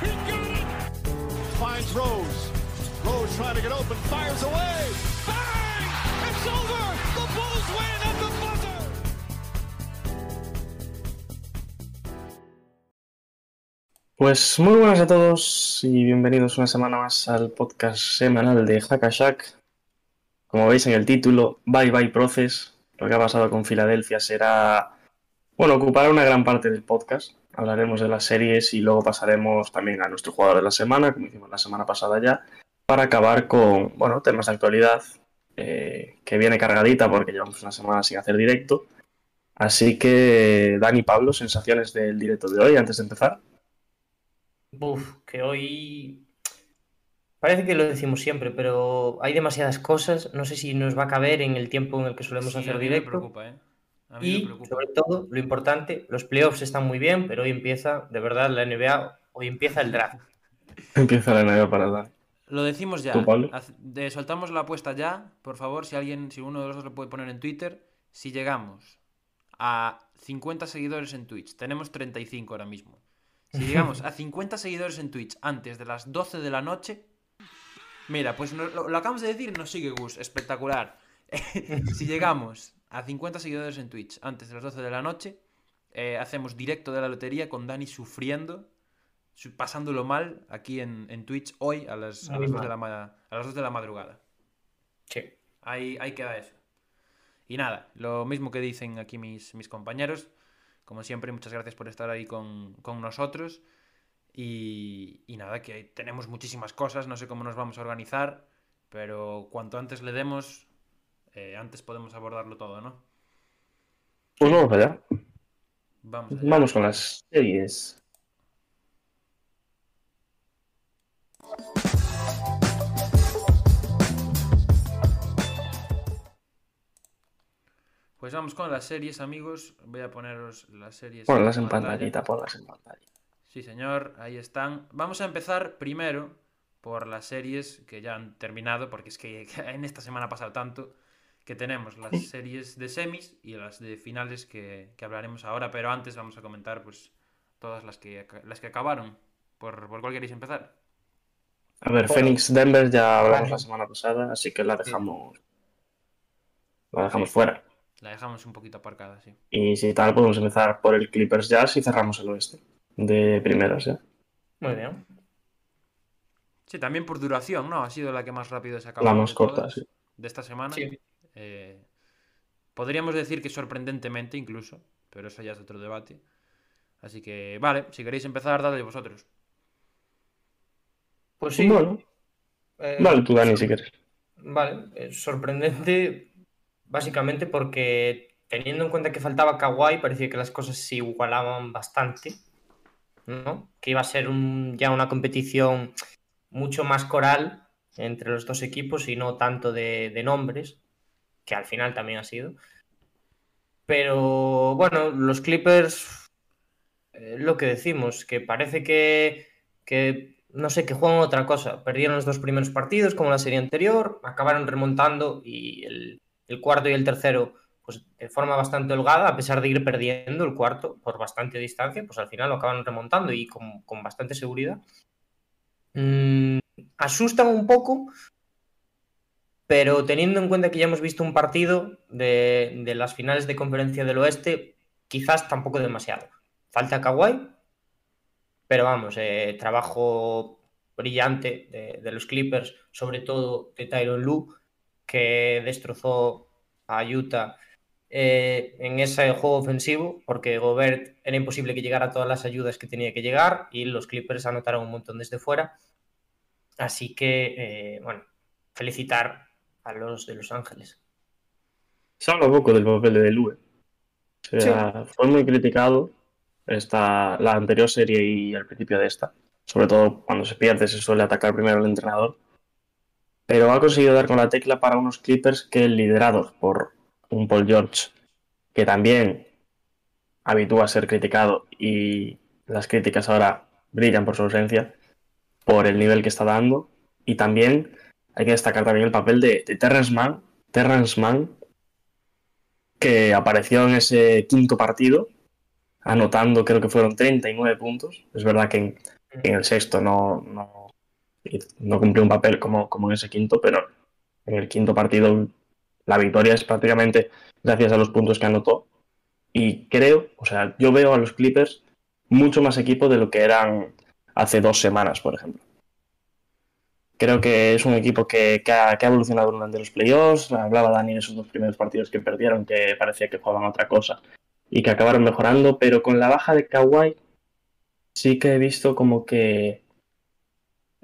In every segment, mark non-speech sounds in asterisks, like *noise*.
He got it. Finds Rose. Rose trying to get open. Fires away. Bang! It's over. The Bulls win at the buzzer. Pues muy buenas a todos y bienvenidos una semana más al podcast semanal de Hackashack. Como veis en el título, Bye Bye Process. Lo que ha pasado con Filadelfia será, bueno, ocupará una gran parte del podcast. Hablaremos de las series y luego pasaremos también a nuestro jugador de la semana, como hicimos la semana pasada ya, para acabar con, bueno, temas de actualidad, eh, que viene cargadita porque llevamos una semana sin hacer directo. Así que, Dani Pablo, sensaciones del directo de hoy antes de empezar. Buf, que hoy parece que lo decimos siempre, pero hay demasiadas cosas. No sé si nos va a caber en el tiempo en el que solemos Sí, hacer a mí directo. Me preocupa, ¿eh? A mí me Y preocupa. sobre todo, lo importante, los playoffs están muy bien, pero hoy empieza, de verdad, la NBA, hoy empieza el draft. *laughs* Empieza la NBA para Dani. Lo decimos ya. ¿Tú, Pablo? Haz- de- soltamos la apuesta ya. Por favor, si alguien, si uno de los dos lo puede poner en Twitter. Si llegamos a 50 seguidores en Twitch, tenemos 35 ahora mismo. Si llegamos a 50 seguidores en Twitch antes de las 12 de la noche. Mira, pues no- lo, lo acabamos de decir, nos sigue Gus, espectacular. *laughs* si llegamos a 50 seguidores en Twitch antes de las 12 de la noche, eh, hacemos directo de la lotería con Dani sufriendo, su- pasándolo mal aquí en, en Twitch hoy a las, a las 2 mal. de la, ma- a las 2 de la madrugada. Sí. Ahí, ahí queda eso. Y nada, lo mismo que dicen aquí mis, mis compañeros. Como siempre, muchas gracias por estar ahí con, con nosotros. Y, y nada, que tenemos muchísimas cosas, no sé cómo nos vamos a organizar, pero cuanto antes le demos, eh, antes podemos abordarlo todo, ¿no? Pues vamos allá. Vamos allá. Vamos con las series. Pues vamos con las series, amigos. Voy a poneros las series. Ponlas en pantalla. pantallita, ponlas en pantalla. Sí, señor, ahí están. Vamos a empezar primero por las series que ya han terminado, porque es que *laughs* en esta semana ha pasado tanto que tenemos las series de semis y las de finales que, que hablaremos ahora, pero antes vamos a comentar pues todas las que, las que acabaron. ¿Por, por cuál queréis empezar? A ver, Bueno. Phoenix Denver ya hablamos la semana pasada, así que la dejamos. La dejamos fuera. La dejamos un poquito aparcada, sí. Y si tal, podemos empezar por el Clippers Jazz y cerramos el oeste. De primeras, ya. Muy bien. Sí, también por duración, ¿no? Ha sido la que más rápido se acabó. La más de corta, todas, sí. De esta semana. Sí. Eh, podríamos decir que sorprendentemente incluso, pero eso ya es otro debate. Así que, vale, si queréis empezar, dadle vosotros. Pues sí. Bueno, eh, vale, tú, Dani, si quieres. Vale, es sorprendente básicamente porque teniendo en cuenta que faltaba Kawhi, parecía que las cosas se igualaban bastante, ¿no? Que iba a ser un- ya una competición mucho más coral entre los dos equipos y no tanto de, nombres, que al final también ha sido. Pero bueno, los Clippers, eh, lo que decimos, que parece que, que, no sé, que juegan otra cosa. Perdieron los dos primeros partidos, como la serie anterior, acabaron remontando y el, el cuarto y el tercero, pues de forma bastante holgada, a pesar de ir perdiendo el cuarto por bastante distancia, pues al final lo acaban remontando y con, con bastante seguridad. Mm, asustan un poco, pero teniendo en cuenta que ya hemos visto un partido de, de las finales de conferencia del oeste, quizás tampoco demasiado. Falta Kawhi, pero vamos, eh, trabajo brillante de, los Clippers, sobre todo de Tyron Lue, que destrozó a Utah eh, en ese juego ofensivo, porque Gobert era imposible que llegara a todas las ayudas que tenía que llegar y los Clippers anotaron un montón desde fuera. Así que, eh, bueno, felicitar a los de Los Ángeles. Se habla poco del papel de Lue. O sea, fue muy criticado esta, la anterior serie y al principio de esta. Sobre todo cuando se pierde se suele atacar primero al entrenador. Pero ha conseguido dar con la tecla para unos Clippers que liderados por un Paul George que también habitúa a ser criticado y las críticas ahora brillan por su ausencia, por el nivel que está dando. Y también hay que destacar también el papel de, de Terrence Mann, Terrence Mann, que apareció en ese quinto partido, anotando creo que fueron 39 puntos. Es verdad que en, el sexto no, no, cumplió un papel como, como ese quinto, pero en el quinto partido la victoria es prácticamente gracias a los puntos que anotó. Y creo, o sea, yo veo a los Clippers mucho más equipo de lo que eran hace dos semanas, por ejemplo. Creo que es un equipo que, que, ha, evolucionado durante los playoffs. Hablaba Dani en esos dos primeros partidos que perdieron, que parecía que jugaban otra cosa y que acabaron mejorando, pero con la baja de Kawhi sí que he visto como que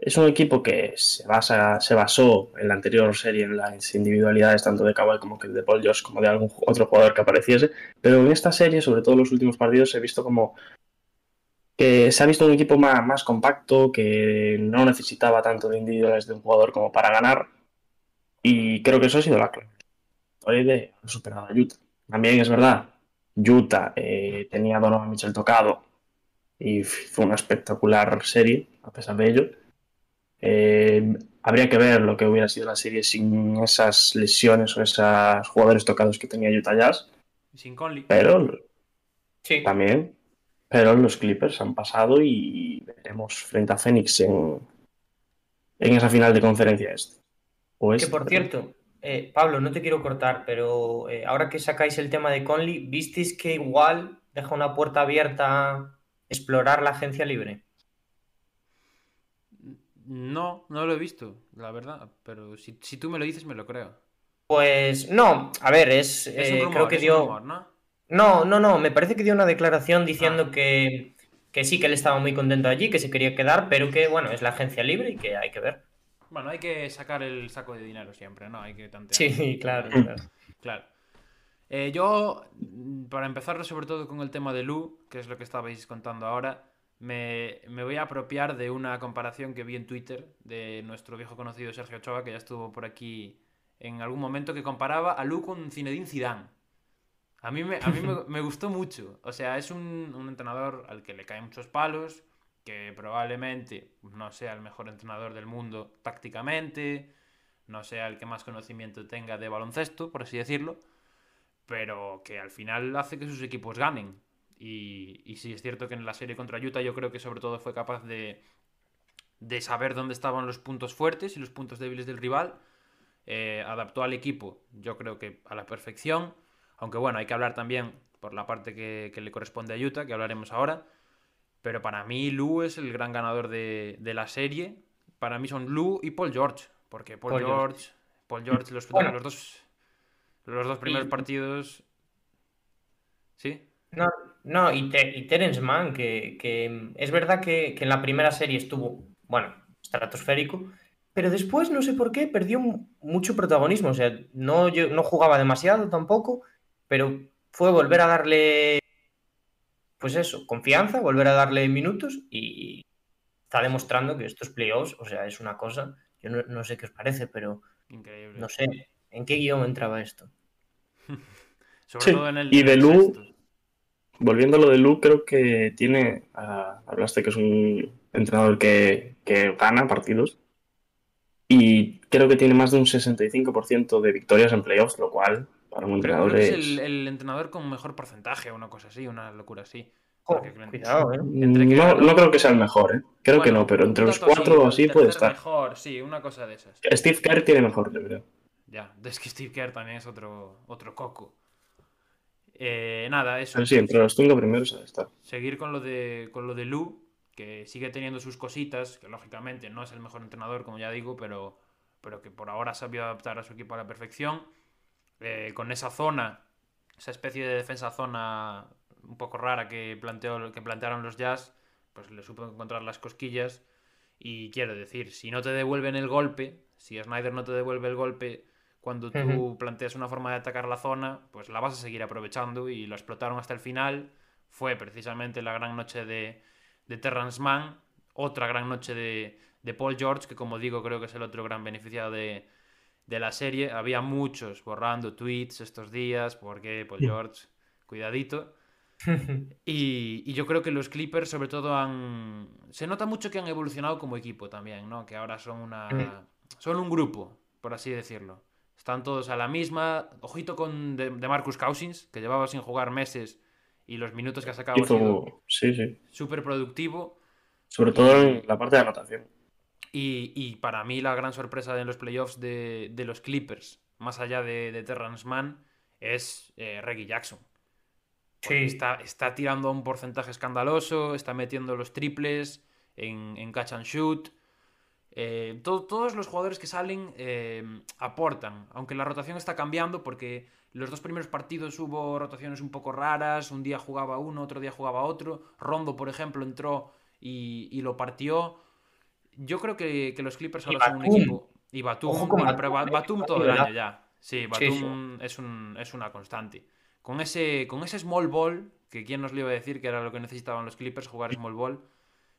es un equipo que se, basa, se basó en la anterior serie en las individualidades tanto de Kawhi como de Paul George como de algún otro jugador que apareciese, pero en esta serie, sobre todo en los últimos partidos, he visto como que se ha visto un equipo más, compacto, que no necesitaba tanto de individuales de un jugador como para ganar. Y creo que eso ha sido la clave. Hoy de superado a Utah. También es verdad, Utah eh, tenía a Donovan Mitchell tocado y fue una espectacular serie, a pesar de ello. Eh, habría que ver lo que hubiera sido la serie sin esas lesiones o esos jugadores tocados que tenía Utah Jazz. Sin Conley. Pero Sí. también pero los Clippers han pasado y veremos frente a Phoenix en, en esa final de conferencia este. que por cierto, eh, Pablo, no te quiero cortar, pero eh, ahora que sacáis el tema de Conley, ¿visteis que igual deja una puerta abierta a explorar la agencia libre? No, no lo he visto, la verdad, pero si, si tú me lo dices me lo creo. Pues no, a ver, es, Es un eh, rumor, creo que es un dio... rumor, ¿no? No, no, no, me parece que dio una declaración diciendo Ah. que, que sí, que él estaba muy contento allí, que se quería quedar, pero que bueno, es la agencia libre y que hay que ver. Bueno, hay que sacar el saco de dinero siempre, ¿no? Hay que tantear. Sí, *laughs* claro, claro. Claro. Eh, yo, mm, para empezar sobre todo con el tema de Lu, que es lo que estabais contando ahora, me, me voy a apropiar de una comparación que vi en Twitter de nuestro viejo conocido Sergio Ochoa, que ya estuvo por aquí en algún momento, que comparaba a Lu con Zinedine Zidane. A mí me, a mí me, *laughs* me gustó mucho. O sea, es un, un entrenador al que le caen muchos palos, que probablemente no sea el mejor entrenador del mundo tácticamente, no sea el que más conocimiento tenga de baloncesto, por así decirlo, pero que al final hace que sus equipos ganen. Y, y sí es cierto que en la serie contra Utah yo creo que sobre todo fue capaz de, de saber dónde estaban los puntos fuertes y los puntos débiles del rival. Eh, adaptó al equipo, yo creo que a la perfección. Aunque bueno, hay que hablar también por la parte que, que le corresponde a Utah, que hablaremos ahora. Pero para mí Lu es el gran ganador de, de la serie. Para mí son Lu y Paul George. Porque Paul, Paul George, George. Paul George, los, Bueno. los dos, los dos primeros Y- partidos. ¿Sí? No, no, y, Te- y Terence Mann, que, que es verdad que, que en la primera serie estuvo, bueno, estratosférico, pero después no sé por qué perdió mu- mucho protagonismo. O sea, no, yo, no jugaba demasiado tampoco, pero fue volver a darle, pues eso, confianza, volver a darle minutos y está demostrando que estos playoffs, o sea, es una cosa, yo no, no sé qué os parece, pero Increíble. no sé, ¿en qué guion entraba esto? *laughs* Sobre Sí, todo en el. y de Lu-. Volviendo a lo de Lu, creo que tiene. ah, hablaste que es un entrenador que, que gana partidos. Y creo que tiene más de un 65% de victorias en playoffs, lo cual para un entrenador que es. es el, el entrenador con mejor porcentaje o una cosa así, una locura así. Cuidado, ¿eh? entre que No, creo que sea el mejor, ¿eh? Creo que no, pero entre los cuatro o así puede estar. mejor, sí, una cosa de esas. Steve Kerr tiene mejor, yo creo. Ya, es que Steve Kerr también es otro, otro coco. Eh, nada, eso. Pero sí, entre los cinco primeros está. Seguir con lo de con lo de Lu, que sigue teniendo sus cositas, que lógicamente no es el mejor entrenador, como ya digo, pero, pero que por ahora ha sabido adaptar a su equipo a la perfección. Eh, con esa zona, esa especie de defensa zona un poco rara que, planteó, que plantearon los Jazz, pues le supo encontrar las cosquillas. Y quiero decir, si no te devuelven el golpe, si Snyder no te devuelve el golpe cuando tú planteas una forma de atacar la zona, pues la vas a seguir aprovechando y lo explotaron hasta el final. Fue precisamente la gran noche de, de Terrence Mann. otra gran noche de, de Paul George, que como digo creo que es el otro gran beneficiado de, de la serie. Había muchos borrando tweets estos días, porque Paul George, cuidadito. *laughs* Y, y, yo creo que los Clippers sobre todo han... Se nota mucho que han evolucionado como equipo también, ¿no? Que ahora son una... Son un grupo, por así decirlo. Están todos a la misma. Ojito con de, de Marcus Cousins, que llevaba sin jugar meses y los minutos que ha sacado Hizo... ha sido Sí, sí. súper productivo. Sobre todo en la parte de anotación. Y, y para mí la gran sorpresa en los playoffs de, de los Clippers, más allá de, de Terrence Mann, es eh, Reggie Jackson. Sí. Está, está tirando un porcentaje escandaloso, está metiendo los triples en, en catch and shoot. Eh, to- todos los jugadores que salen eh, aportan, aunque la rotación está cambiando porque los dos primeros partidos hubo rotaciones un poco raras, un día jugaba uno, otro día jugaba otro. Rondo, por ejemplo, entró y, y lo partió. Yo creo que, que los Clippers ahora son un equipo. Y Batum, bueno, pero todo el año ya. Sí, Sí, Batum Es, un, es una constante. Con ese, con ese small ball, que quién nos le iba a decir que era lo que necesitaban los Clippers, jugar small ball.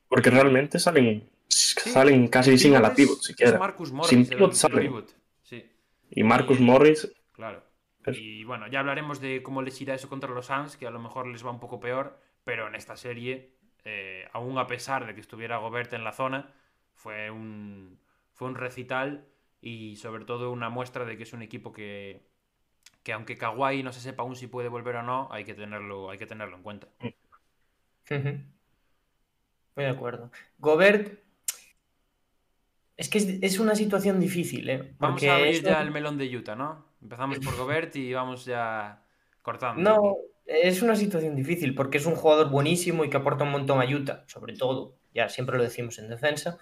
Porque realmente salen, salen casi sin a pivot la es- pivot, si es quieres. Marcus Morris, Sin pivot salen. pivot. Sí, Y Marcus Y- Morris, claro. Es- Y bueno, ya hablaremos de cómo les irá eso contra los Suns, que a lo mejor les va un poco peor, pero en esta serie, eh, aún a pesar de que estuviera Gobert en la zona, fue un, fue un recital y sobre todo una muestra de que es un equipo que, que aunque Kawhi no se sepa aún si puede volver o no, hay que tenerlo, hay que tenerlo en cuenta. Ujú. Muy de acuerdo. Gobert. Es que es, es una situación difícil, ¿eh? Vamos a abrir es ya el melón de Utah, ¿no? Empezamos por Gobert y vamos ya cortando. No, es una situación difícil porque es un jugador buenísimo y que aporta un montón a Utah, sobre todo, ya siempre lo decimos en defensa.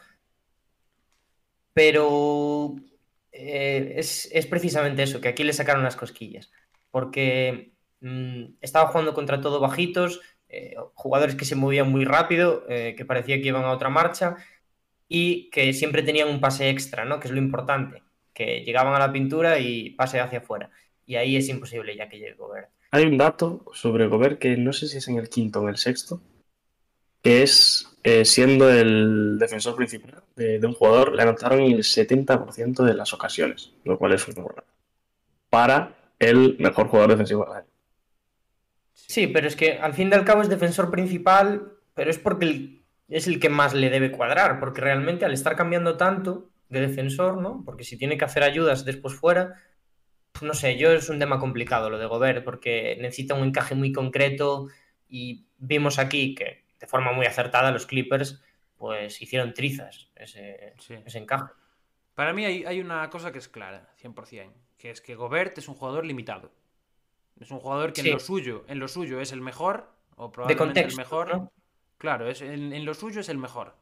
Pero eh, es, es precisamente eso, que aquí le sacaron las cosquillas. Porque mm, estaba jugando contra todo bajitos, eh, jugadores que se movían muy rápido, eh, que parecía que iban a otra marcha y que siempre tenían un pase extra, ¿no? Que es lo importante, que llegaban a la pintura y pase hacia afuera. Y ahí es imposible ya que llegue Gobert. hay un dato sobre Gobert que no sé si es en el quinto o en el sexto, que es eh, siendo el defensor principal de, de un jugador, le anotaron el 70% de las ocasiones, lo cual es un para el mejor jugador defensivo del año. Sí, pero es que al fin y al cabo es defensor principal, pero es porque el- es el que más le debe cuadrar, porque realmente al estar cambiando tanto de defensor, ¿no? Porque si tiene que hacer ayudas después fuera, pues no sé, yo es un tema complicado lo de Gobert, porque necesita un encaje muy concreto y vimos aquí que de forma muy acertada los Clippers pues hicieron trizas ese, Sí. ese encaje. Para mí hay, hay una cosa que es clara, 100%, que es que Gobert es un jugador limitado. Es un jugador que Sí. en lo suyo, en lo suyo es el mejor, o probablemente contexto, el mejor. ¿no? Claro, es, en, en lo suyo es el mejor.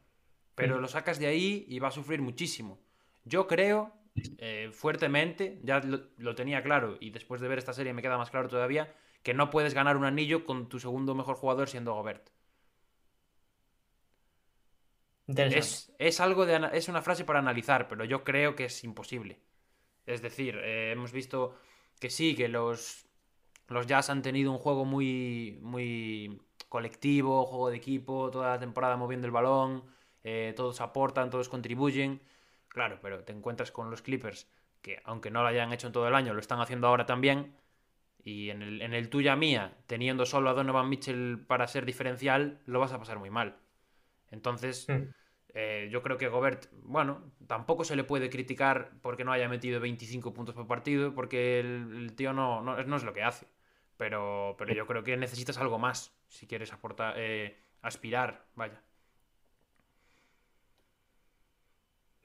Pero lo sacas de ahí y va a sufrir muchísimo. Yo creo, eh, fuertemente, ya lo, lo tenía claro, y después de ver esta serie me queda más claro todavía, que no puedes ganar un anillo con tu segundo mejor jugador siendo Gobert. Es, es algo de es una frase para analizar, pero yo creo que es imposible. Es decir, eh, hemos visto que sí, que los, los Jazz han tenido un juego muy, muy colectivo, juego de equipo, toda la temporada moviendo el balón, eh, todos aportan, todos contribuyen. Claro, pero te encuentras con los Clippers, que aunque no lo hayan hecho en todo el año, lo están haciendo ahora también. Y en el, en el tuya mía, teniendo solo a Donovan Mitchell para ser diferencial, lo vas a pasar muy mal. Entonces, eh, yo creo que Gobert, bueno, tampoco se le puede criticar porque no haya metido 25 puntos por partido, porque el, el tío no, no, no es lo que hace. Pero, pero yo creo que necesitas algo más si quieres aportar, eh, aspirar, vaya.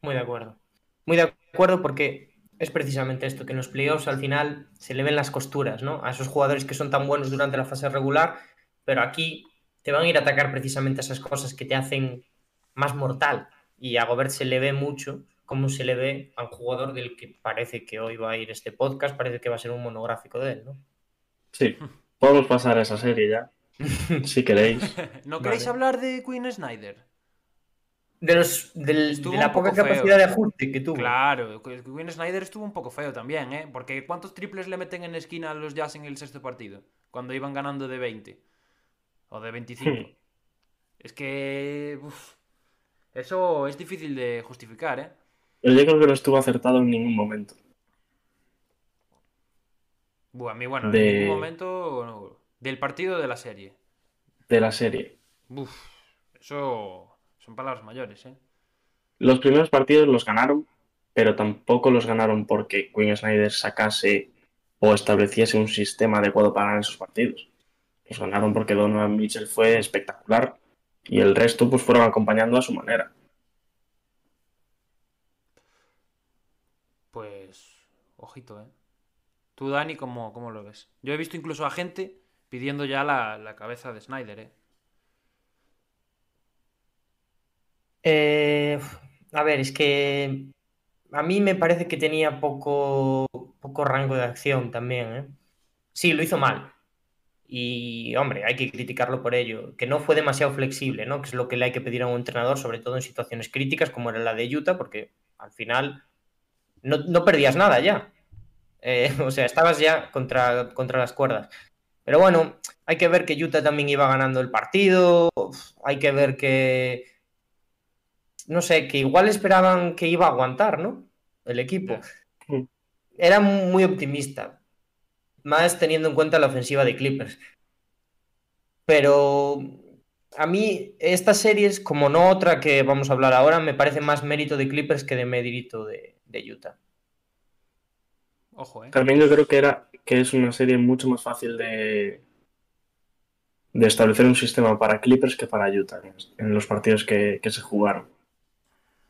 Muy de acuerdo. Muy de acuerdo porque es precisamente esto, que en los playoffs al final se le ven las costuras, ¿no? A esos jugadores que son tan buenos durante la fase regular, pero aquí te van a ir a atacar precisamente esas cosas que te hacen más mortal. Y a Gobert se le ve mucho como se le ve a un jugador del que parece que hoy va a ir este podcast, parece que va a ser un monográfico de él, ¿no? Sí, *laughs* podemos pasar a esa serie ya, *laughs* si queréis. *laughs* ¿No queréis Vale. hablar de Queen Snyder? De, los, del- de la poca feo. capacidad de ajuste que tuvo. Claro, Queen Snyder estuvo un poco feo también, ¿eh? Porque ¿cuántos triples le meten en esquina a los Jazz en el sexto partido? Cuando iban ganando de 20 o de 25. Hmm. Es que... uf, Eso es difícil de justificar, ¿eh? Pero yo creo que no estuvo acertado en ningún momento. Buah, a mí, bueno, De- en ningún momento no. del partido de la serie. de la serie. Uf, eso son palabras mayores, ¿eh? Los primeros partidos los ganaron, pero tampoco los ganaron porque Quinn Snyder sacase o estableciese un sistema adecuado para ganar esos partidos. Los ganaron porque Donovan Mitchell fue espectacular y el resto pues fueron acompañando a su manera. Pues, ojito, ¿eh? Tú, Dani, ¿cómo, cómo lo ves? Yo he visto incluso a gente pidiendo ya la, la cabeza de Snyder, ¿eh? Eh, a ver, es que a mí me parece que tenía poco, poco rango de acción también, ¿eh? Sí, lo hizo mal. Y, hombre, hay que criticarlo por ello. Que no fue demasiado flexible, ¿no? Que es lo que le hay que pedir a un entrenador, sobre todo en situaciones críticas como era la de Utah, porque al final no, no perdías nada ya. Eh, *laughs* o sea, estabas ya contra, contra las cuerdas. Pero bueno, hay que ver que Utah también iba ganando el partido. Hay que ver que no sé, que igual esperaban que iba a aguantar, ¿no? El equipo. Era muy optimista, más teniendo en cuenta la ofensiva de Clippers. Pero a mí estas series, como no otra que vamos a hablar ahora, me parece más mérito de Clippers que de mérito de, de Utah. Ojo, ¿eh? También yo creo que era que es una serie mucho más fácil de, de establecer un sistema para Clippers que para Utah en, en los partidos que, que se jugaron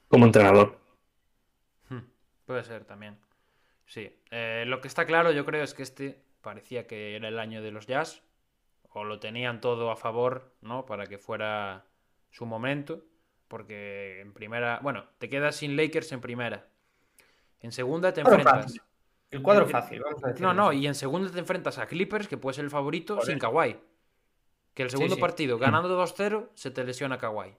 como entrenador. Hmm, Puede ser también. Sí. Eh, lo que está claro, yo creo, es que este parecía que era el año de los Jazz. O lo tenían todo a favor, ¿no? Para que fuera su momento. Porque en primera. Bueno, te quedas sin Lakers en primera. En segunda te enfrentas. El cuadro fácil, vamos a decirlo No, no, y en segunda te enfrentas a Clippers, que puede ser el favorito, sin Kawhi. Que el segundo sí. partido, ganando 2-0, se te lesiona Kawhi.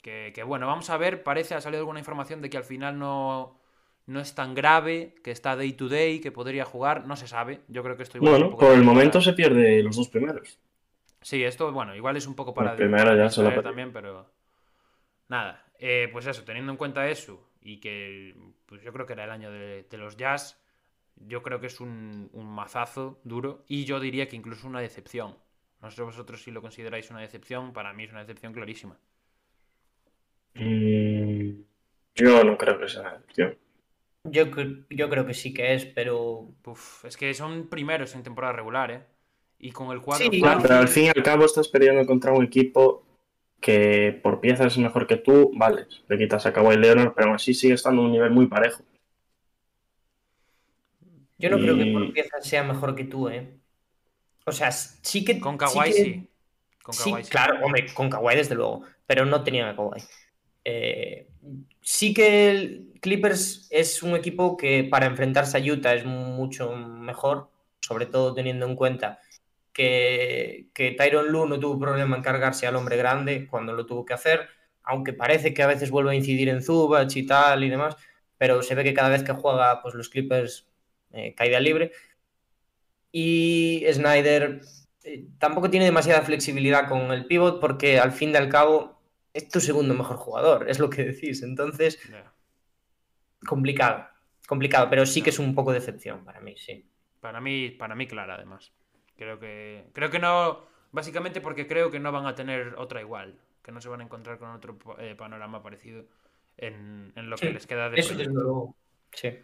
Que, que bueno, vamos a ver, parece ha salido alguna información de que al final no, no es tan grave, que está day to day, que podría jugar, no se sabe. Yo creo que esto igual es un Bueno, poco por el para- momento se pierde los dos primeros. Sí, esto, bueno, igual es un poco para, El primero para ya se también, pero nada. Eh, pues eso, teniendo en cuenta eso y que pues yo creo que era el año de, de los Jazz, yo creo que es un, un mazazo duro y yo diría que incluso una decepción. No sé vosotros si lo consideráis una decepción, para mí es una decepción clarísima. Mm, yo no creo que sea una decepción. Yo, yo creo que sí que es, pero Uf, es que son primeros en temporada regular, ¿eh? Y con el cuadro Sí, frágil- Pero al fin y al cabo estás perdiendo contra un equipo que por piezas es mejor que tú, vale, le quitas a Kawhi Leonard, pero aún así sigue estando a un nivel muy parejo. Yo no creo que por piezas sea mejor que tú, ¿eh? O sea, sí que. con sí Kawhi que- sí. Con Sí, Kawhi sí. claro, hombre, con Kawhi desde luego, pero no tenían a Kawhi. Eh, sí que el Clippers es un equipo que para enfrentarse a Utah es mucho mejor, sobre todo teniendo en cuenta que, que Tyron Lue no tuvo problema en cargarse al hombre grande cuando lo tuvo que hacer, aunque parece que a veces vuelve a incidir en Zubac y tal y demás, pero se ve que cada vez que juega, pues los Clippers eh, caída libre. Y Snyder eh, tampoco tiene demasiada flexibilidad con el pivot porque al fin y al cabo es tu segundo mejor jugador, es lo que decís. Entonces, complicado, complicado, pero sí que es un poco de decepción para mí, sí. Para mí, para mí clara, además. Creo que. Creo que no. Básicamente porque creo que no van a tener otra igual. Que no se van a encontrar con otro eh, panorama parecido en, en lo que les queda de Eso desde luego. Sí.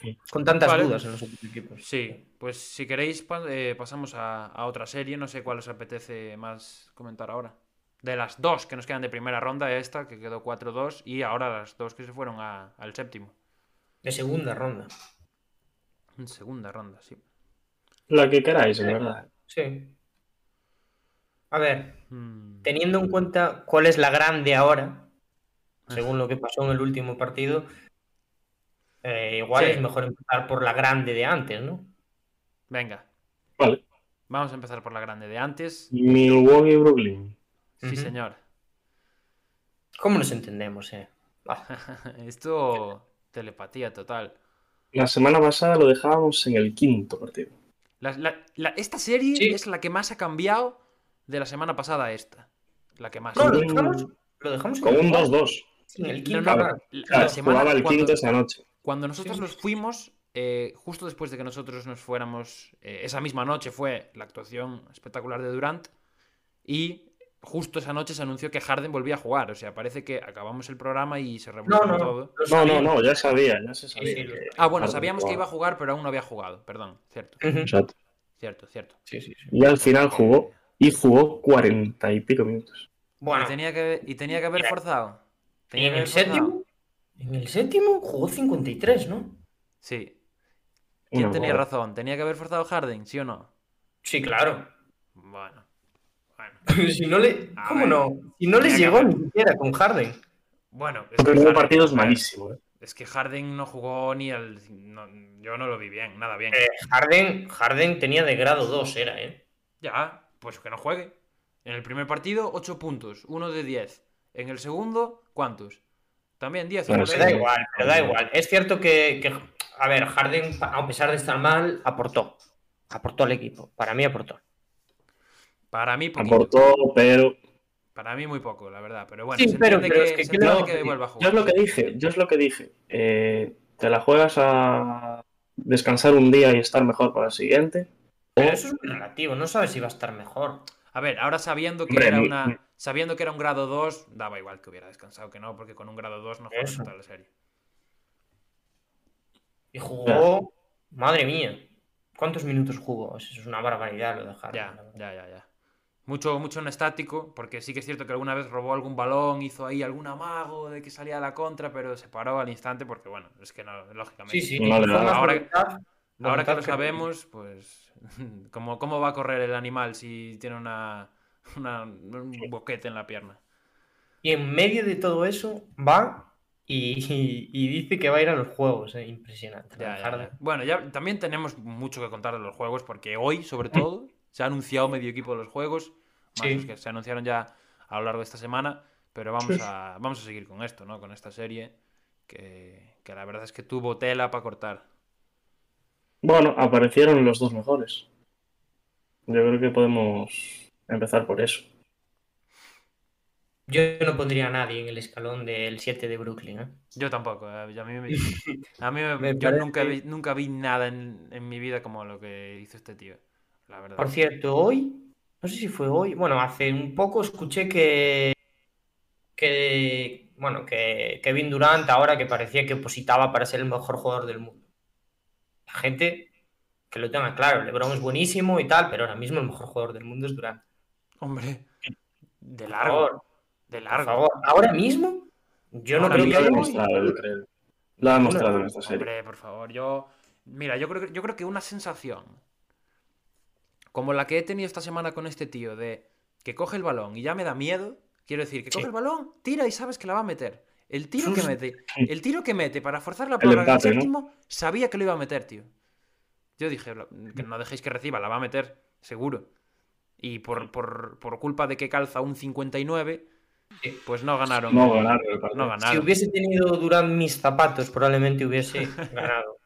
Sí. Con tantas Vale. dudas en los otros equipos. Sí, pues si queréis pa- eh, pasamos a, a otra serie. No sé cuál os apetece más comentar ahora. De las dos que nos quedan de primera ronda, esta que quedó 4-2 y ahora las dos que se fueron a- al séptimo. De segunda ronda. En segunda ronda, sí. La que queráis, en verdad. Sí. A ver, Mm, teniendo en cuenta cuál es la grande ahora, según lo que pasó en el último partido, eh, igual Sí. es mejor empezar por la grande de antes, ¿no? Venga, Vale. vamos a empezar por la grande de antes. Milwaukee y Brooklyn. Sí, señor. ¿Cómo nos entendemos, eh? Ah, *laughs* Esto, telepatía total. La semana pasada lo dejábamos en el quinto partido. La- la- la- esta serie Sí. es la que más ha cambiado de la semana pasada a esta. La que más. No, lo dejamos, Lo dejamos en Con un cuarto. 2-2. Sí, en el quinto. no, la semana jugaba el cuando- quinto esa noche. Cuando nosotros Sí. nos fuimos, eh, justo después de que nosotros nos fuéramos, eh, esa misma noche fue la actuación espectacular de Durant y justo esa noche se anunció que Harden volvía a jugar. O sea, parece que acabamos el programa y se revolucionó no, todo. No, no, no, ya sabía, ya se sabía. sí, lo- que Ah, bueno, Harden sabíamos que iba a jugar, pero aún no había jugado. Perdón, cierto. Exacto. cierto, cierto. Sí, sí, sí. Y al final jugó, y jugó cuarenta y pico minutos. Bueno, y, tenía que, y tenía que haber forzado. y Tenía en que el haber forzado. En el séptimo jugó 53, ¿no? Sí. ¿Quién tenía razón? ¿Tenía que haber forzado Harden, sí o no? Sí, claro. Bueno. Bueno. *laughs* si no le, A ¿Cómo ver. no? Si no les llegó haber. ni siquiera con Harden. Bueno, es El que primer Harden- partido es malísimo. ¿eh? Es que Harden no jugó ni al. no, yo no lo vi bien, nada bien. Eh, Harden, Harden tenía de grado 2, era, ¿eh? Ya, pues que no juegue. En el primer partido, 8 puntos, 1 de 10. En el segundo, ¿cuántos? También 10. Bueno, ahí. Da igual, pero da igual. Es cierto que, que, a ver, Harden, a pesar de estar mal, aportó. Aportó al equipo. Para mí aportó. Para mí, poquito. Aportó, pero Para mí, muy poco, la verdad. Pero bueno, Sí, se pero- pero que, es que se ¿qué le entiende vamos a que vuelva a yo jugar. es lo que dije, yo es lo que dije. Eh, te la juegas a descansar un día y estar mejor para el siguiente. Pero eso es muy relativo. No sabes si va a estar mejor. A ver, ahora sabiendo que Hombre, era mi- una. Sabiendo que era un grado 2, daba igual que hubiera descansado que no, porque con un grado 2 no juegas Eso. toda la serie. Y jugó. Madre mía. ¿Cuántos minutos jugó? Eso es una barbaridad lo de Harden. Ya, ya, ya, ya. Mucho, mucho en estático, porque sí que es cierto que alguna vez robó algún balón, hizo ahí algún amago de que salía a la contra, pero se paró al instante porque, bueno, es que no, lógicamente. Sí, sí. No más Ahora- Ahora que lo sabemos, pues, *laughs* ¿cómo, ¿cómo va a correr el animal si tiene una, una- un boquete en la pierna? Y en medio de todo eso, va y, y- y dice que va a ir a los juegos. eh, Impresionante. Ya, ya, ya. Bueno, ya también tenemos mucho que contar de los juegos, porque hoy, sobre todo, *laughs* se ha anunciado medio equipo de los juegos, más Sí. los que se anunciaron ya a lo largo de esta semana, pero vamos Sí. a, vamos a seguir con esto, ¿no? Con esta serie, que, que la verdad es que tuvo tela para cortar. Bueno, aparecieron los dos mejores. Yo creo que podemos empezar por eso. Yo no pondría a nadie en el escalón del 7 de Brooklyn. ¿eh? Yo tampoco, a mí, me- *laughs* a mí me- Me yo parece- nunca, vi, nunca vi nada en, en mi vida como lo que hizo este tío, la verdad. Por cierto, hoy, no sé si fue hoy, bueno, hace un poco escuché que, que bueno, que Kevin Durant ahora que parecía que opositaba para ser el mejor jugador del mundo. La gente que lo tenga claro, LeBron es buenísimo y tal, pero ahora mismo el mejor jugador del mundo es Durant. Hombre, de Por largo, favor, de por largo. favor. Ahora mismo, yo no creo que lo ha haya- demostrado, yo creo. Lo ha demostrado en esta serie. Hombre, por favor, yo. Mira, yo creo, que- yo creo que una sensación como la que he tenido esta semana con este tío de que coge el balón y ya me da miedo. Quiero decir, que Sí. coge el balón, tira y sabes que la va a meter. El tiro que mete, el tiro que mete para forzar la prórroga el séptimo, sabía que lo iba a meter, tío. Yo dije, "Lo- que no dejéis que reciba, la va a meter, seguro. Y por, por, por culpa de que calza un 59, Sí. pues no ganaron. No ganaron. No ganaron. Si hubiese tenido Durant mis zapatos, probablemente hubiese *laughs* ganado.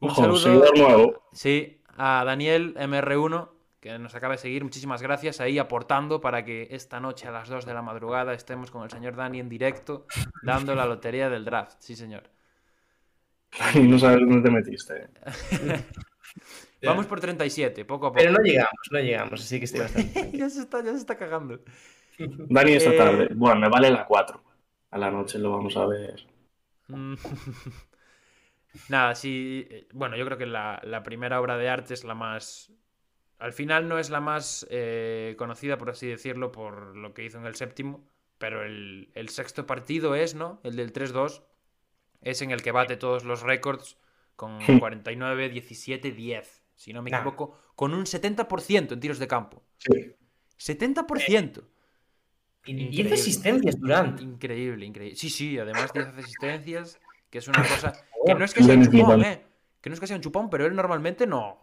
Un Ojo, saludo- nuevo. Sí, a Daniel MR1, que nos acaba de seguir. Muchísimas gracias ahí aportando para que esta noche a las 2 de la madrugada estemos con el señor Dani en directo dando la lotería del draft. Sí, señor. No sabes dónde te metiste. *laughs* Vamos por 37, poco a poco. Pero no llegamos, no llegamos, así que estoy *laughs* bastante ya, se está, ya se está cagando. *laughs* Dani esta Eh, tarde. Bueno, me vale la 4. A la noche lo vamos a ver. Mm. *laughs* Nada, sí. eh, Bueno, yo creo que la, la primera obra de arte es la más. Al final no es la más eh, conocida, por así decirlo, por lo que hizo en el séptimo. Pero el, el sexto partido es, ¿no? El del 3-2. Es en el que bate todos los récords con 49, 17, 10. Si no me Nah. equivoco, con un 70% en tiros de campo. Sí. 70%. Y 10 Increíble. asistencias Durant. Increíble, increíble. Sí, sí, además 10 asistencias, que es una cosa *laughs* que no es que sea un chupón, eh. Que no es que sea un chupón, pero él normalmente no.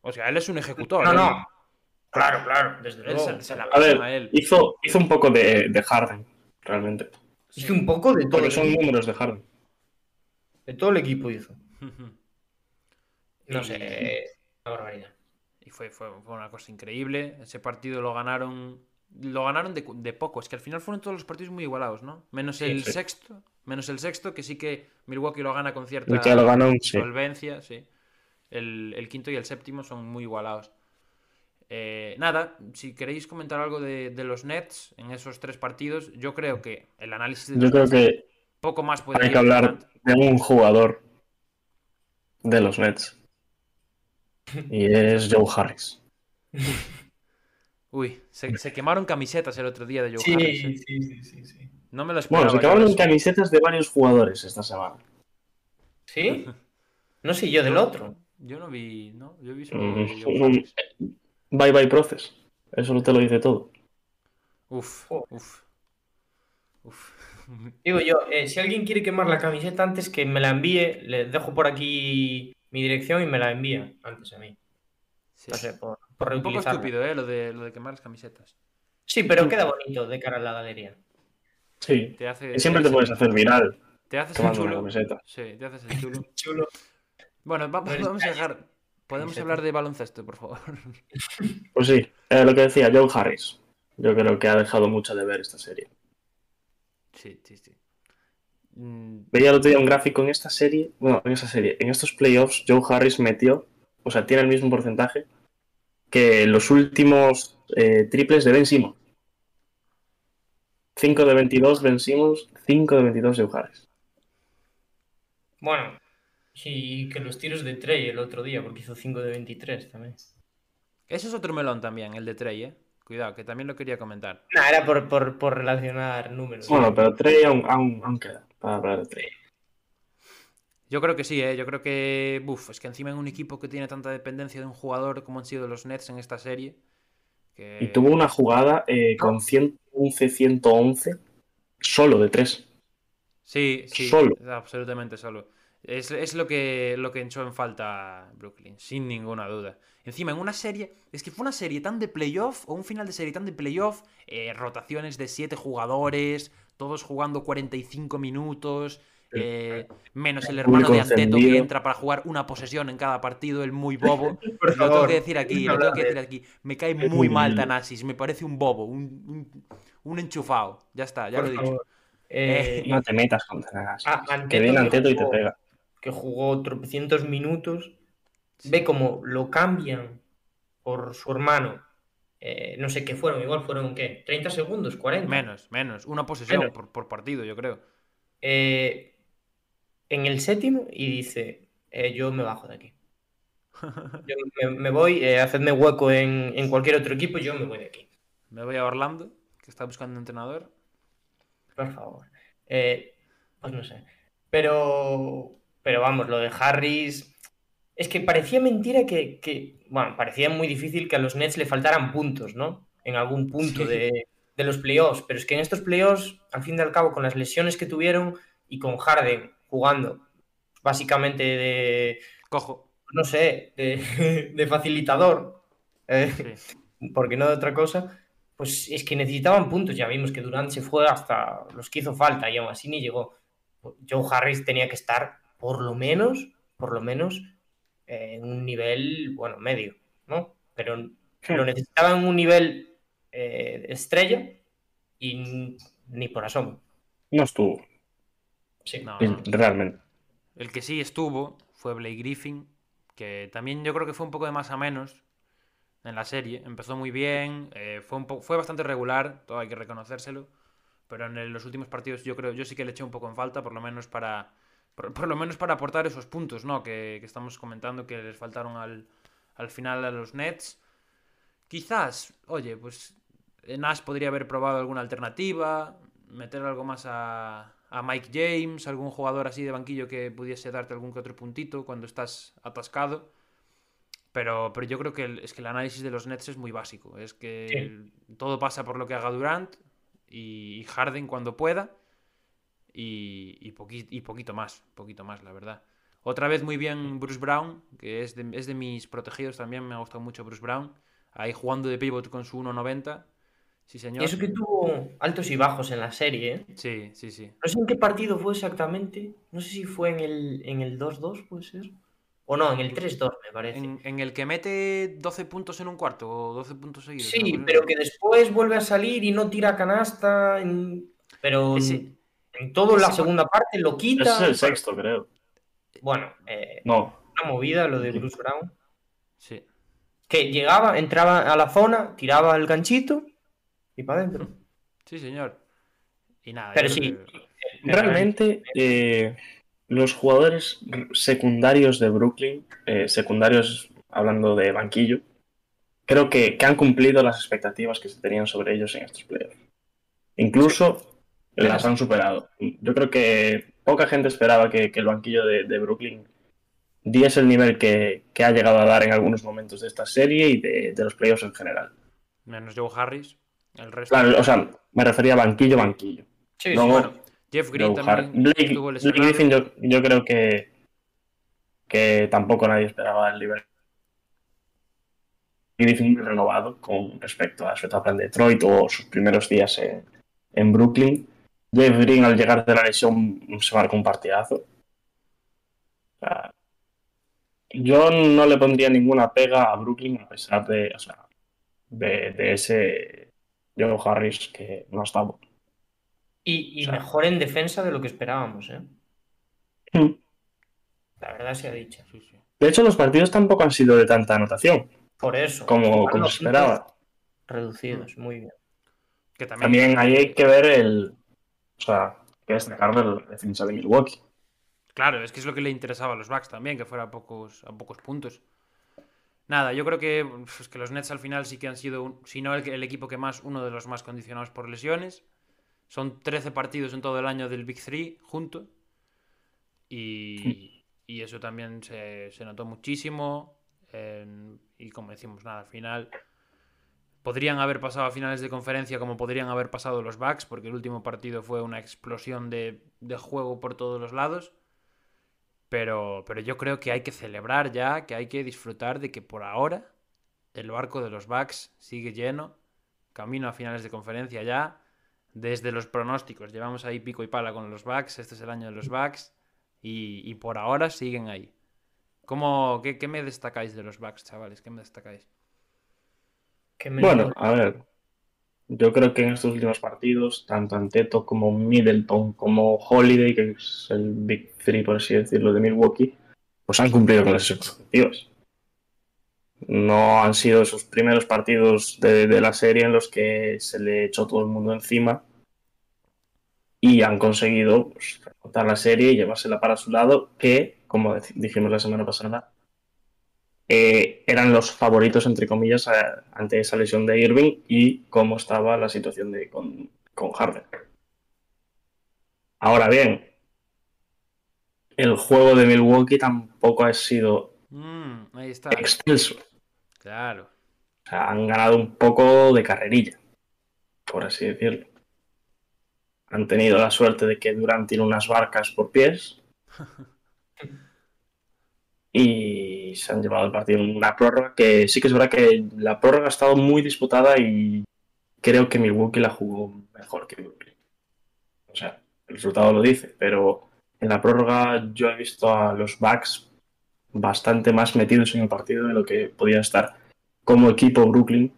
O sea, él es un ejecutor. No, no. Claro, claro, desde Él luego. se, se la A ver, a él. hizo, hizo un poco de, de Harden, realmente. Hizo un poco de todo, Porque son equipo, números de Harden. de todo el equipo hizo. *laughs* No sé, eh, barbaridad. Y fue, fue, fue una cosa increíble. Ese partido lo ganaron lo ganaron de, de poco. Es que al final fueron todos los partidos muy igualados, ¿no? Menos el sí. sexto. Menos el sexto, que sí que Milwaukee lo gana con cierta ganó, sí. solvencia, sí. El, el quinto y el séptimo son muy igualados. Eh, nada, si queréis comentar algo de, de los Nets en esos tres partidos, yo creo que el análisis de Yo los creo Nets que poco más puede hay ir que hablar de un jugador de los Nets. Y es Joe Harris. Uy, se, se quemaron camisetas el otro día de Joe Sí, Harris. ¿eh? sí, sí, sí, sí. No me lo esperaba. Bueno, se eso. camisetas de varios jugadores esta semana. ¿Sí? *laughs* No sé yo del otro. Yo no vi, ¿no? Yo vi solo Mm, Joe mm, Harris. Bye bye Process. Eso te lo dice todo. Uf, Jo. uf. Uf. *laughs* Digo yo, eh, si alguien quiere quemar la camiseta antes que me la envíe, le dejo por aquí mi dirección y me la envía antes a mí. Sí. No sé, por, por Un poco estúpido, ¿eh? Lo de, lo de quemar las camisetas. Sí, pero queda bonito de cara a la galería. Sí. Te hace, Y siempre te puedes hacer viral Te haces el chulo. Sí, te haces el chulo. *laughs* Chulo. Bueno, vamos a dejar. Podemos hablar de baloncesto, por favor. *laughs* Pues sí, eh, lo que decía Joe Harris. Yo creo que ha dejado mucho de ver esta serie. Sí, sí, sí. Mm, Veía el otro día un gráfico en esta serie, bueno, en esa serie, en estos playoffs, Joe Harris metió, o sea, tiene el mismo porcentaje que los últimos eh, triples de Ben Simmons. 5 de 22 Ben Simmons, 5 de 22 Joe Harris. Bueno, y que los tiros de Trey el otro día, porque hizo 5 de 23 también. Eso es otro melón también, el de Trey, ¿eh? Cuidado, que también lo quería comentar. Nah, era por, por, por relacionar números. Bueno, pero Trey aún, aún, aún queda para hablar de Trey. Yo creo que sí, ¿eh? Yo creo que. Buf, es que encima en un equipo que tiene tanta dependencia de un jugador como han sido los Nets en esta serie. Que... Y tuvo una jugada eh, con 111-111 solo de 3. Sí, sí, Solo. absolutamente solo. Es, es lo que lo que echó en falta Brooklyn, sin ninguna duda. Encima, en una serie, es que fue una serie tan de playoff, o un final de serie tan de playoff, eh, rotaciones de 7 jugadores, todos jugando 45 minutos, eh, menos el hermano de Anteto que entra para jugar una posesión en cada partido, el muy bobo. *laughs* Por Lo tengo que decir aquí, lo tengo que decir aquí. Me cae muy muy mal. Tanasis, me parece un bobo, un, un, un enchufado. Ya está, ya por lo he dicho. favor. Eh, No te metas con Tenagas. Ah, que Anteto viene que Anteto y te pega. que jugó tropecientos minutos, Sí. ve como lo cambian por su hermano. Eh, no sé qué fueron, igual fueron, ¿qué? ¿30 segundos? ¿40? Menos, menos. Una posesión Menos. por, por partido, yo creo. Eh, en el séptimo y dice, eh, yo me bajo de aquí. *laughs* Yo me, me voy, hacedme hueco en, en cualquier otro equipo, yo me voy de aquí. Me voy a Orlando, que está buscando entrenador. Por favor. Pues no sé. Pero, pero vamos, lo de Harris. Es que parecía mentira que, que- Bueno, parecía muy difícil que a los Nets le faltaran puntos, ¿no? En algún punto Sí. de, de los playoffs. Pero es que en estos playoffs, al fin y al cabo, con las lesiones que tuvieron y con Harden jugando básicamente de. Cojo. No sé, de, *laughs* de facilitador. eh, Sí. porque no de otra cosa, pues es que necesitaban puntos. Ya vimos que Durant se fue hasta los que hizo falta y aún así ni llegó. Joe Harris tenía que estar por lo menos, por lo menos, en un nivel, bueno, medio, ¿no? Pero lo necesitaba en un nivel eh, estrella y ni por asomo. No estuvo, Sí. No, realmente. El que sí estuvo fue Blake Griffin, que también yo creo que fue un poco de más a menos en la serie. Empezó muy bien, eh, fue, un fue bastante regular, todo hay que reconocérselo. Pero en el- los últimos partidos yo creo, yo sí que le eché un poco en falta, por lo menos para, por, por lo menos para aportar esos puntos, ¿no? Que, que estamos comentando que les faltaron al, al final a los Nets. Quizás, oye, pues Nash podría haber probado alguna alternativa, meter algo más a, a Mike James, algún jugador así de banquillo que pudiese darte algún que otro puntito cuando estás atascado. Pero, pero yo creo que el, es que el análisis de los Nets es muy básico. Es que Sí. todo pasa por lo que haga Durant y, y Harden cuando pueda. Y, y, poqui- y poquito más, poquito más, la verdad. Otra vez muy bien Bruce Brown, que es de, es de mis protegidos también, me ha gustado mucho Bruce Brown. Ahí jugando de pivot con su 1.90. Sí, señor. Y eso que tuvo altos y bajos en la serie, ¿eh? Sí, sí, sí. No sé en qué partido fue exactamente. No sé si fue en el, en el 2-2, puede ser. O no, en el 3-2, me parece. En, en el que mete 12 puntos en un cuarto o 12 puntos seguidos. Sí, pero que después vuelve a salir y no tira canasta. en- Pero Ese- en toda la segunda parte lo quita. Ese es el sexto, creo. Bueno, eh, No, una movida lo de Bruce Brown. Sí. Que llegaba, entraba a la zona, tiraba el ganchito y para adentro. Sí, señor. Y nada. Pero sí, que- realmente eh, los jugadores secundarios de Brooklyn, eh, secundarios hablando de banquillo, creo que, que han cumplido las expectativas que se tenían sobre ellos en estos playoffs. Incluso las han superado. Yo creo que poca gente esperaba que, que el banquillo de, de Brooklyn diese el nivel que, que ha llegado a dar en algunos momentos de esta serie y de, de los playoffs en general. Menos Joe Harris. El resto. Claro, o sea, me refería a banquillo, banquillo. Sí, sí, bueno. Jeff Green también Blake. Griffin yo, yo creo que, que tampoco nadie esperaba el nivel. Griffin renovado con respecto a su etapa en Detroit o sus primeros días en, en Brooklyn. Jeff Green al llegar de la lesión se marcó un partidazo. O sea, yo no le pondría ninguna pega a Brooklyn a pesar de, o sea, de, de ese Joe Harris que no estaba. Y, y o sea- mejor en defensa de lo que esperábamos, ¿eh? Hmm. La verdad se ha dicho. Sí, sí. De hecho, los partidos tampoco han sido de tanta anotación Por eso. como, como esperaba. Reducidos, muy bien. Que también. También ahí hay que ver el. O sea, que de la defensa de Milwaukee. Claro, es que es lo que le interesaba a los Bucks también, que fuera a pocos, a pocos puntos. Nada, yo creo que, pues, que los Nets al final sí que han sido, si no el, el equipo que más, uno de los más condicionados por lesiones. Son 13 partidos en todo el año del Big Three junto. Y, y eso también se, se notó muchísimo. y como decimos, nada, al final podrían haber pasado a finales de conferencia como podrían haber pasado los Bucks, porque el último partido fue una explosión de, juego por todos los lados. Pero, pero yo creo que hay que celebrar ya, que hay que disfrutar de que por ahora el barco de los Bucks sigue lleno, camino a finales de conferencia ya. Desde los pronósticos, llevamos ahí pico y pala con los Bucks, este es el año de los Bucks, y, y por ahora siguen ahí. ¿Cómo, qué, qué me destacáis de los Bucks, chavales? ¿Qué me destacáis? Que me- Bueno, a ver. Yo creo que en estos últimos partidos, tanto Anteto como Middleton como Holiday, que es el Big Three, por así decirlo, de Milwaukee, pues han cumplido con las expectativas. No han sido esos primeros partidos de, de la serie en los que se le echó todo el mundo encima y han conseguido pues, remontar la serie y llevársela para su lado, que, como dijimos la semana pasada, eh, eran los favoritos, entre comillas, a- ante esa lesión de Irving y cómo estaba la situación de, con, con Harden. Ahora bien, el juego de Milwaukee tampoco ha sido Mm, ahí está. excelso. Claro. O sea, han ganado un poco de carrerilla, por así decirlo. Han tenido la suerte de que Durant tiene unas barcas por pies. *laughs* Y se han llevado el partido en una prórroga que sí que es verdad que la prórroga ha estado muy disputada y creo que Milwaukee la jugó mejor que Brooklyn. O sea, el resultado lo dice, pero en la prórroga yo he visto a los Bucks bastante más metidos en el partido de lo que podía estar como equipo Brooklyn,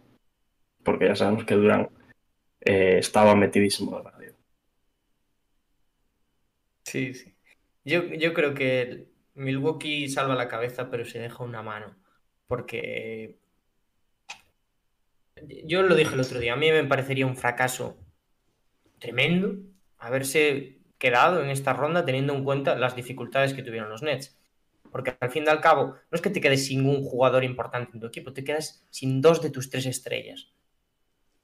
porque ya sabemos que Durant eh, estaba metidísimo en el partido. Sí, sí. Yo, yo creo que Milwaukee salva la cabeza, pero se deja una mano. Porque yo lo dije el otro día, a mí me parecería un fracaso tremendo haberse quedado en esta ronda teniendo en cuenta las dificultades que tuvieron los Nets. Porque al fin y al cabo, no es que te quedes sin un jugador importante en tu equipo, te quedas sin dos de tus tres estrellas.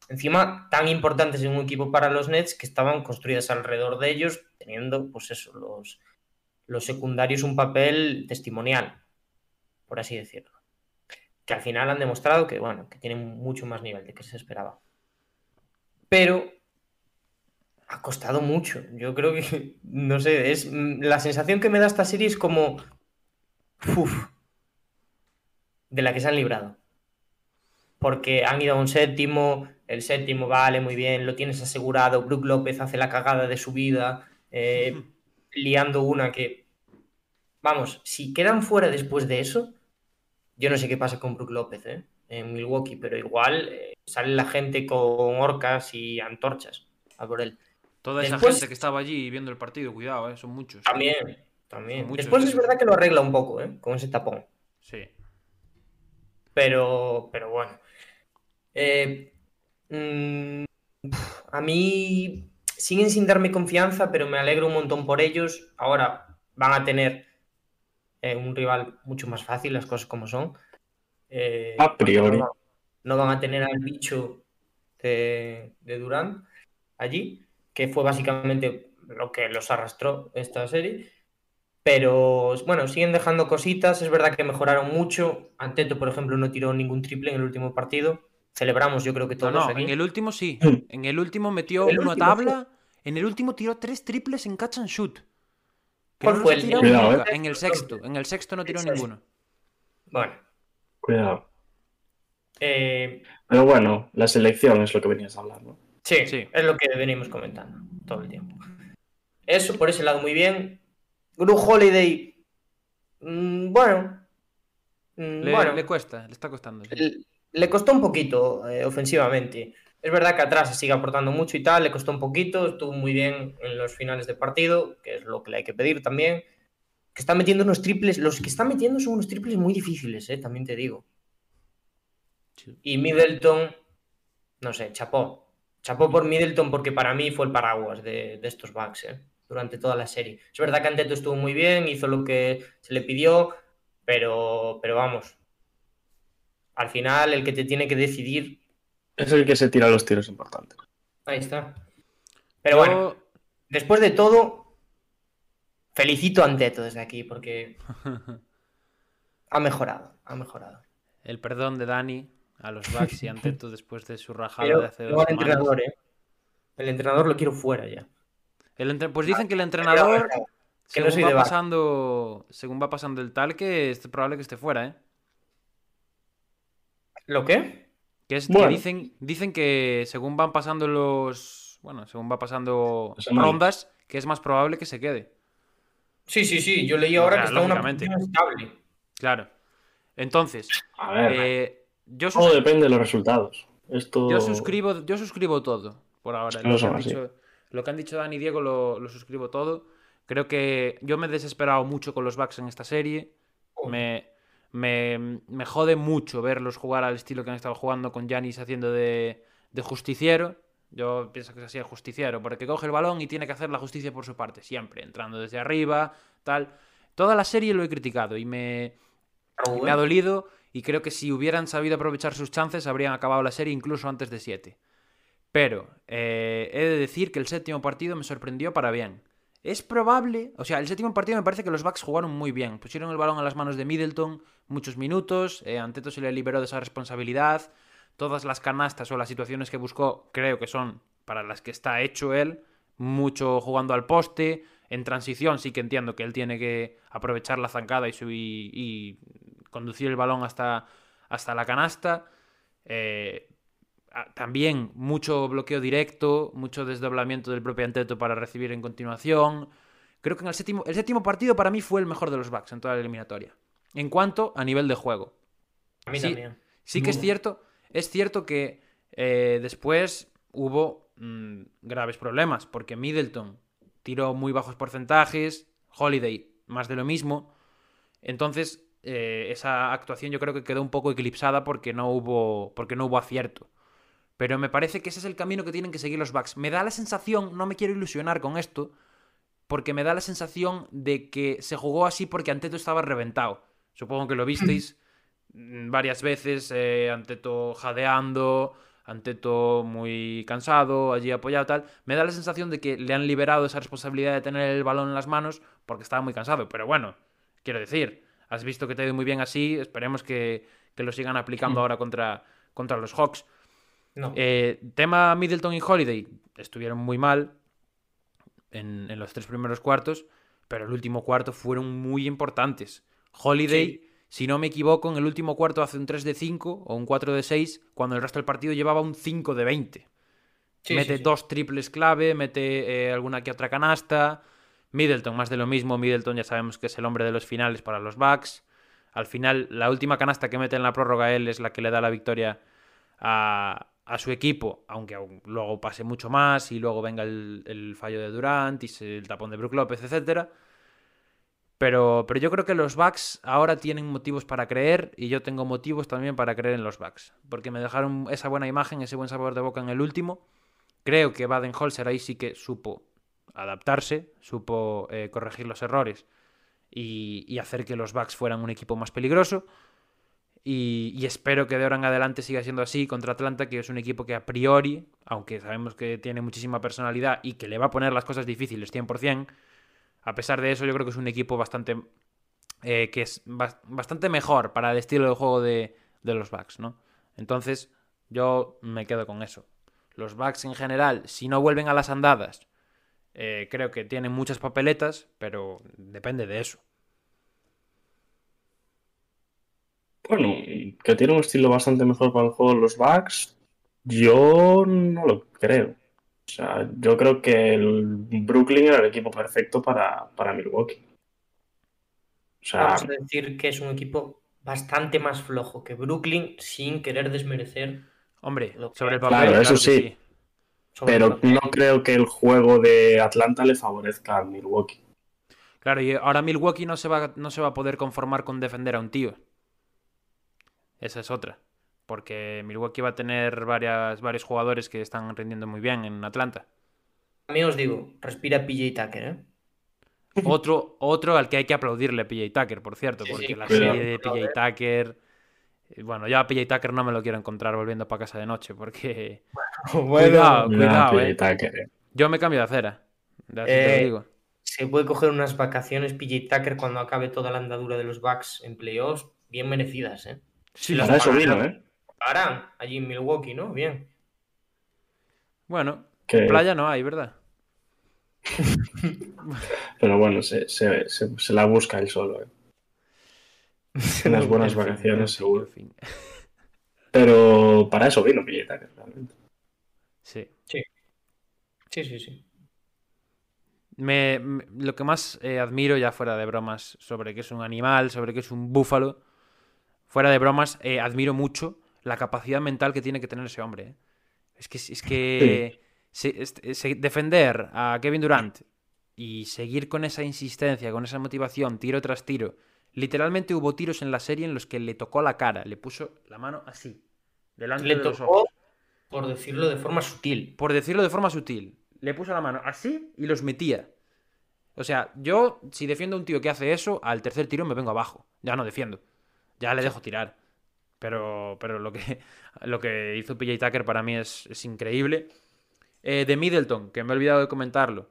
Encima, tan importantes en un equipo para los Nets que estaban construidas alrededor de ellos, teniendo, pues eso, los, los secundarios un papel testimonial, por así decirlo. Que al final han demostrado que, bueno, que tienen mucho más nivel de que se esperaba. Pero ha costado mucho. Yo creo que, *laughs* no sé, es la sensación que me da esta serie es como, uf, de la que se han librado. Porque han ido a un séptimo, el séptimo vale muy bien, lo tienes asegurado, Brook López hace la cagada de su vida, eh, liando una que vamos, si quedan fuera después de eso, yo no sé qué pasa con Brook López, ¿eh? En Milwaukee, pero igual eh, sale la gente con orcas y antorchas a por él. Toda esa gente que estaba allí viendo el partido, cuidado, ¿eh? son muchos. También, también. Son muchos Después es verdad que lo arregla un poco, ¿eh? Con ese tapón. Sí. Pero, pero bueno. Eh, mm, a mí siguen sin darme confianza, pero me alegro un montón por ellos. Ahora van a tener eh, un rival mucho más fácil, las cosas como son. Eh, A priori. No, no van a tener al bicho de, de Durant allí, que fue básicamente lo que los arrastró esta serie. Pero bueno, siguen dejando cositas. Es verdad que mejoraron mucho. Anteto, por ejemplo, no tiró ningún triple en el último partido. Celebramos, yo creo que todos no, aquí. en el último sí. Mm. En el último metió el una último, tabla. En el último tiró tres triples en catch and shoot. Que ¿Cuál no fue el- Cuidado, eh. En el sexto. En el sexto no tiró ninguno. Bueno, Cuidado. eh, Pero bueno, la selección es lo que venías a hablar, ¿no? sí, Sí. es lo que venimos comentando todo el tiempo. Eso por ese lado muy bien. Gru Holiday, mm, bueno, mm, Le, bueno, le cuesta, le está costando. sí. Le- costó un poquito eh, ofensivamente. Es verdad que atrás se sigue aportando mucho y tal, le costó un poquito, estuvo muy bien en los finales de partido, que es lo que le hay que pedir también. Que está metiendo unos triples, los que está metiendo son unos triples muy difíciles, eh, también te digo. Sí. Y Middleton, no sé, chapó. Chapó por Middleton porque para mí fue el paraguas de, de estos Bucks eh, durante toda la serie. Es verdad que Anteto estuvo muy bien, hizo lo que se le pidió, pero, pero vamos. Al final, el que te tiene que decidir, Es el que se tira los tiros importantes. ahí está. Pero Yo- bueno, después de todo, felicito a Anteto desde aquí porque *laughs* ha mejorado, ha mejorado. El perdón de Dani a los Bucks y Anteto *laughs* después de su rajada Pero de hace dos semanas. entrenador, ¿eh? El entrenador lo quiero fuera ya. El entre- Pues dicen que el Pero, entrenador, que no según soy va de pasando, según va pasando el tal, que es probable que esté fuera, ¿eh? ¿Lo qué? Que es que dicen, dicen que según van pasando los. Bueno, según va pasando rondas, que es más probable que se quede. Sí, sí, sí. Yo leí ahora que está una estable. Claro. Entonces, A ver, eh, yo, todo depende de los resultados. Esto... yo suscribo, yo suscribo todo por ahora. Lo no que, han dicho, lo que han dicho Dani y Diego lo, lo suscribo todo. Creo que yo me he desesperado mucho con los Bucks en esta serie. Me, me, me jode mucho verlos jugar al estilo que han estado jugando con Janis haciendo de, de justiciero. Yo pienso que es así el justiciero, porque coge el balón y tiene que hacer la justicia por su parte, siempre, entrando desde arriba, tal. Toda la serie lo he criticado y me, y me ha dolido y creo que si hubieran sabido aprovechar sus chances habrían acabado la serie incluso antes de 7. Pero eh, he de decir que el séptimo partido me sorprendió para bien. Es probable, o sea, el séptimo partido me parece que los Bucks jugaron muy bien. Pusieron el balón a las manos de Middleton muchos minutos, eh, Anteto se le liberó de esa responsabilidad. Todas las canastas o las situaciones que buscó creo que son para las que está hecho él. Mucho jugando al poste. En transición sí que entiendo que él tiene que aprovechar la zancada y, su- y- conducir el balón hasta, hasta la canasta. Eh, también mucho bloqueo directo, mucho desdoblamiento del propio Anteto para recibir en continuación. Creo que en el séptimo, el séptimo partido para mí fue el mejor de los Bucks en toda la eliminatoria. En cuanto a nivel de juego. A mí Sí. también. Sí que es Bueno. cierto, es cierto que eh, después hubo mm, graves problemas, porque Middleton tiró muy bajos porcentajes, Holiday más de lo mismo. Entonces, eh, esa actuación yo creo que quedó un poco eclipsada porque no hubo, porque no hubo acierto. Pero me parece que ese es el camino que tienen que seguir los Bucks. Me da la sensación, no me quiero ilusionar con esto, porque me da la sensación de que se jugó así porque Anteto estaba reventado. Supongo que lo visteis mm, varias veces, eh, Anteto jadeando, Anteto muy cansado, allí apoyado tal. Me da la sensación de que le han liberado esa responsabilidad de tener el balón en las manos porque estaba muy cansado. Pero bueno, quiero decir, has visto que te ha ido muy bien así, esperemos que, que lo sigan aplicando ahora contra, contra los Hawks. No. Eh, tema Middleton y Holiday estuvieron muy mal en, en los tres primeros cuartos, pero el último cuarto fueron muy importantes. Holiday, Sí. si no me equivoco, en el último cuarto hace un 3 de 5 o un 4 de 6, cuando el resto del partido llevaba un 5 de 20. Sí, mete sí, dos triples clave, mete eh, alguna que otra canasta. Middleton, más de lo mismo. Middleton ya sabemos que es el hombre de los finales para los Bucks. Al final, la última canasta que mete en la prórroga él es la que le da la victoria a, a su equipo, aunque luego pase mucho más y luego venga el, fallo de Durant y el tapón de Brook López, etcétera. Pero, pero yo creo que los Bucks ahora tienen motivos para creer y yo tengo motivos también para creer en los Bucks. Porque me dejaron esa buena imagen, ese buen sabor de boca en el último. Creo que Baden-Holzer ahí sí que supo adaptarse, supo eh, corregir los errores y, y hacer que los Bucks fueran un equipo más peligroso. Y, espero que de ahora en adelante siga siendo así contra Atlanta, que es un equipo que a priori, aunque sabemos que tiene muchísima personalidad y que le va a poner las cosas difíciles 100%, a pesar de eso yo creo que es un equipo bastante eh, que es bas- bastante mejor para el estilo de juego de, de los Bucks, ¿no? Entonces yo me quedo con eso. Los Bucks en general, si no vuelven a las andadas, eh, creo que tienen muchas papeletas, pero depende de eso. Bueno, que tiene un estilo bastante mejor para el juego de los Bucks, yo no lo creo. O sea, yo creo que el Brooklyn era el equipo perfecto para, para Milwaukee. O sea, Vamos a decir que es un equipo bastante más flojo que Brooklyn sin querer desmerecer. Hombre, Lo que- sobre el papel, Claro, eso que sí. sobre pero no creo que el juego de Atlanta le favorezca a Milwaukee. Claro, y ahora Milwaukee no se va, no se va a poder conformar con defender a un tío. Esa es otra. Porque Milwaukee va a tener varias, varios jugadores que están rindiendo muy bien en Atlanta. También os digo, respira PJ Tucker, ¿eh? *laughs* Otro, otro al que hay que aplaudirle a PJ Tucker, por cierto, Sí, porque sí, la cuidado. serie de PJ Tucker. eh, Bueno, ya a PJ Tucker no me lo quiero encontrar volviendo para casa de noche, porque. *laughs* Cuidado, cuidado, Mira, eh. Tucker, eh. Yo me cambio de acera. Eh, lo digo. Se puede coger unas vacaciones PJ Tucker cuando acabe toda la andadura de los Bucks en playoffs, bien merecidas, ¿eh? Sí, las Para eso vino, ¿eh? Harán allí en Milwaukee, ¿no? Bien. Bueno, Que- playa no hay, ¿verdad? *laughs* pero bueno, se, se- se- se la busca él solo, ¿eh? Unas buenas vacaciones, fin, seguro. fin. Pero para eso vino Tucker, realmente. Sí. Sí, sí, sí. Me, me- lo que más eh, admiro, ya fuera de bromas, sobre que es un animal, sobre que es un búfalo, fuera de bromas, eh, admiro mucho la capacidad mental que tiene que tener ese hombre. ¿eh? Es que, es que se- este- se- defender a Kevin Durant y seguir con esa insistencia, con esa motivación, tiro tras tiro. Literalmente hubo tiros en la serie en los que le tocó la cara, le puso la mano así, delante Le de los tocó, ojos. por decirlo de forma sutil. Por decirlo de forma sutil, le puso la mano así y los metía. O sea, yo, si defiendo a un tío que hace eso, al tercer tiro me vengo abajo. Ya no defiendo. Ya le dejo tirar. Pero, pero lo, que, *laughs* lo que hizo PJ Tucker para mí es, es increíble. Eh, de Middleton, que me he olvidado de comentarlo.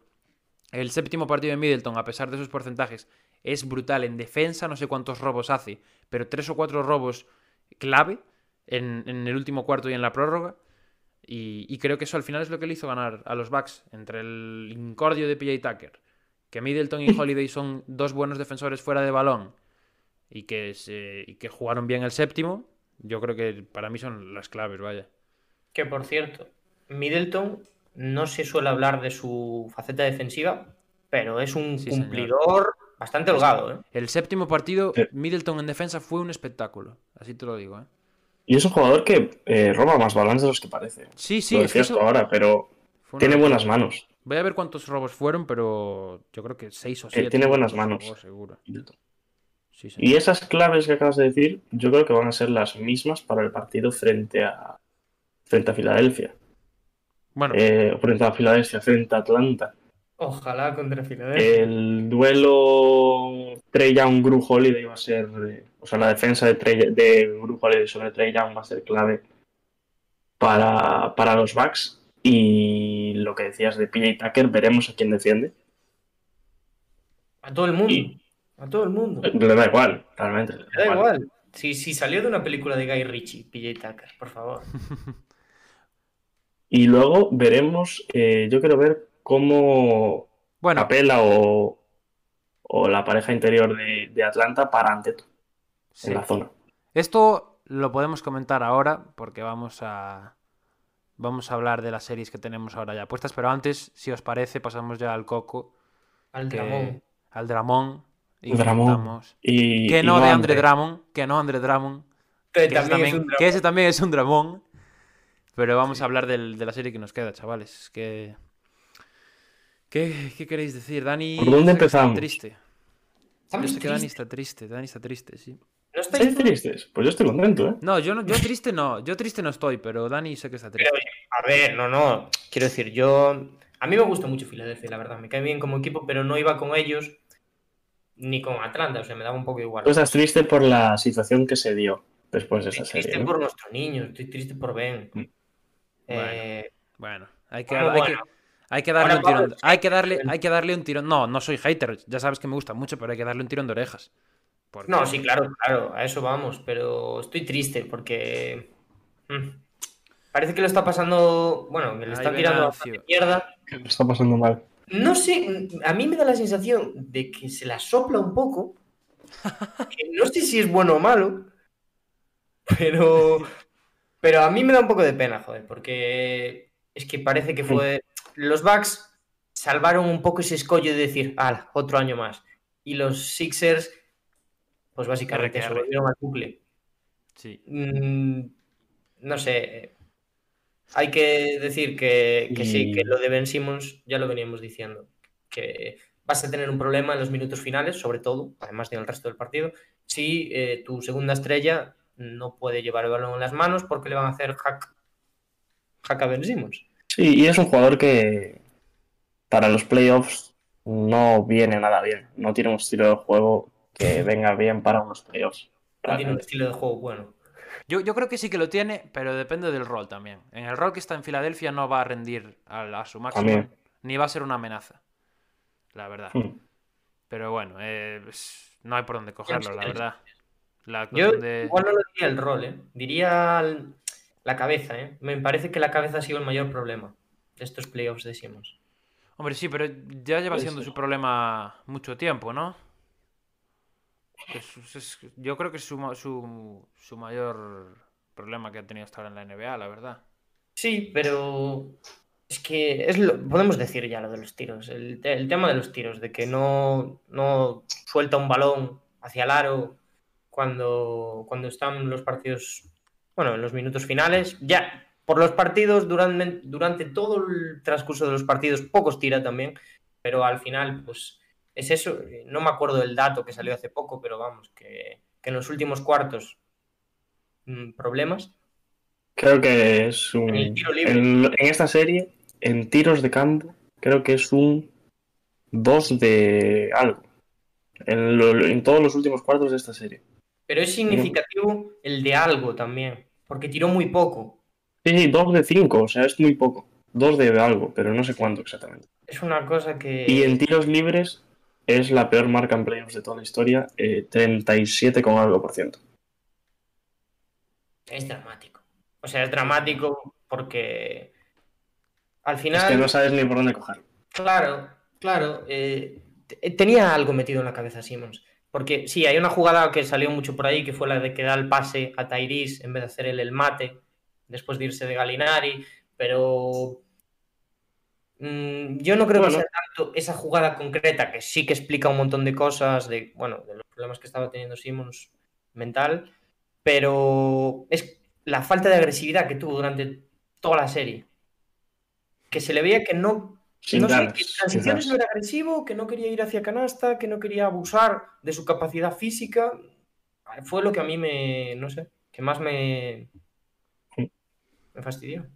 El séptimo partido de Middleton, a pesar de sus porcentajes, es brutal en defensa. No sé cuántos robos hace, pero tres o cuatro robos clave en, en el último cuarto y en la prórroga. Y, y creo que eso al final es lo que le hizo ganar a los Bucks. Entre el incordio de PJ Tucker, que Middleton y *laughs* Holiday son dos buenos defensores fuera de balón y que, se- y que jugaron bien el séptimo, yo creo que para mí son las claves, vaya. Que por cierto, Middleton no se suele hablar de su faceta defensiva, pero es un Sí, señor. cumplidor bastante holgado, ¿eh? El séptimo partido, Eh. Middleton en defensa fue un espectáculo. Así te lo digo, ¿eh? Y es un jugador que eh, roba más balones de los que parece. Sí, sí, Lo es eso ahora, pero tiene buenas manos. Voy a ver cuántos robos fueron, pero yo creo que seis o siete. tiene buenas manos. robó, seguro. Sí, sí. Y esas claves que acabas de decir, yo creo que van a ser las mismas para el partido frente a frente a Filadelfia. Bueno, Eh, frente a Filadelfia, frente a Atlanta. Ojalá contra Filadelfia. El duelo Trey Young Gru Holiday va a ser, eh, o sea, la defensa de, Trey, de Gru Holiday sobre Trey Young va a ser clave para, para los Bucks. Y lo que decías de PJ Tucker, veremos a quién defiende. A todo el mundo. Y- A todo el mundo. Le da igual, realmente. le da igual. Si, si salió de una película de Guy Ritchie, PJ Tucker, por favor. *laughs* Y luego veremos, eh, yo quiero ver cómo bueno, Capela o, o la pareja interior de, de Atlanta para Anteto sí. en la zona. Esto lo podemos comentar ahora porque vamos a vamos a hablar de las series que tenemos ahora ya puestas, pero antes, si os parece, pasamos ya al coco Al que- Dramón. al Dramón. Y Dramón. comentamos- Y, Que y no de Andre. Drummond, que no Andre Drummond. Que Que, ese también es un que ese también es un Dramón. Pero vamos a hablar del- de la serie que nos queda, chavales. Que... ¿Qué, qué queréis decir? Dani. ¿Por dónde está empezamos? triste. Yo sé que Dani está triste, Dani está triste, sí. ¿No estáis ¿Estáis tristes? Pues yo estoy contento, ¿eh? No, yo, no, yo triste no, yo triste no estoy, pero Dani sé que está triste. A ver, no, no. Quiero decir, yo. A mí me gusta mucho Filadelfia, la verdad. Me cae bien como equipo, pero no iba con ellos ni con Atlanta. O sea, me daba un poco igual. Tú estás triste por la situación que se dio después de esa Estoy triste serie. ¿no? por nuestro niño, estoy triste por Ben. Mm. Eh, Bueno, hay que, Bueno, hay bueno. que, hay que darle Ahora un tirón. Hay que darle, hay que darle un tirón. No, no soy hater, ya sabes que me gusta mucho, pero hay que darle un tirón de orejas. Porque- No, sí, claro, claro, a eso vamos, pero estoy triste porque mm, parece que lo está pasando, bueno, que le Ay, están tirando a mierda. Que lo está pasando mal. No sé, a mí me da la sensación de que se la sopla un poco. *laughs* que no sé si es bueno o malo, pero pero a mí me da un poco de pena, joder, porque es que parece que fue los Bucks salvaron un poco ese escollo de decir, "Ala, otro año más." Y los Sixers pues básicamente se volvieron al bucle. Sí. Mm, no sé. Hay que decir que, que sí, que lo de Ben Simmons ya lo veníamos diciendo. Que vas a tener un problema en los minutos finales, sobre todo, además del resto del partido, si eh, tu segunda estrella no puede llevar el balón en las manos porque le van a hacer hack, hack a Ben Simmons. Sí, y es un jugador que para los playoffs no viene nada bien. No tiene un estilo de juego que venga bien para unos playoffs. No tiene un estilo de juego bueno. Yo, yo creo que sí que lo tiene, pero depende del rol también. En el rol que está en Filadelfia no va a rendir a, a su máximo, También. ni va a ser una amenaza. La verdad. Hmm. Pero bueno, eh, no hay por dónde cogerlo, la verdad. La Yo de... igual no lo diría el rol, ¿eh? diría el- la cabeza. ¿eh? Me parece que la cabeza ha sido el mayor problema de estos playoffs de Simmons. Hombre, sí, pero ya lleva siendo su problema mucho tiempo, ¿no? Yo creo que es su, su, su mayor problema que ha tenido hasta ahora en la NBA, la verdad. Sí, pero es que es podemos decir ya lo de los tiros. El, el tema de los tiros, de que no, no suelta un balón hacia el aro cuando, cuando están los partidos, bueno, en los minutos finales. Ya, por los partidos, durante, durante todo el transcurso de los partidos, pocos tira también, pero al final, pues es eso. No me acuerdo del dato que salió hace poco, pero vamos, que, que en los últimos cuartos, mm, problemas. Creo que es un. En el tiro libre. En, en esta serie, en tiros de campo, creo que es un 2 de algo. En, lo- en todos los últimos cuartos de esta serie. Pero es significativo el de algo también, porque tiró muy poco. Sí, sí, 2 de 5, o sea, es muy poco. 2 de algo, pero no sé cuánto exactamente. Es una cosa que... Y en tiros libres es la peor marca en playoffs de toda la historia, eh, 37 con algo por ciento. Es dramático. O sea, es dramático porque al Es final... que no sabes ni por dónde cogerlo. Claro, claro. eh, te- tenía algo metido en la cabeza Simmons. Porque sí, hay una jugada que salió mucho por ahí, que fue la de que da el pase a Tyrese en vez de hacer él el mate, después de irse de Galinari, pero yo no creo Bueno. que sea tanto esa jugada concreta, que sí que explica un montón de cosas, de, bueno, de los problemas que estaba teniendo Simmons mental, pero es la falta de agresividad que tuvo durante toda la serie. Que se le veía que no Sin no sé, que en transiciones no era agresivo, que no quería ir hacia canasta, que no quería abusar de su capacidad física. Fue lo que a mí me, no sé, que más me, me fastidió.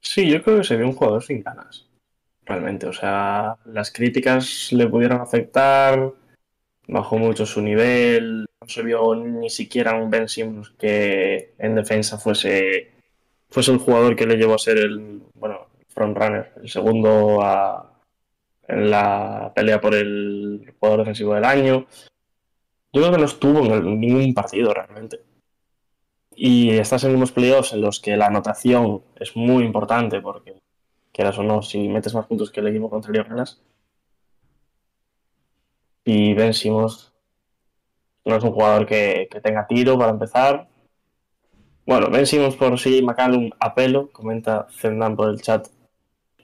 Sí, yo creo que se ve un jugador sin ganas. Realmente, o sea, las críticas le pudieron afectar, bajó mucho su nivel, no se vio ni siquiera un Ben Simmons que en defensa fuese, fuese el jugador que le llevó a ser el, bueno, frontrunner, el segundo a- en la pelea por el jugador defensivo del año. Yo creo que no estuvo en ningún partido realmente. Y estás en unos playoffs en los que la anotación es muy importante porque, quieras o no, si metes más puntos que el equipo contrario ganas. Y Ben Simmons no es un jugador que, que tenga tiro para empezar. Bueno, Ben Simmons por sí, McCallum a pelo, comenta Zendan por el chat.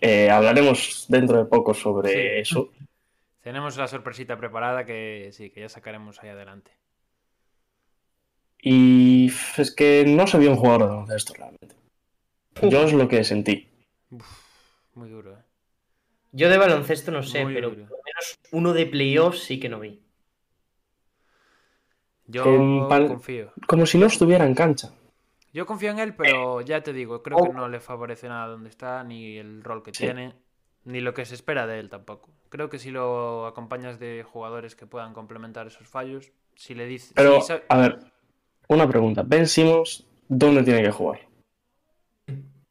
Eh, hablaremos dentro de poco sobre Sí. eso. *laughs* Tenemos la sorpresita preparada que sí, que ya sacaremos ahí adelante. Y es que no se vio un jugador de baloncesto realmente. Yo es lo que sentí. Muy duro, ¿eh? Yo de baloncesto no sé, Muy pero duro. por lo menos uno de playoffs sí que no vi. Yo En confío. Como si no estuviera en cancha. Yo confío en él, pero ya te digo, creo que no le favorece nada donde está, ni el rol que Sí. tiene, ni lo que se espera de él tampoco. Creo que si lo acompañas de jugadores que puedan complementar esos fallos, si le dices... Pero, si a ver, una pregunta. Ben Simmons, ¿dónde tiene que jugar?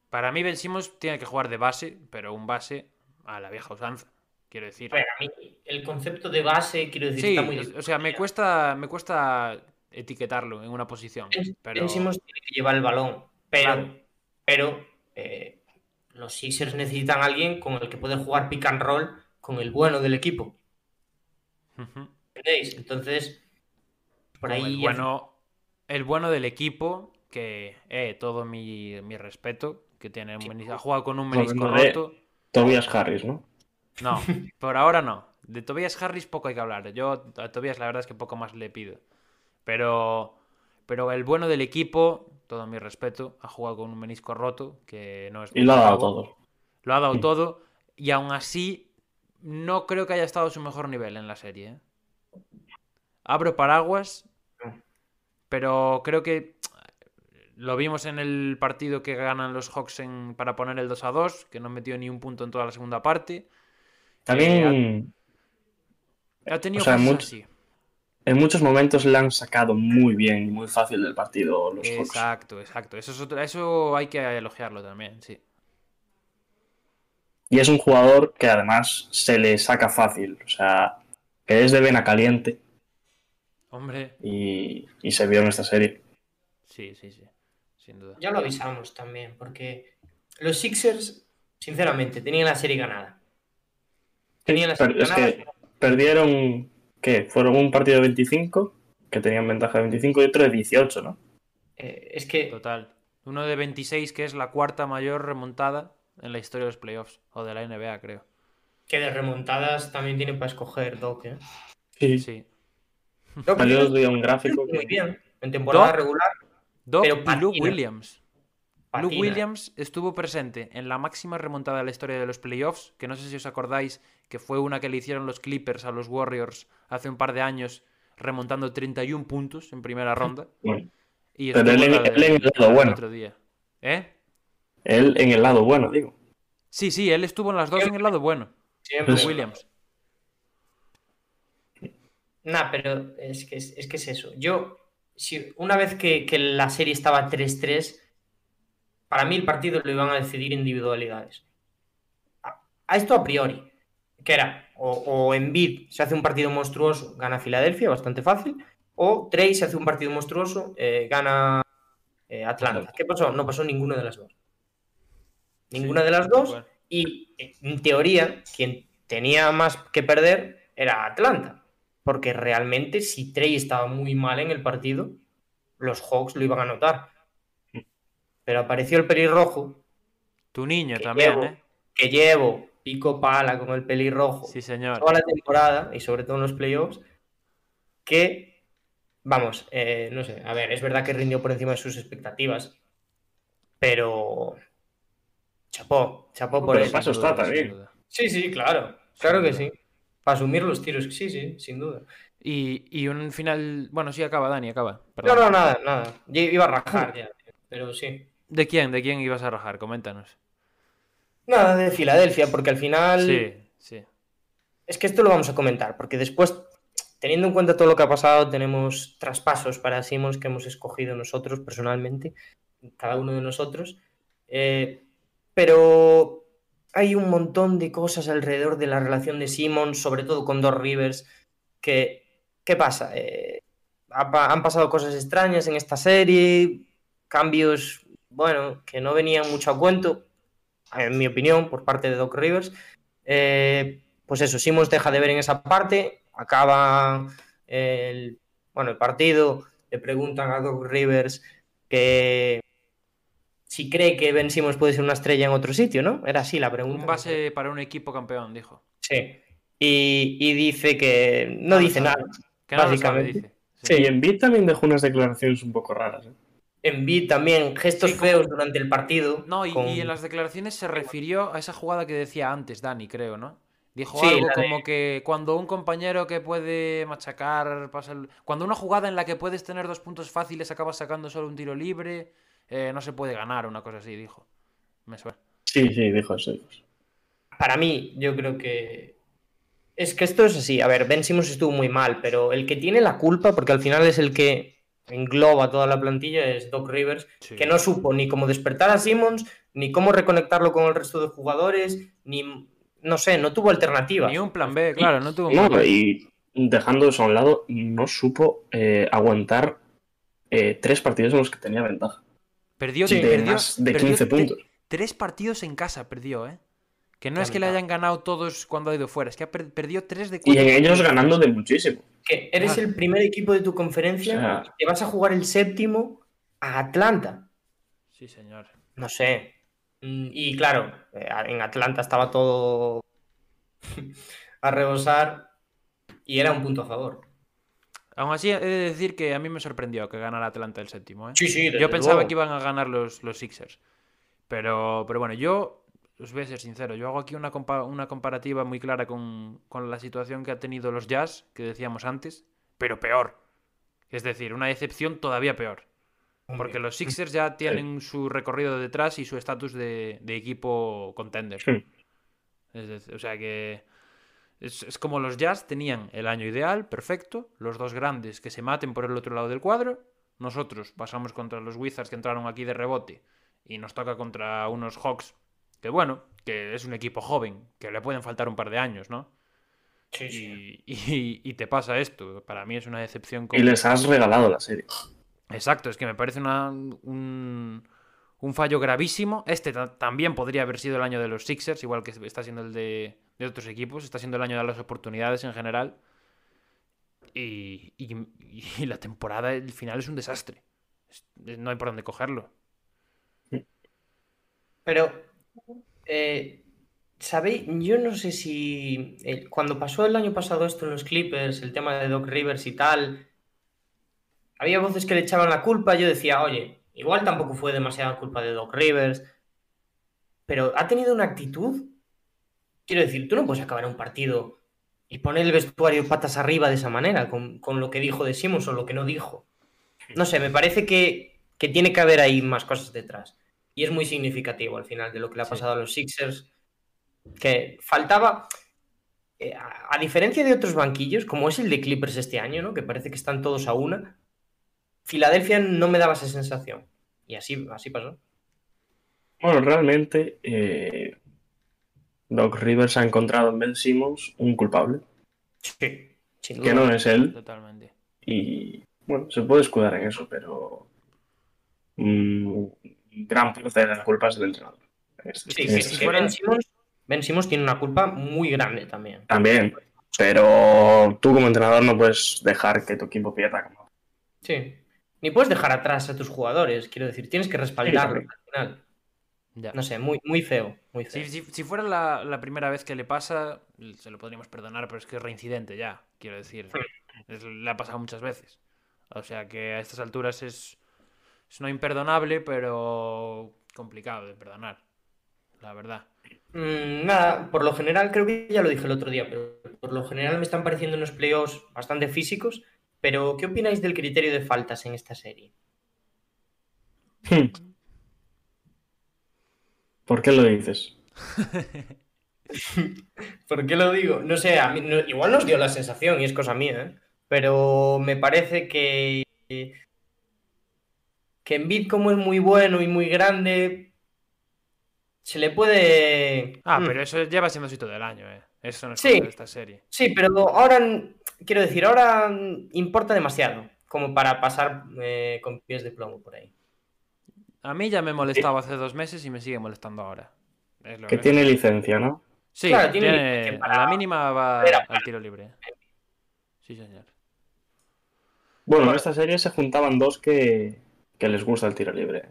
Para mí Ben Simmons tiene que jugar de base, pero un base a la vieja usanza, quiero decir. A ver, a mí el concepto de base, quiero decir, Sí, está muy o sea, me cuesta, me cuesta etiquetarlo en una posición, pero... Ben Simmons tiene que llevar el balón, pero, Claro. pero eh, los Sixers necesitan a alguien con el que puede jugar pick and roll con el bueno del equipo. ¿Entendéis? Entonces, por ahí bueno, el bueno del equipo, que eh, todo mi, mi respeto, que tiene un menis- ha jugado con un menisco roto. Tobias Harris, ¿no? No, por ahora no. De Tobias Harris poco hay que hablar. Yo a Tobias la verdad es que poco más le pido. Pero, pero el bueno del equipo, todo mi respeto, ha jugado con un menisco roto, que no es Y lo ha dado todo. Lo ha dado Mm. todo. Y aún así, no creo que haya estado a su mejor nivel en la serie. ¿eh? Abro paraguas, pero creo que lo vimos en el partido que ganan los Hawks en- para poner el 2 a 2, que no metió ni un punto en toda la segunda parte. También Ha tenido O sea, cosas mucho- así. en muchos momentos le han sacado muy bien y muy fácil del partido los Hawks. Exacto, exacto. Eso, es eso hay que elogiarlo también, sí. Y es un jugador que además se le saca fácil. O sea, que es de vena caliente Hombre, y, y se vio en esta serie. sí, sí, sí. Sin duda. Ya lo avisamos también, porque los Sixers, sinceramente, tenían la serie ganada. Tenían la serie Pero es ganada. que perdieron, ¿qué? Fueron un partido de 25, que tenían ventaja de 25 y otro de 18, ¿no? Eh, es que Total. Uno de 26, que es la cuarta mayor remontada en la historia de los playoffs. O de la NBA, creo. que de remontadas también tiene para escoger Doc. ¿eh? Sí. Sí. Otro día un gráfico. muy bien. En temporada Doc, regular, Doc Pero y Luke patina. Williams. Luke patina. Williams estuvo presente en la máxima remontada de la historia de los playoffs, que no sé si os acordáis, que fue una que le hicieron los Clippers a los Warriors hace un par de años, remontando 31 puntos en primera *laughs* ronda. Bueno, Y Pero él en- él el lado bueno. otro día. ¿Eh? él en el lado bueno, digo. Sí, sí, él estuvo en las dos en el lado bueno. Siempre. Williams. Nah, pero es que es, es que es eso. Yo, si una vez que, que la serie estaba 3-3, para mí el partido lo iban a decidir individualidades. A, a esto a priori. Que era, o, o Embiid se hace un partido monstruoso, gana Filadelfia, bastante fácil, o Trey se hace un partido monstruoso, eh, gana eh, Atlanta. ¿Qué pasó? No pasó ninguna de las dos. Ninguna de las dos. Bueno, Y eh, en teoría, quien tenía más que perder era Atlanta. Porque realmente, si Trey estaba muy mal en el partido, los Hawks lo iban a notar. Pero apareció el pelirrojo, Tu niño también, llevo. ¿eh? que llevo pico pala con el pelirrojo Sí, señor. toda la temporada y sobre todo en los playoffs, que, vamos, eh, no sé, a ver, es verdad que rindió por encima de sus expectativas, pero chapó, chapó por él. paso está también. Sí, sí, claro, claro que duda. sí. Para asumir los tiros, sí, sí, sin duda. Y, y un final. Bueno, sí, acaba, Dani, acaba. No, Perdón. no, nada, nada. Yo iba a rajar ya, pero sí. ¿De quién? ¿De quién ibas a rajar? Coméntanos. Nada de Filadelfia, porque al final Sí, sí. es que esto lo vamos a comentar, porque después, teniendo en cuenta todo lo que ha pasado, tenemos traspasos para Simmons que hemos escogido nosotros personalmente, cada uno de nosotros. Eh, pero hay un montón de cosas alrededor de la relación de Simmons, sobre todo con Doc Rivers, que, ¿qué pasa? Eh, han pasado cosas extrañas en esta serie, cambios, bueno, que no venían mucho a cuento, en mi opinión, por parte de Doc Rivers. Eh, pues eso, Simmons deja de ver en esa parte, acaba el, bueno, el partido, le preguntan a Doc Rivers que si cree que Ben Simmons puede ser una estrella en otro sitio, ¿no? Era así la pregunta. Un base para un equipo campeón, dijo. Sí. y, y dice que no dice sabe. nada. Que no lo sabe, Básicamente. dice. Sí. Y Embiid también dejó unas declaraciones un poco raras. ¿eh? Envid también, gestos Sí, como- feos durante el partido. No, y, con- y en las declaraciones se refirió a esa jugada que decía antes Dani, creo, ¿no? Dijo Sí, algo de- como que cuando un compañero que puede machacar, pasa el- cuando una jugada en la que puedes tener dos puntos fáciles acabas sacando solo un tiro libre, eh, no se puede ganar, una cosa así, dijo. Me suena. Sí, sí, dijo eso. Para mí, yo creo que. Es que esto es así. A ver, Ben Simmons estuvo muy mal, pero el que tiene la culpa, porque al final es el que engloba toda la plantilla, es Doc Rivers, Sí. que no supo ni cómo despertar a Simmons, ni cómo reconectarlo con el resto de jugadores, ni. No sé, no tuvo alternativas. Ni un plan B, claro, no tuvo un plan No, y dejando eso a un lado, no supo eh, aguantar eh, tres partidos en los que tenía ventaja. Perdió, de perdió- más de perdió 15 tre- puntos. Tres partidos en casa perdió, ¿eh? Que no es que le hayan ganado todos cuando ha ido fuera, es que ha per- perdió tres de Y cuatro. en ellos ganando de muchísimo. Que eres Ah. el primer equipo de tu conferencia O sea- y te vas a jugar el séptimo a Atlanta. Sí, señor. No sé. Mm, Y claro, eh, en Atlanta estaba todo *laughs* a rebosar y era un punto a favor. Aún así, he de decir que a mí me sorprendió que ganara Atlanta el séptimo, ¿eh? Sí, sí, Yo pensaba que iban a ganar los, los Sixers. Pero, pero bueno, yo os voy a ser sincero. Yo hago aquí una, compa- una comparativa muy clara con, con la situación que ha tenido los Jazz, que decíamos antes, pero peor. Es decir, una decepción todavía peor. Porque los *laughs* Sixers ya tienen su recorrido detrás y su estatus de, de equipo contender. Sí. Es decir, o sea que es, es como los Jazz tenían el año ideal, perfecto, los dos grandes que se maten por el otro lado del cuadro. Nosotros pasamos contra los Wizards que entraron aquí de rebote y nos toca contra unos Hawks que bueno, que es un equipo joven, que le pueden faltar un par de años, ¿no? Sí, sí. Y, y- y te pasa esto. Para mí es una decepción. Y les has regalado la serie. Exacto, es que me parece una- un, un fallo gravísimo. Este ta- también podría haber sido el año de los Sixers, igual que está siendo el de, de otros equipos. Está siendo el año de las oportunidades en general. Y, y- la temporada, el final es un desastre. Es- No hay por dónde cogerlo. Pero, eh, ¿sabéis? Yo no sé si eh, cuando pasó el año pasado esto en los Clippers, el tema de Doc Rivers y tal, había voces que le echaban la culpa. Yo decía, oye, igual tampoco fue demasiada culpa de Doc Rivers, pero ha tenido una actitud. Quiero decir, tú no puedes acabar un partido y poner el vestuario patas arriba de esa manera, con, con lo que dijo de Simmons o lo que no dijo. No sé, me parece que, que tiene que haber ahí más cosas detrás. Y es muy significativo al final de lo que le ha Sí. pasado a los Sixers. Que faltaba, eh, a, a diferencia de otros banquillos, como es el de Clippers este año, ¿no? que parece que están todos a una, Filadelfia no me daba esa sensación. Y así, así pasó. Bueno, realmente eh, Doc Rivers ha encontrado en Ben Simmons un culpable, Sí, sin que no es él, Totalmente. y bueno, se puede escudar en eso, pero mm, gran parte de la culpa es del entrenador. Sí, este ben, Simmons, Ben Simmons tiene una culpa muy grande también. También, pero tú como entrenador no puedes dejar que tu equipo pierda. como- Sí. Ni puedes dejar atrás a tus jugadores, quiero decir, tienes que respaldarlos Sí, al final. Ya. No sé, muy, muy feo, muy feo. Si, si- si fuera la, la primera vez que le pasa, se lo podríamos perdonar, pero es que es reincidente ya, quiero decir. Es- le ha pasado muchas veces. O sea que a estas alturas es, es no imperdonable, pero complicado de perdonar. La verdad. Mm, nada, por lo general, creo que ya lo dije el otro día, pero por lo general me están pareciendo unos playoffs bastante físicos. Pero, ¿qué opináis del criterio de faltas en esta serie? *laughs* ¿Por qué lo dices? *laughs* ¿Por qué lo digo? No sé, a mí, no- igual nos dio la sensación y es cosa mía, ¿eh? Pero me parece que. Que Embiid, como es muy bueno y muy grande, se le puede. Ah, Mm. pero eso lleva siendo así todo el año, ¿eh? Eso no es Sí. de esta serie. Sí, pero ahora, quiero decir, ahora importa demasiado como para pasar eh, con pies de plomo por ahí. A mí ya me molestaba hace dos meses y me sigue molestando ahora. Es lo Que que- tiene licencia, ¿no? Sí, Claro, tiene tiene- licencia a la mínima va Era al tiro libre. Sí, señor. Bueno, en esta serie se juntaban dos que, que les gusta el tiro libre.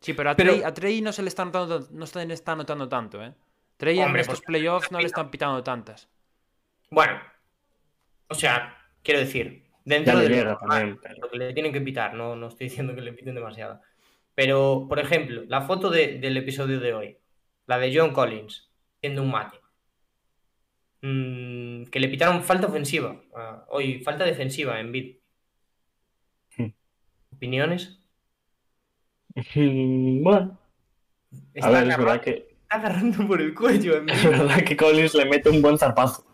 Sí, pero a Pero- Trey, a Trey no se le está notando, no se le está notando tanto, ¿eh? Trey en estos pues- playoffs no le están pitando tantas. Bueno, o sea, quiero decir, dentro de lo llega normal, también, pero- lo que le tienen que pitar, no, no estoy diciendo que le piten demasiado. Pero, por ejemplo, la foto de- del episodio de hoy, la de John Collins, siendo un mate. Mm, que le pitaron falta ofensiva. ah, hoy, falta defensiva en bid. ¿Opiniones? Mm, Bueno, a Está, ver, es verdad que, está agarrando por el cuello en *laughs* es verdad que Collins le mete un buen zarpazo.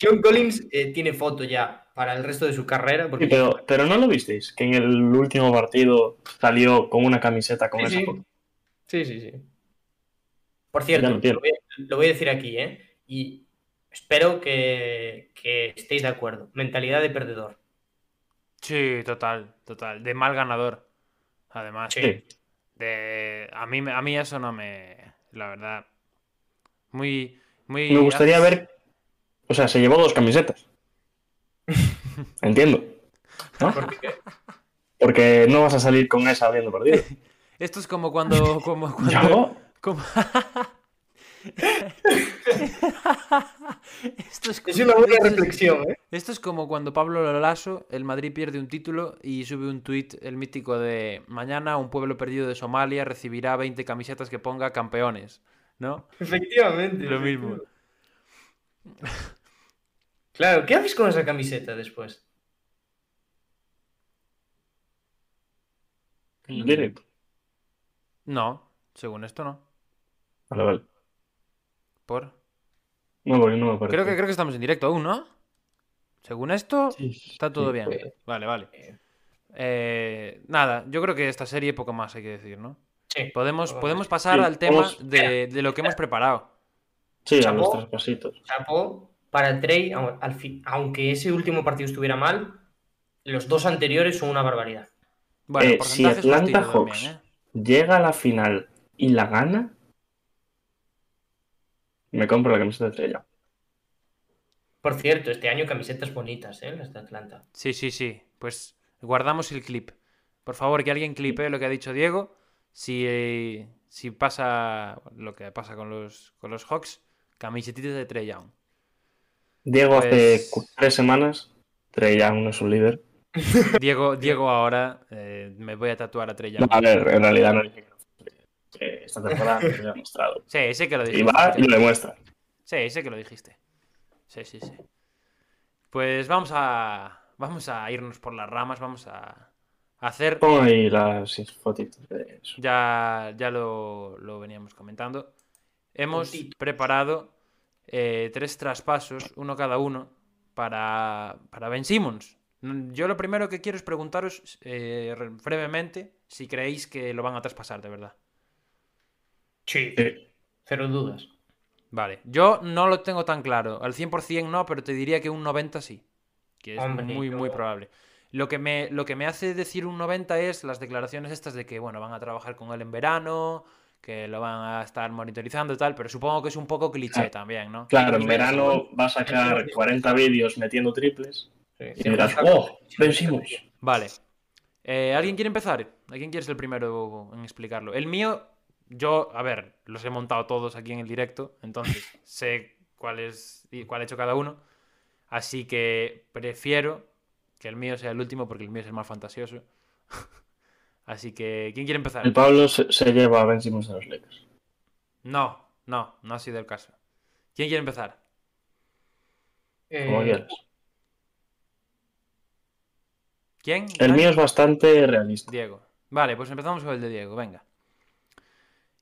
John Collins eh, tiene foto ya para el resto de su carrera. Porque Sí, pero, pero no lo visteis, que en el último partido salió con una camiseta con Sí, esa sí. foto. Sí, sí, sí. Por cierto, lo voy, a, lo voy a decir aquí, ¿eh? Y espero que, que estéis de acuerdo. Mentalidad de perdedor. Sí, total, total. De mal ganador. Además. Sí. De... A, mí, me- a mí eso no me... La verdad. Muy... muy Me gustaría ver. O sea, se llevó dos camisetas. Entiendo. ¿no? Porque, Porque no vas a salir con esa habiendo perdido. *laughs* Esto es como cuando... Como *laughs* cuando... ¿Yo? como- *laughs* Esto es, es una buena esto es- reflexión, ¿eh? Esto es como cuando Pablo Lasso, el Madrid pierde un título y sube un tuit, el mítico de mañana un pueblo perdido de Somalia recibirá 20 camisetas que ponga campeones, ¿no? Efectivamente. Lo mismo. Claro, ¿qué haces con esa camiseta después? Directo. No, según esto no. Vale, vale. Por... No, porque no me parece. Creo que, creo que estamos en directo aún, ¿no? Según esto, Sí, está todo sí. bien. pues, Vale, vale. eh. Eh, nada, yo creo que esta serie poco más hay que decir, ¿no? Sí. Podemos, podemos pasar Sí, al tema vamos. de, de lo que hemos preparado. Sí, a los tres pasitos. Chapó para Trey, al fin, aunque ese último partido estuviera mal, los dos anteriores son una barbaridad. Bueno, Eh, si Atlanta Hawks también, ¿eh? llega a la final y la gana, me compro la camiseta de estrella. Por cierto, este año camisetas bonitas, ¿eh? Las de Atlanta. Sí, sí, sí. Pues guardamos el clip. Por favor, que alguien clipe lo que ha dicho Diego. Si, eh, si pasa lo que pasa con los, con los Hawks, camisetitas de Trey Young. Diego hace Pues- tres semanas, Trey Young no es un líder. *laughs* Diego, Diego ahora eh, me voy a tatuar a Trey Young. No, a ver, en realidad no dije que esta temporada no se ha demostrado. Sí, sé que lo Y dijiste. va y lo demuestra. Sí, sé que lo dijiste. Sí, sí, sí. Pues vamos a. Vamos a irnos por las ramas, vamos a hacer. Pon ahí las fotitos de eso. Ya, ya lo, lo veníamos comentando. Hemos Puntito. preparado eh, tres traspasos, uno cada uno, para, para Ben Simmons. Mm, Yo lo primero que quiero es preguntaros eh, re- brevemente si creéis que lo van a traspasar de verdad. Sí. Sí. Cero dudas. Vale, yo no lo tengo tan claro. Al 100% no, pero te diría que un 90 sí. Que es Hombre, muy, yo- muy probable. Lo que, me, lo que me hace decir un 90 es las declaraciones estas de que, bueno, van a trabajar con él en verano, que lo van a estar monitorizando y tal, pero supongo que es un poco cliché Claro. también, ¿no? Claro, en verano va a sacar 40 vídeos metiendo triples Sí. y dirás, ¡oh! Ben Simmons! Vale. Eh, ¿Alguien quiere empezar? ¿Alguien quiere ser el primero en explicarlo? El mío, yo, a ver, los he montado todos aquí en el directo, entonces *laughs* sé cuál es y cuál ha hecho cada uno. Así que prefiero que el mío sea el último porque el mío es el más fantasioso. *laughs* Así que, ¿quién quiere empezar? El Pablo se, se lleva a Ben Simmons a los Lakers. No, no, no ha sido el caso. ¿Quién quiere empezar? Como Eh, quieras. ¿Quién? El ¿Nadie? mío es bastante realista. Diego. Vale, pues empezamos con el de Diego, venga.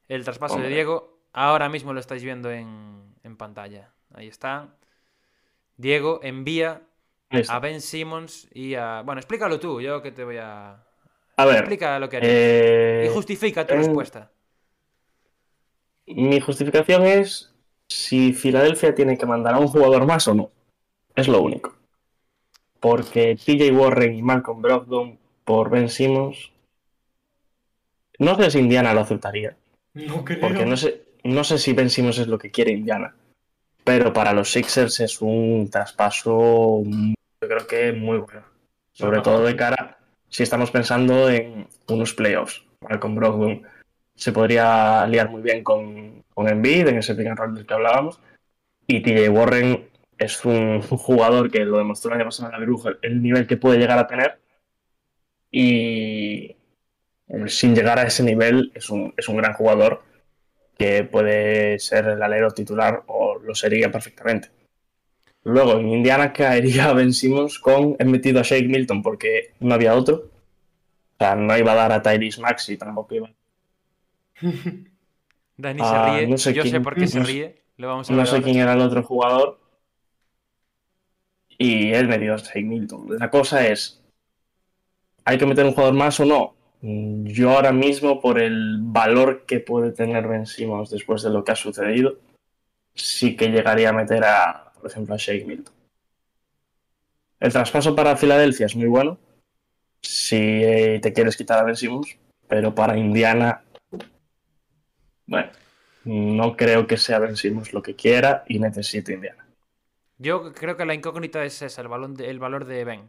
El traspaso de. Diego, ahora mismo lo estáis viendo en, en pantalla. Ahí está. Diego envía a Ben Simmons y a... Bueno, explícalo tú, yo que te voy a... A ver, Explica lo que harías. eh, Y justifica tu en- respuesta. mi justificación es si Filadelfia tiene que mandar a un jugador más o no. Es lo único. Porque TJ Warren y Malcolm Brogdon por Ben Simmons. No sé si Indiana lo aceptaría. No creo. Porque no sé, no sé si Ben Simmons es lo que quiere Indiana. Pero para los Sixers es un traspaso, yo creo que muy bueno. Sobre todo de cara, si estamos pensando en unos playoffs. Malcolm Brogdon se podría liar muy bien con, con Embiid en ese pick and roll del que hablábamos. Y TJ Warren es un, *laughs* jugador que lo demostró el año pasado en la Bruja, el nivel que puede llegar a tener. Y sin llegar a ese nivel, es un, es un gran jugador que puede ser el alero titular o lo sería perfectamente. Luego en Indiana caería *laughs* Ben Simmons con he metido a Shake Milton porque no había otro. O sea, no iba a dar a Tyrese Maxi, tampoco iba. *laughs* Dani Ah, se ríe. no sé Yo sé quién- por qué se no sé- ríe. Lo vamos a No sé quién era el otro jugador. Y él me dio a Shake Milton. La cosa es, ¿hay que meter un jugador más o no? Mm, Yo ahora mismo, por el valor que puede tener Ben Simmons después de lo que ha sucedido, sí que llegaría a meter a, por ejemplo, a Shake Milton. El traspaso para Filadelfia es muy bueno, si te quieres quitar a Ben Simmons, pero para Indiana, bueno, no creo que sea Ben Simmons lo que quiera y necesite Indiana. Yo creo que la incógnita es esa, el valor de Ben.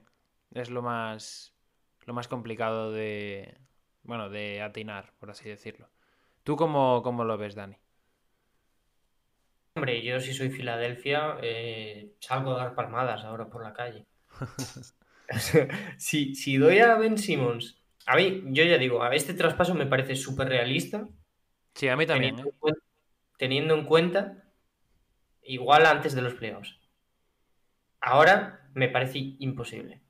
Es lo más, lo más complicado de, bueno, de atinar, por así decirlo. ¿Tú cómo, cómo lo ves, Dani? Hombre, yo si soy Filadelfia, eh, salgo a dar palmadas ahora por la calle. *laughs* Si, si doy a Ben Simmons, a mí, yo ya digo, a este traspaso me parece súper realista, Sí, a mí también, teniendo, ¿eh? en cuen- teniendo en cuenta, igual antes de los playoffs. Ahora me parece imposible.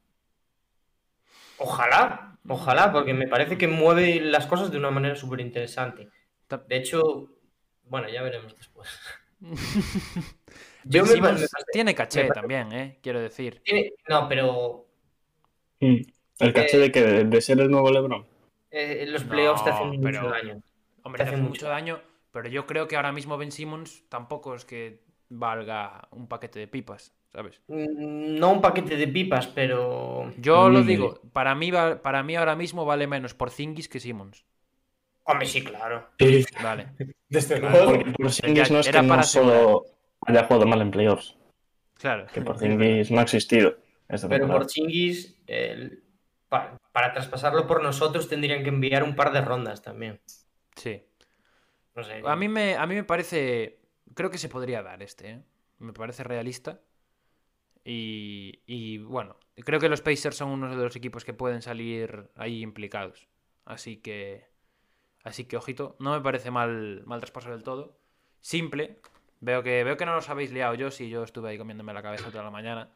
Ojalá, ojalá, porque me parece que mueve las cosas de una manera súper interesante. De hecho, bueno, ya veremos después. Ben *laughs* Yo me, Simmons me parece- tiene caché me también, ¿eh? Quiero decir. tiene- No, pero. El caché de que de, de ser el nuevo LeBron. eh, los playoffs te hacen mucho daño. Hombre, Te te hace hace mucho mucho daño, pero yo creo que ahora mismo Ben Simmons tampoco es que valga un paquete de pipas, ¿sabes? Mm, No un paquete de pipas, pero. Yo lo digo, para mí, para mí ahora mismo vale menos por Zingis que Simmons. Hombre, sí, claro. Sí, Vale. *laughs* Desde porque Porzingis no es que no solo haya jugado mal en playoffs, Claro. que Porzingis no ha existido. esta Pero temporada. por Chingis, para, para traspasarlo por nosotros tendrían que enviar un par de rondas también. Sí. No sé. A mí me, a mí me parece. Creo que se podría dar este, ¿eh? Me parece realista. Y, y bueno, creo que los Pacers son uno de los equipos que pueden salir ahí implicados. Así que. Así que, ojito, no me parece mal, mal traspaso del todo. Simple. Veo que, veo que no los habéis liado yo, si yo estuve ahí comiéndome la cabeza toda la mañana.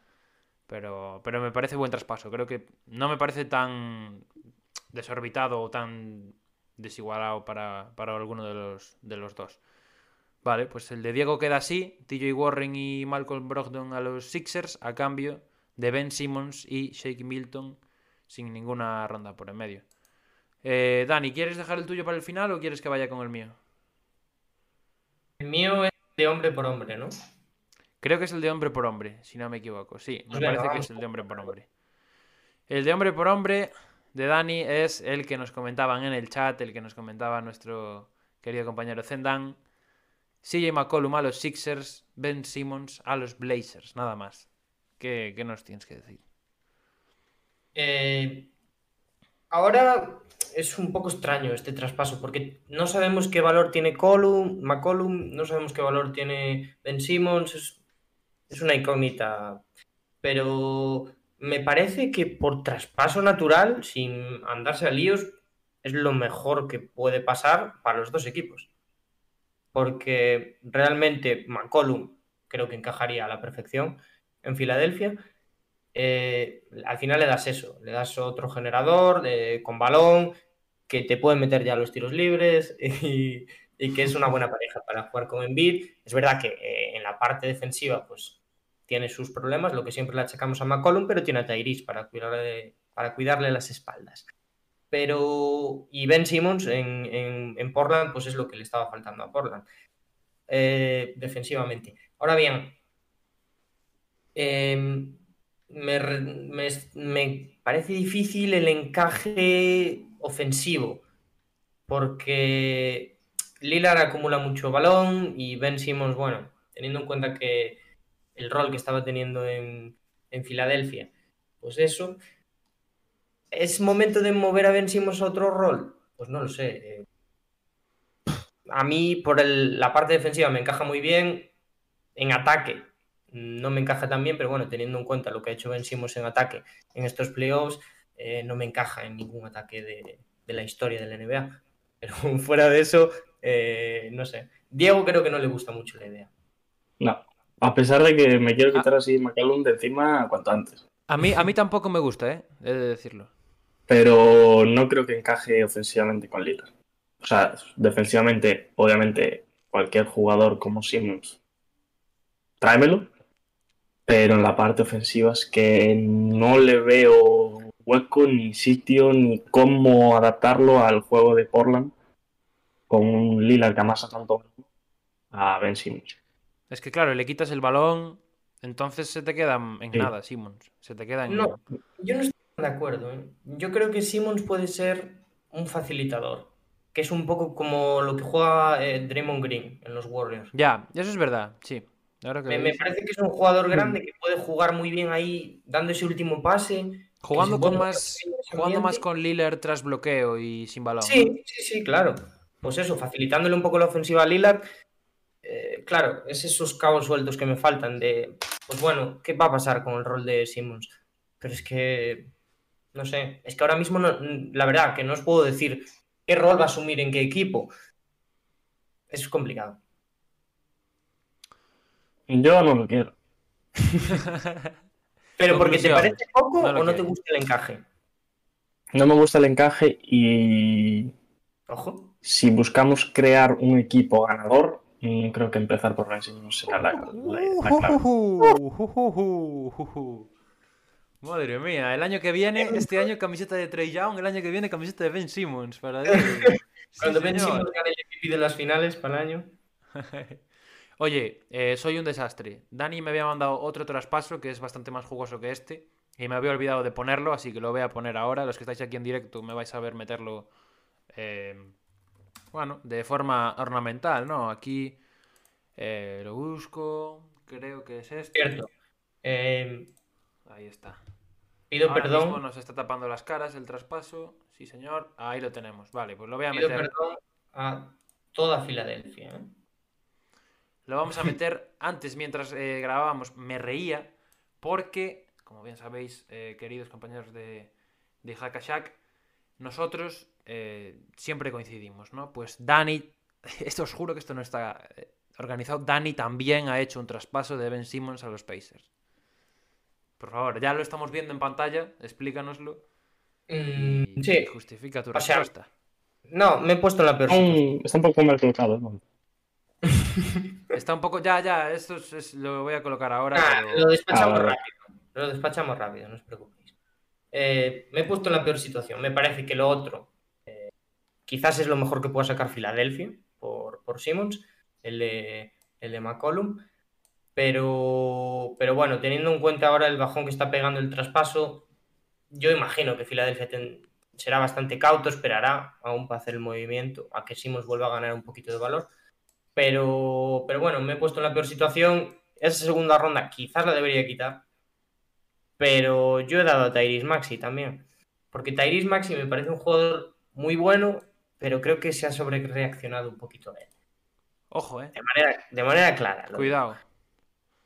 Pero, pero me parece buen traspaso. Creo que no me parece tan desorbitado o tan desigualado para, para alguno de los, de los dos. Vale, pues el de Diego queda así. TJ Warren y Malcolm Brogdon a los Sixers a cambio de Ben Simmons y Shake Milton sin ninguna ronda por en medio. Eh, Dani, ¿quieres dejar el tuyo para el final o quieres que vaya con el mío? El mío es de hombre por hombre, ¿no? Creo que es el de hombre por hombre, si no me equivoco. Sí, me parece que es el de hombre por hombre. El de hombre por hombre de Dani es el que nos comentaban en el chat, el que nos comentaba nuestro querido compañero Zendan. CJ McCollum a los Sixers, Ben Simmons a los Blazers, nada más. ¿Qué, qué nos tienes que decir? Eh, ahora es un poco extraño este traspaso porque no sabemos qué valor tiene Colum, McCollum, no sabemos qué valor tiene Ben Simmons, es, es una incógnita. Pero me parece que por traspaso natural, sin andarse a líos, es lo mejor que puede pasar para los dos equipos. Porque realmente McCollum creo que encajaría a la perfección en Filadelfia. Eh, al final le das eso, le das otro generador eh, con balón que te puede meter ya los tiros libres *laughs* y, que es una buena pareja para jugar con Embiid. Es verdad que eh, en la parte defensiva pues tiene sus problemas, lo que siempre le achacamos a McCollum, pero tiene a Tyrese para cuidarle, las espaldas. Pero, y Ben Simmons en, Portland, pues es lo que le estaba faltando a Portland defensivamente. Ahora bien, eh, me, me, me, parece difícil el encaje ofensivo, porque Lillard acumula mucho balón y Ben Simmons, bueno, teniendo en cuenta que el rol que estaba teniendo en, en Filadelfia, pues eso. ¿Es momento de mover a Ben Simmons a otro rol? Pues no lo sé. a mí por el- la parte defensiva me encaja muy bien. En ataque no me encaja tan bien, pero bueno, teniendo en cuenta lo que ha hecho Ben Simmons en ataque en estos playoffs, eh, no me encaja en ningún ataque de, de la historia del NBA. Pero *laughs* fuera de eso, eh, no sé. Diego creo que no le gusta mucho la idea. No. A pesar de que me quiero Ah. quitar así McCallum de encima cuanto antes. A mí, a mí tampoco me gusta, ¿eh? He de decirlo. Pero no creo que encaje ofensivamente con Lillard. O sea, defensivamente, obviamente, cualquier jugador como Simmons, tráemelo. Pero en la parte ofensiva es que no le veo hueco, ni sitio, ni cómo adaptarlo al juego de Portland con un Lillard que amasa tanto a Ben Simmons. Es que claro, le quitas el balón, entonces se te queda en Sí. nada, Simmons. Se te queda en No, yo no estoy de acuerdo. ¿eh? Yo creo que Simmons puede ser un facilitador, que es un poco como lo que juega eh, Draymond Green en los Warriors. Ya, eso es verdad, sí. Ahora que Me, parece que es un jugador grande que puede jugar muy bien ahí, dando ese último pase. Jugando con más. Jugando más con Lillard tras bloqueo y sin balón. Sí, sí, sí, claro. Pues eso, facilitándole un poco la ofensiva a Lillard. eh, claro, es esos cabos sueltos que me faltan de, pues bueno, ¿qué va a pasar con el rol de Simmons? Pero es que, no sé, es que ahora mismo, no- la verdad, que no os puedo decir qué rol va a asumir en qué equipo. Es complicado. Yo no lo quiero. *laughs* Pero porque te parece poco no o no te gusta el encaje. No me gusta el encaje y Ojo. si buscamos crear un equipo ganador, mm, creo que empezar por Ben Simmons será la, la- la clave. Madre mía, el año que viene, este año camiseta de Trey Young, el año que viene camiseta de Ben Simmons. Para. *laughs* Sí, Cuando Ben. Simmons gane el MVP de las finales para el año. *laughs* Oye, eh, soy un desastre. Dani me había mandado otro traspaso que es bastante más jugoso que este. Y me había olvidado de ponerlo, así que lo voy a poner ahora. Los que estáis aquí en directo me vais a ver meterlo. eh, bueno, de forma ornamental, ¿no? Aquí eh, lo busco. Creo que es este. Cierto. Eh, Ahí está. pido Ahora perdón. mismo nos está tapando las caras el traspaso. Sí, señor. Ahí lo tenemos. Vale, pues lo voy a Pido meter. perdón a toda Filadelfia. ¿eh? Lo vamos a *laughs* meter antes, mientras eh, grabábamos, me reía, porque, como bien sabéis, eh, queridos compañeros de, de Hackashack, nosotros eh, siempre coincidimos, ¿no? Pues Dani, *laughs* esto os juro que esto no está organizado, Dani también ha hecho un traspaso de Ben Simmons a los Pacers. Por favor, ya lo estamos viendo en pantalla, explícanoslo Mm, y, sí. y justifica tu O sea, respuesta. No, me he puesto en la peor está un poco mal colocado. ¿no? Está un poco, ya, ya, esto es- es- lo voy a colocar ahora. Ah, pero- lo despachamos rápido. Lo despachamos rápido, no os preocupéis. Eh, me he puesto en la peor situación. Me parece que lo otro eh, quizás es lo mejor que pueda sacar Filadelfia por, por Simmons, el de, el de McCollum. Pero, pero bueno, teniendo en cuenta ahora el bajón que está pegando el traspaso, yo imagino que Filadelfia ten- será bastante cauto, esperará aún para hacer el movimiento, a que Simmons vuelva a ganar un poquito de valor. Pero, pero bueno, me he puesto en la peor situación. Esa segunda ronda quizás la debería quitar. Pero yo he dado a Tyrese Maxi también. Porque Tyrese Maxi me parece un jugador muy bueno, pero creo que se ha sobrereaccionado un poquito a él. Ojo, eh. De manera, de manera clara. digo. Cuidado.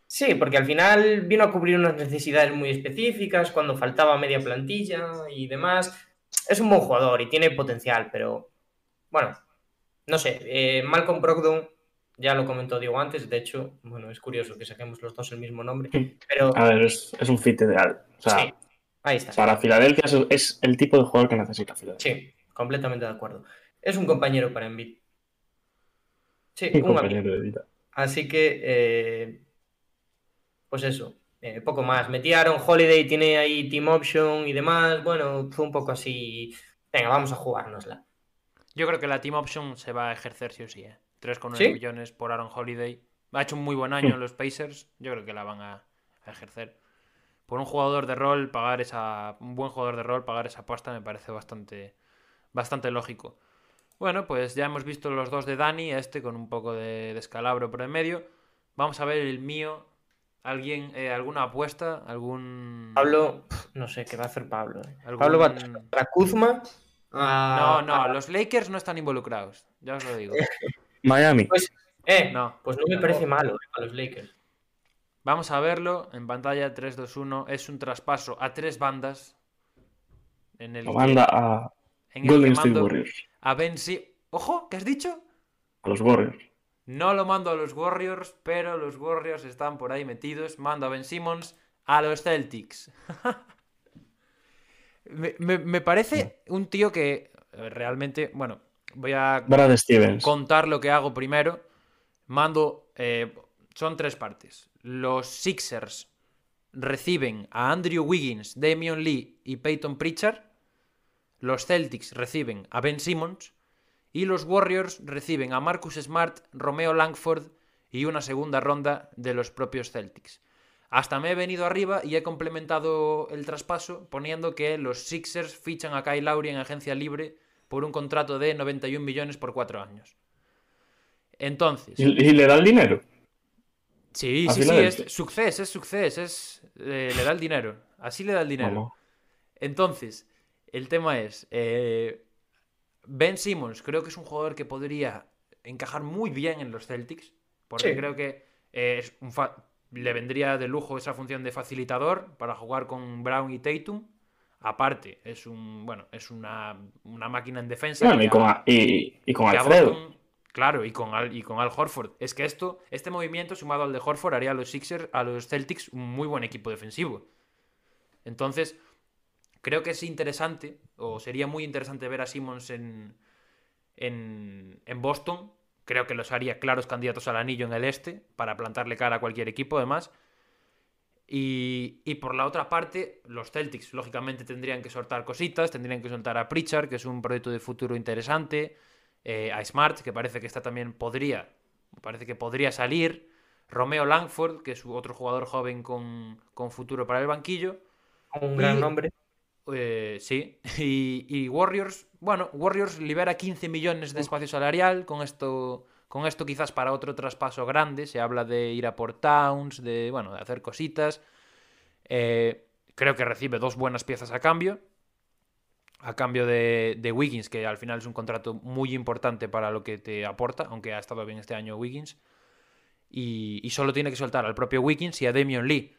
Sí, porque al final vino a cubrir unas necesidades muy específicas cuando faltaba media plantilla y demás. Es un buen jugador y tiene potencial, pero bueno, no sé. eh, Malcolm Brogdon, ya lo comentó Diego antes, de hecho, bueno, es curioso que saquemos los dos el mismo nombre, pero A ver, es, es un fit ideal. O sea, sí, ahí está. para Filadelfia es, es el tipo de jugador que necesita Filadelfia. Sí, completamente de acuerdo. Es un compañero para Embiid. Sí, Un un amigo. compañero de vida. Así que, eh, pues eso, eh, poco más. Metí a Aaron Holiday, tiene ahí Team Option y demás. Bueno, fue un poco así. Venga, vamos a jugárnosla. Yo creo que la team option se va a ejercer sí o sí, ¿eh? 3,9 ¿Sí? millones por Aaron Holiday. Ha hecho un muy buen año en los Pacers. Yo creo que la van a, a ejercer. Por un jugador de rol, pagar esa. Un buen jugador de rol, pagar esa pasta me parece bastante. Bastante lógico. Bueno, pues ya hemos visto los dos de Dani, este con un poco de descalabro por en medio. Vamos a ver el mío. ¿Alguien, eh, alguna apuesta? ¿Algún. Pablo, no sé qué va a hacer Pablo. eh. algún- Pablo va a para Kuzma. No, no, a- los Lakers no están involucrados. Ya os lo digo. *laughs* Miami. Pues, eh, No. pues no me parece malo eh, a los Lakers. Vamos a verlo en pantalla 3, 2, 1. Es un traspaso a tres bandas. En el Lo que- a en el que Golden State mando Warriors. A Ben Si- Ojo, ¿qué has dicho? A los Warriors. No lo mando a los Warriors, pero los Warriors están por ahí metidos. Mando a Ben Simmons a los Celtics. *laughs* me, me- me parece un tío que eh, realmente, bueno, voy a Brad Stevens. contar lo que hago primero. Mando, eh, son tres partes. Los Sixers reciben a Andrew Wiggins, Damian Lee y Peyton Pritchard. Los Celtics reciben a Ben Simmons. Y los Warriors reciben a Marcus Smart, Romeo Langford y una segunda ronda de los propios Celtics. Hasta me he venido arriba y he complementado el traspaso poniendo que los Sixers fichan a Kyle Lowry en agencia libre por un contrato de 91 millones por cuatro años. Entonces, ¿Y, y le da el dinero? sí, sí, sí, es success, es success, es, eh, le da el dinero. Así le da el dinero. Vamos. Entonces, el tema es, eh, Ben Simmons creo que es un jugador que podría encajar muy bien en los Celtics, porque Sí. creo que eh, es un fa- le vendría de lujo esa función de facilitador para jugar con Brown y Tatum. Aparte, es un bueno, es una, una máquina en defensa. Bueno, y con, a- y, y con Alfredo. Claro, y con, Al, y con Al Horford. Es que esto, este movimiento sumado al de Horford haría a los Sixers, a los Celtics, un muy buen equipo defensivo. Entonces, creo que es interesante, o sería muy interesante ver a Simmons en, en, en Boston. Creo que los haría claros candidatos al anillo en el este, para plantarle cara a cualquier equipo, además. Y, y por la otra parte, los Celtics, lógicamente, tendrían que soltar cositas, tendrían que soltar a Pritchard, que es un proyecto de futuro interesante, eh, a Smart, que parece que está también podría, parece que podría salir, Romeo Langford, que es otro jugador joven con, con futuro para el banquillo, Un Y- gran nombre. eh, sí, *laughs* y, y Warriors, bueno, Warriors libera 15 millones de espacio salarial, con esto, con esto quizás para otro traspaso grande, se habla de ir a por Towns, de, bueno, de hacer cositas. Eh, creo que recibe dos buenas piezas a cambio, a cambio de, Wiggins, que al final es un contrato muy importante para lo que te aporta, aunque ha estado bien este año Wiggins. Y, y solo tiene que soltar al propio Wiggins y a Damian Lee.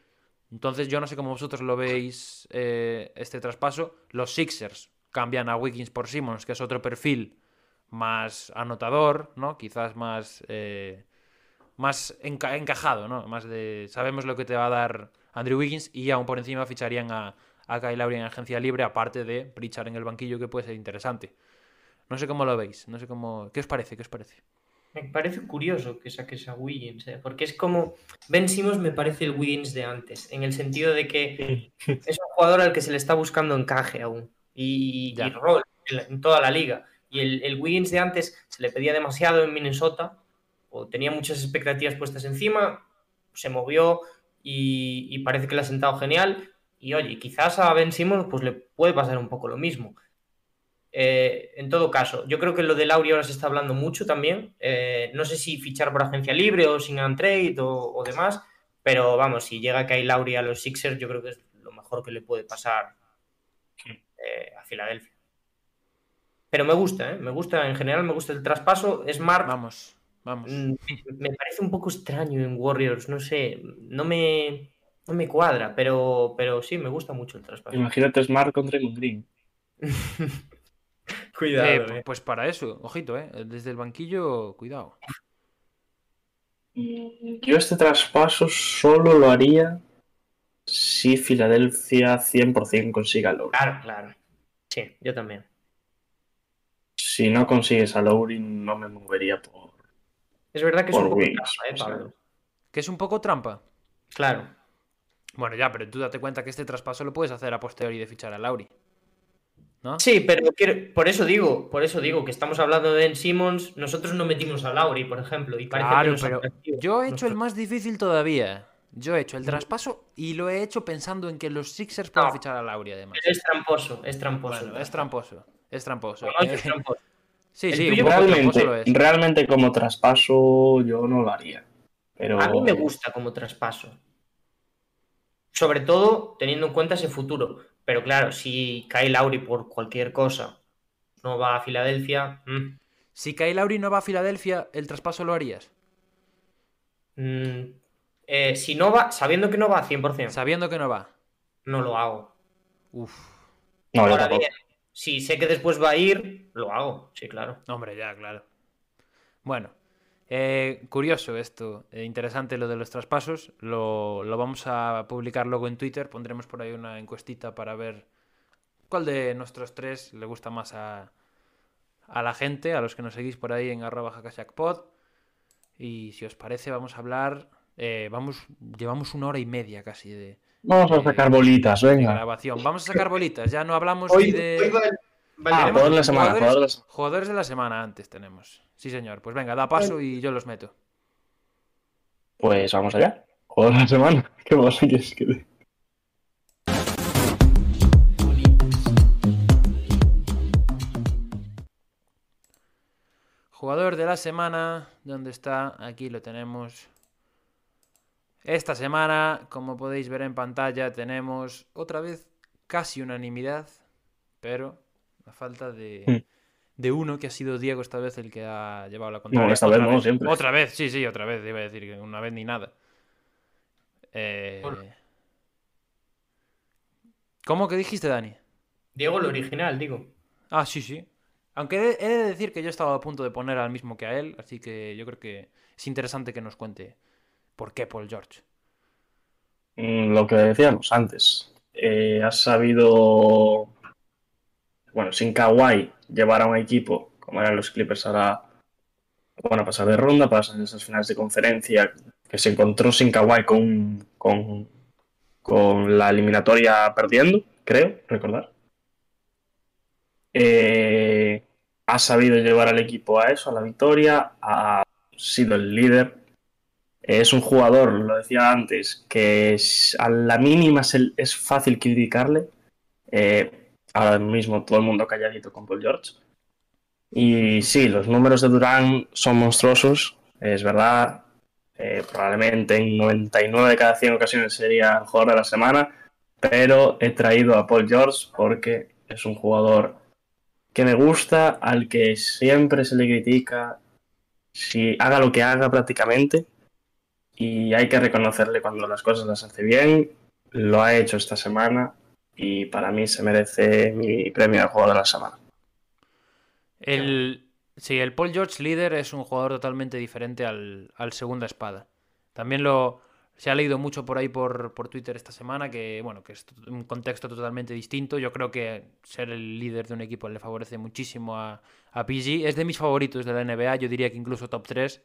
Entonces yo no sé cómo vosotros lo veis eh, este traspaso. Los Sixers cambian a Wiggins por Simmons, que es otro perfil más anotador, ¿no? Quizás más, eh, más enca- encajado, ¿no? Más de... Sabemos lo que te va a dar Andrew Wiggins y aún por encima ficharían a, a Kyle Lowry en agencia libre, aparte de Pritchard en el banquillo, que puede ser interesante. No sé cómo lo veis, no sé cómo... ¿Qué os parece? ¿Qué os parece? Me parece curioso que saques a Wiggins, ¿eh? porque es como. Ben Simmons me parece el Wiggins de antes, en el sentido de que *laughs* es un jugador al que se le está buscando encaje aún y, rol en toda la liga. Y el, el Wiggins de antes se le pedía demasiado en Minnesota, o tenía muchas expectativas puestas encima, se movió y, y parece que le ha sentado genial. Y oye, quizás a Ben Simmons pues, le puede pasar un poco lo mismo. Eh, en todo caso, yo creo que lo de Lauri ahora se está hablando mucho también. Eh, no sé si fichar por agencia libre o sin trade o, o demás, pero vamos, si llega Kyle Lauri a los Sixers, yo creo que es lo mejor que le puede pasar eh, a Filadelfia. Pero me gusta, ¿eh? me gusta, en general me gusta el traspaso. Smart Vamos, vamos. mm, me parece un poco extraño en Warriors, no sé, no me, no me cuadra, pero, pero sí, me gusta mucho el traspaso. Imagínate Smart contra Draymond Green. *laughs* Cuidado, Eh, eh. pu- pues para eso, ojito, ¿eh? Desde el banquillo, cuidado. Yo este traspaso solo lo haría si Filadelfia 100% consiga Lowry. Claro, claro. Sí, yo también. Si no consigues a Lowry, no me movería por... Es verdad que es un poco trampa, ¿eh, o sea. Pablo? Que es un poco trampa. Claro. Bueno, ya, pero tú date cuenta que este traspaso lo puedes hacer a posteriori de fichar a Lauri. ¿No? Sí, pero quiero- por eso digo, por eso digo que estamos hablando de Ben Simmons. Nosotros no metimos a Lauri, por ejemplo, y parece Claro, menos pero atractivo. yo he hecho el más difícil todavía. Yo he hecho el traspaso y lo he hecho pensando en que los Sixers pueden No. fichar a Lauri, además. Es tramposo, es tramposo. Bueno, es tramposo. Es tramposo. No, no, es tramposo. *laughs* sí, El sí, tuyo un poco Realmente, lo es. realmente como traspaso yo no lo haría. Pero... A mí me gusta como traspaso. Sobre todo teniendo en cuenta ese futuro. Pero claro, si cae Lauri por cualquier cosa, no va a Filadelfia. mm, Si Kyle Lowry no va a Filadelfia, ¿el traspaso lo harías? Mm, eh, si no va, sabiendo que no va 100%, Sabiendo que no va. no lo hago. Uf. No, Ahora bien, si sé que después va a ir, lo hago, sí, claro. Hombre, ya, claro. Bueno, eh, curioso esto, eh, interesante lo de los traspasos. Lo, lo vamos a publicar luego en Twitter. Pondremos por ahí una encuestita para ver cuál de nuestros tres le gusta más a, a la gente, a los que nos seguís por ahí en arroba hackashackpod. Y si os parece, vamos a hablar. eh, vamos, llevamos una hora y media casi de, Vamos a sacar bolitas, de venga. grabación. Vamos a sacar bolitas, ya no hablamos Hoy, ni de. hoy Ah, tema. jugador de la semana, jugadores- jugador de la semana. Jugadores de la semana antes tenemos. Sí, señor. Pues venga, da paso y yo los meto. Pues vamos allá. Jugador de la semana. *laughs* ¿Qué más quieres que dé? Jugador de la semana, ¿dónde está? Aquí lo tenemos. Esta semana, como podéis ver en pantalla, tenemos otra vez casi unanimidad, pero la falta de, Hmm. de uno, que ha sido Diego esta vez el que ha llevado la contraria. No, esta Otra vez no, siempre. Otra vez, sí, sí, otra vez, iba a decir que una vez ni nada. Eh. ¿Cómo que dijiste, Dani? Diego, el original, digo. Ah, sí, sí. Aunque he he de decir que yo estaba a punto de poner al mismo que a él, así que yo creo que es interesante que nos cuente por qué Paul George. Mm, Lo que decíamos antes. Eh, has sabido, bueno, sin Kawhi, llevar a un equipo, como eran los Clippers, ahora, bueno, pasar de ronda, pasan esas finales de conferencia, que se encontró sin Kawhi con, con, con la eliminatoria perdiendo, creo, recordar. Eh, ha sabido llevar al equipo a eso, a la victoria, ha sido el líder. Es un jugador, lo decía antes, que a la mínima es fácil criticarle. Eh, ahora mismo todo el mundo calladito con Paul George. Y sí, los números de Durán son monstruosos, es verdad. Eh, probablemente en 99 de cada 100 ocasiones sería el jugador de la semana, pero he traído a Paul George porque es un jugador que me gusta, al que siempre se le critica, si haga lo que haga prácticamente, y hay que reconocerle cuando las cosas las hace bien, lo ha hecho esta semana y para mí se merece mi premio de jugador de la semana. El, sí, el Paul George líder es un jugador totalmente diferente al, al segunda espada. También lo se ha leído mucho por ahí por, por Twitter esta semana que, bueno, que es un contexto totalmente distinto. Yo creo que ser el líder de un equipo le favorece muchísimo a, a PG. Es de mis favoritos de la NBA, yo diría que incluso top 3.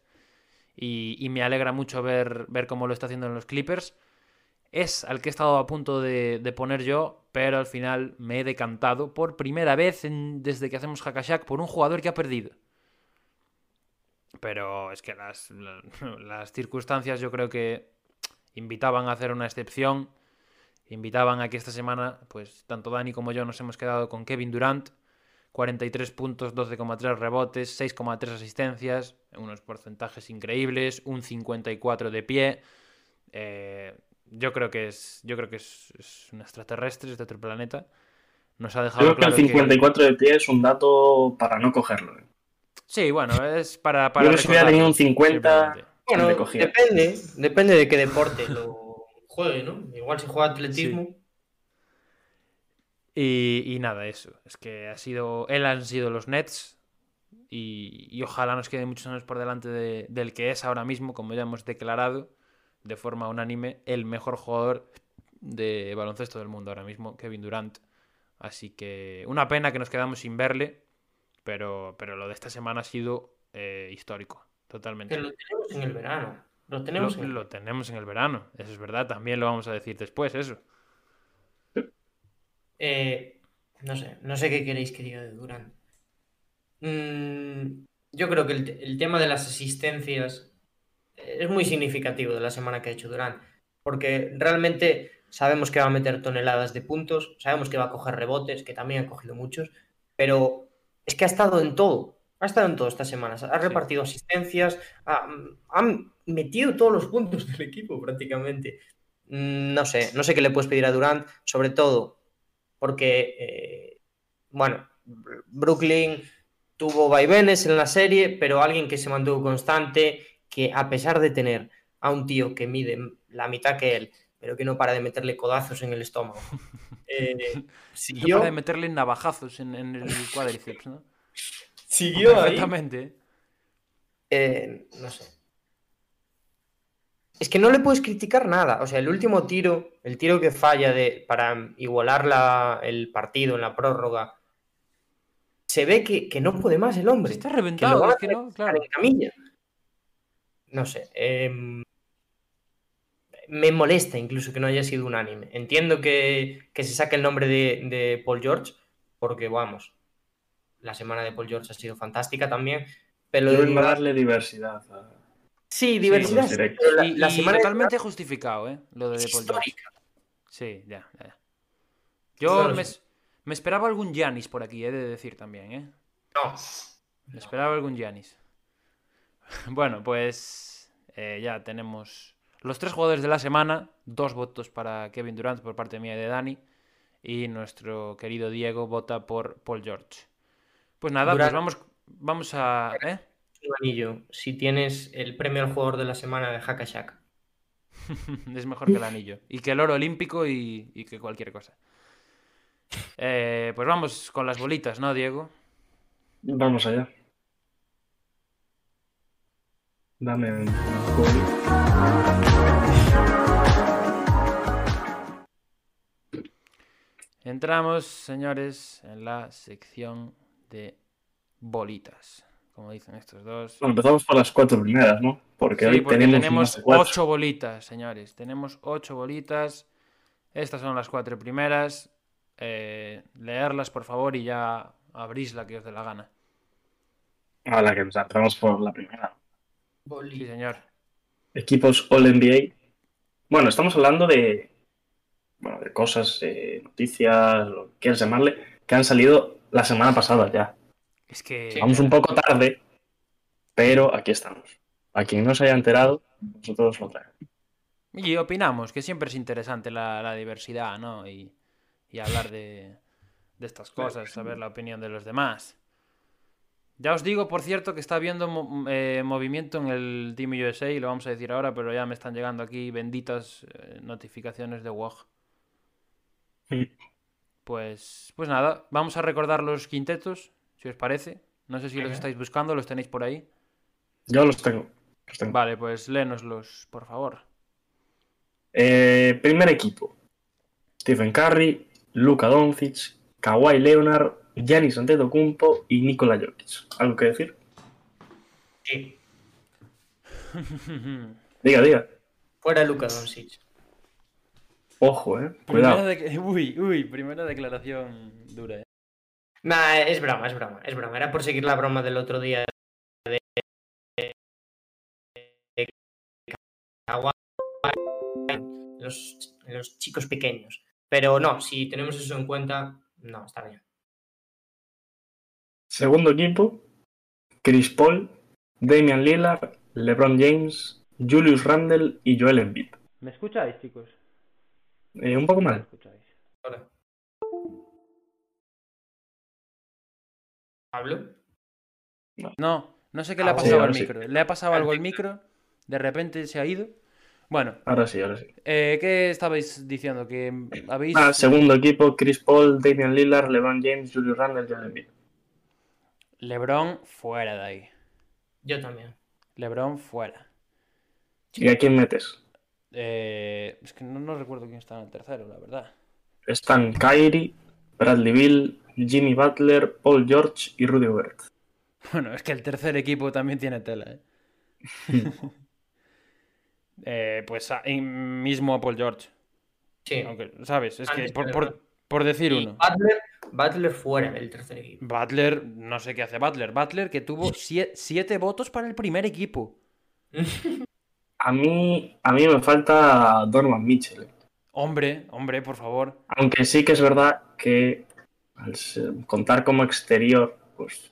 Y, me alegra mucho ver, ver cómo lo está haciendo en los Clippers. Es al que he estado a punto de, poner yo, pero al final me he decantado por primera vez desde que hacemos Hackashack por un jugador que ha perdido. Pero es que las, la- *laughs* las circunstancias yo creo que invitaban a hacer una excepción. Invitaban a que esta semana, pues tanto Dani como yo nos hemos quedado con Kevin Durant. 43 puntos, 12,3 rebotes, 6,3 asistencias, unos porcentajes increíbles, un 54 de pie. Eh, yo creo que es, yo creo que es, es un extraterrestre, es de otro planeta. Nos ha dejado Creo que claro el 54 de pie es un dato para no cogerlo. ¿eh? Sí, bueno, es para, para Yo creo que si hubiera tenido un recordarlo, 50, simplemente. Bueno, depende, depende de qué deporte lo juegue, ¿no? Igual si juega atletismo. Y, y nada, eso. Es que ha sido. Él han sido los Nets. Y, y ojalá nos queden muchos años por delante de- del que es ahora mismo, como ya hemos declarado de forma unánime, el mejor jugador de baloncesto del mundo ahora mismo, Kevin Durant. Así que una pena que nos quedamos sin verle, pero, pero lo de esta semana ha sido eh, histórico, totalmente. Que lo tenemos en el verano. Lo Lo, tenemos en el lo tenemos en el verano, eso es verdad, también lo vamos a decir después, eso. Eh, no sé, no sé qué queréis que diga de Durant. Mm, yo creo que el, el tema de las asistencias es muy significativo de la semana que ha hecho Durant, porque realmente sabemos que va a meter toneladas de puntos, sabemos que va a coger rebotes, que también ha cogido muchos, pero es que ha estado en todo, ha estado en todo estas semanas, ha repartido asistencias, ha, ha metido todos los puntos del equipo prácticamente. Mm, No sé, no sé qué le puedes pedir a Durant, sobre todo porque, eh, bueno, Brooklyn tuvo vaivenes en la serie, pero alguien que se mantuvo constante, que a pesar de tener a un tío que mide la mitad que él, pero que no para de meterle codazos en el estómago, *laughs* eh, No siguió, para de meterle navajazos en, en el cuádriceps, ¿no? siguió ahí. Perfectamente. eh, no sé. Es que no le puedes criticar nada. O sea, el último tiro, el tiro que falla de, para igualar la- el partido en la prórroga, se ve que, que no puede más el hombre. Está que lo reventado, van a es que no, claro. en camilla. No sé. em, me molesta incluso que no haya sido unánime. Entiendo que, que se saque el nombre de, de Paul George, porque vamos, la semana de Paul George ha sido fantástica también. Pero darle diversidad. a- Sí, diversidad. sí, pero la, Y, la y semana de totalmente justificado, ¿eh? Lo de es Paul George. histórica. Sí, ya, ya. Yo No me, esperaba algún Giannis por aquí, he de decir también, ¿eh? No. Me esperaba algún Giannis. *laughs* Bueno, pues eh, ya tenemos los tres jugadores de la semana, dos votos para Kevin Durant por parte mía y de Dani, y nuestro querido Diego vota por Paul George. Pues nada, Durant- pues vamos, vamos a... ¿eh? Anillo, si tienes el premio al jugador de la semana de Hakashak. *laughs* es mejor que el anillo. Y que el oro olímpico y, y que cualquier cosa. Eh, pues vamos con las bolitas, ¿no, Diego? Vamos allá. Dame un. Entramos, señores, en la sección de bolitas. Como dicen estos dos. Bueno, empezamos por las cuatro primeras, ¿no? Porque Sí, hoy porque tenemos, tenemos ocho bolitas, señores. Tenemos ocho bolitas. Estas son las cuatro primeras. Eh, leerlas, por favor, y ya abrís la que os dé la gana. A la que nos entramos por la primera. Sí, señor. Equipos All-NBA. Bueno, estamos hablando de, bueno, de cosas, eh, noticias, lo que quieras llamarle, que han salido la semana pasada ya. Es que. Vamos un poco tarde, pero aquí estamos. A quien no se haya enterado, nosotros lo traemos. Y opinamos que siempre es interesante la, la diversidad, ¿no? Y, y hablar de, de estas cosas, saber la opinión de los demás. Ya os digo, por cierto, que está habiendo mo- eh, movimiento en el Team USA, y lo vamos a decir ahora, pero ya me están llegando aquí benditas eh, notificaciones de WOG. Pues, pues nada, vamos a recordar los quintetos, si os parece. No sé si los estáis buscando, los tenéis por ahí. Yo los tengo. los tengo. Vale, pues léenoslos, por favor. Eh, primer equipo. Stephen Curry, Luka Doncic, Kawhi Leonard, Giannis Antetokounmpo y Nikola Jokic. ¿Algo que decir? Sí. *laughs* Diga, diga. Fuera Luka Doncic. Ojo, eh. Primera Cuidado. de- *laughs* Uy, uy, primera declaración dura, eh. Nah, es broma, es broma, es broma. Era por seguir la broma del otro día de, los, los chicos pequeños. Pero no, si tenemos eso en cuenta, no, está bien. Segundo equipo. Chris Paul, Damian Lillard, LeBron James, Julius Randle y Joel Embiid. ¿Me escucháis, chicos? Eh, un poco ¿Me mal. escucháis? Hola. ¿Pablo? No, no sé qué le ha Ah, pasado sí, al sí. micro. Le ha pasado algo al micro, de repente se ha ido. Bueno, Ahora sí, ahora sí. eh, ¿qué estabais diciendo? Que habéis... Ah, segundo equipo, Chris Paul, Damian Lillard, LeBron James, Julius Randle, Joel Embiid. Lebron fuera de ahí. Yo también. Lebron fuera. ¿Y a quién metes? Eh, es que no, no recuerdo quién está en el tercero, la verdad. Están Kyrie, Bradley Bill, Jimmy Butler, Paul George y Rudy Gobert. Bueno, es que el tercer equipo también tiene tela, ¿eh? *laughs* Eh, pues a- y mismo a Paul George. Sí. Aunque, ¿sabes? Es que por, decir Y uno. Butler, Butler fuera del tercer equipo. Butler, no sé qué hace Butler. Butler que tuvo *laughs* sie- siete votos para el primer equipo. *laughs* A mí, a mí me falta Donovan Mitchell. eh. Hombre, hombre, por favor. Aunque sí que es verdad que al contar como exterior, pues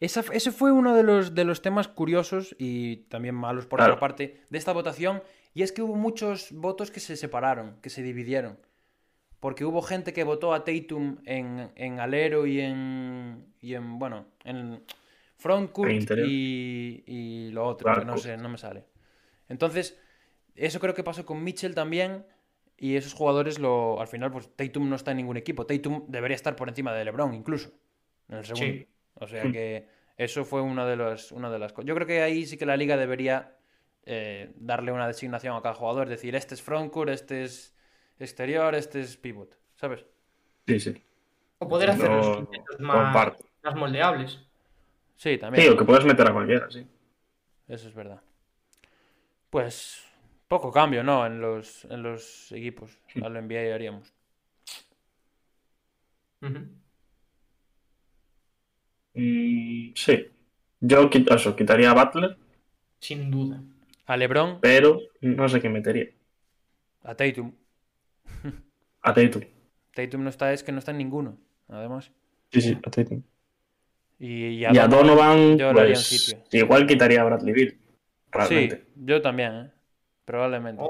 Esa, ese fue uno de los, de los temas curiosos y también malos por Claro. otra parte de esta votación. Y es que hubo muchos votos que se separaron, que se dividieron. porque hubo gente que votó a Tatum en, en alero y en, y en, bueno, en frontcourt En interior. y, y lo otro, que no sé, no me sale. Entonces, eso creo que pasó con Mitchell también. Y esos jugadores, lo, al final, pues Tatum no está en ningún equipo. Tatum debería estar por encima de LeBron, incluso, en el segundo. Sí. O sea que eso fue una de, las una de las cosas. Yo creo que ahí sí que la liga debería eh, darle una designación a cada jugador. Es decir, este es frontcourt, este es exterior, este es pivot. ¿Sabes? Sí, sí. O poder hacer No, los quintetos más, más moldeables. Sí, también. Sí, o que puedes meter a cualquiera, sí. Eso es verdad. Pues poco cambio, ¿no? En los, en los equipos. A lo NBA haríamos. Mm, sí. Yo quit- eso, quitaría a Butler, Sin duda. A LeBron, pero no sé qué metería. a Tatum. *laughs* A Tatum. Tatum no está, es que no está en ninguno, además. Sí, sí, a Tatum. Y, y Y a Donovan, yo lo haría en pues sitio. igual quitaría a Bradley Bill. Realmente. Sí, yo también, ¿eh? Probablemente.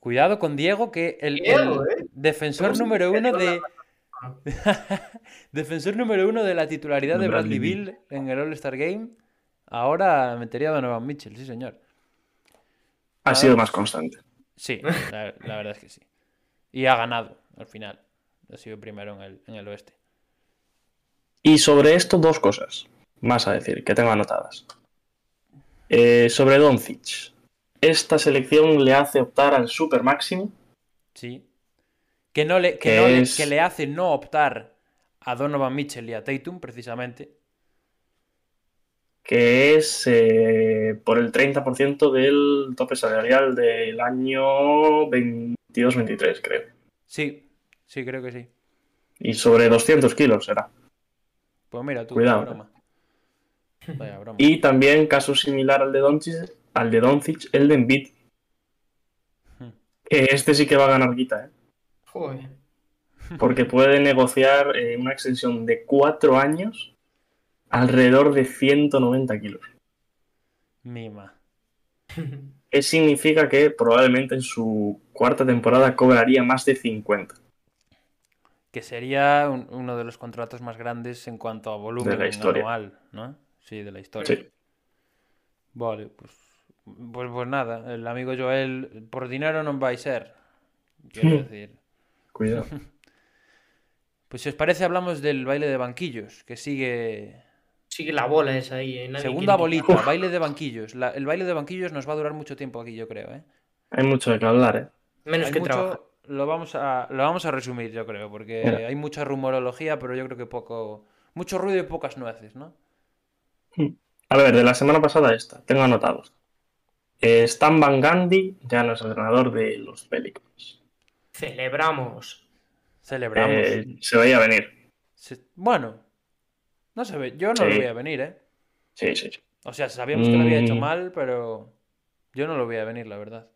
Cuidado con Diego, que el, Diego, el ¿eh? defensor número uno de. *laughs* defensor número uno de la titularidad de Bradley Bradley Bill en el All-Star Game. Ahora metería a Donovan Mitchell, sí, señor. Ha sido más constante. Sí, *laughs* la, la verdad es que sí. Y ha ganado al final. Ha sido primero en el, en el oeste. Y sobre esto, dos cosas más a decir, que tengo anotadas. Eh, sobre Doncic. Esta selección le hace optar al super máximo. Sí. Que, no le, que, Que no le- que le hace no optar a Donovan Mitchell y a Tatum, precisamente. que es eh, por el 30% del tope salarial del año 22-23, creo. Sí, sí, creo que sí. Y sobre 200 kilos será. Pues mira tú, Cuidado, vaya broma. Vaya broma. Y también, caso similar al de Doncic, al de Doncic, el de Embiid. Hmm. Que este sí que va a ganar guita, ¿eh? Joder. porque puede negociar eh, una extensión de 4 años alrededor de 190 kilos. Mima. Que significa que probablemente en su cuarta temporada cobraría más de 50. Que sería un- uno de los contratos más grandes en cuanto a volumen De la historia. anual, ¿no? Sí, de la historia. Sí. Vale, pues, pues, pues nada, el amigo Joel, por dinero no va a ser. Quiero decir. Cuidado. *laughs* Pues si os parece, hablamos del baile de banquillos, que sigue. Sigue la bola esa ahí. eh, nadie Segunda quiere bolita, baile de banquillos. La- el baile de banquillos nos va a durar mucho tiempo aquí, yo creo, ¿eh? Hay mucho de que hablar, ¿eh? Menos Hay que mucho- trabajar. Lo vamos, a, lo vamos a resumir, yo creo, porque Mira. hay mucha rumorología, pero yo creo que poco. Mucho ruido y pocas nueces, ¿no? A ver, de la semana pasada esta, tengo anotados. Eh, Stan Van Gundy ya no es entrenador de los Pelicans. Celebramos. Celebramos. Eh, se veía venir. Se- Bueno, no se ve. Yo no Sí. lo voy a venir, ¿eh? Sí, sí, sí. O sea, sabíamos que lo había hecho Mm. mal, pero yo no lo voy a venir, la verdad.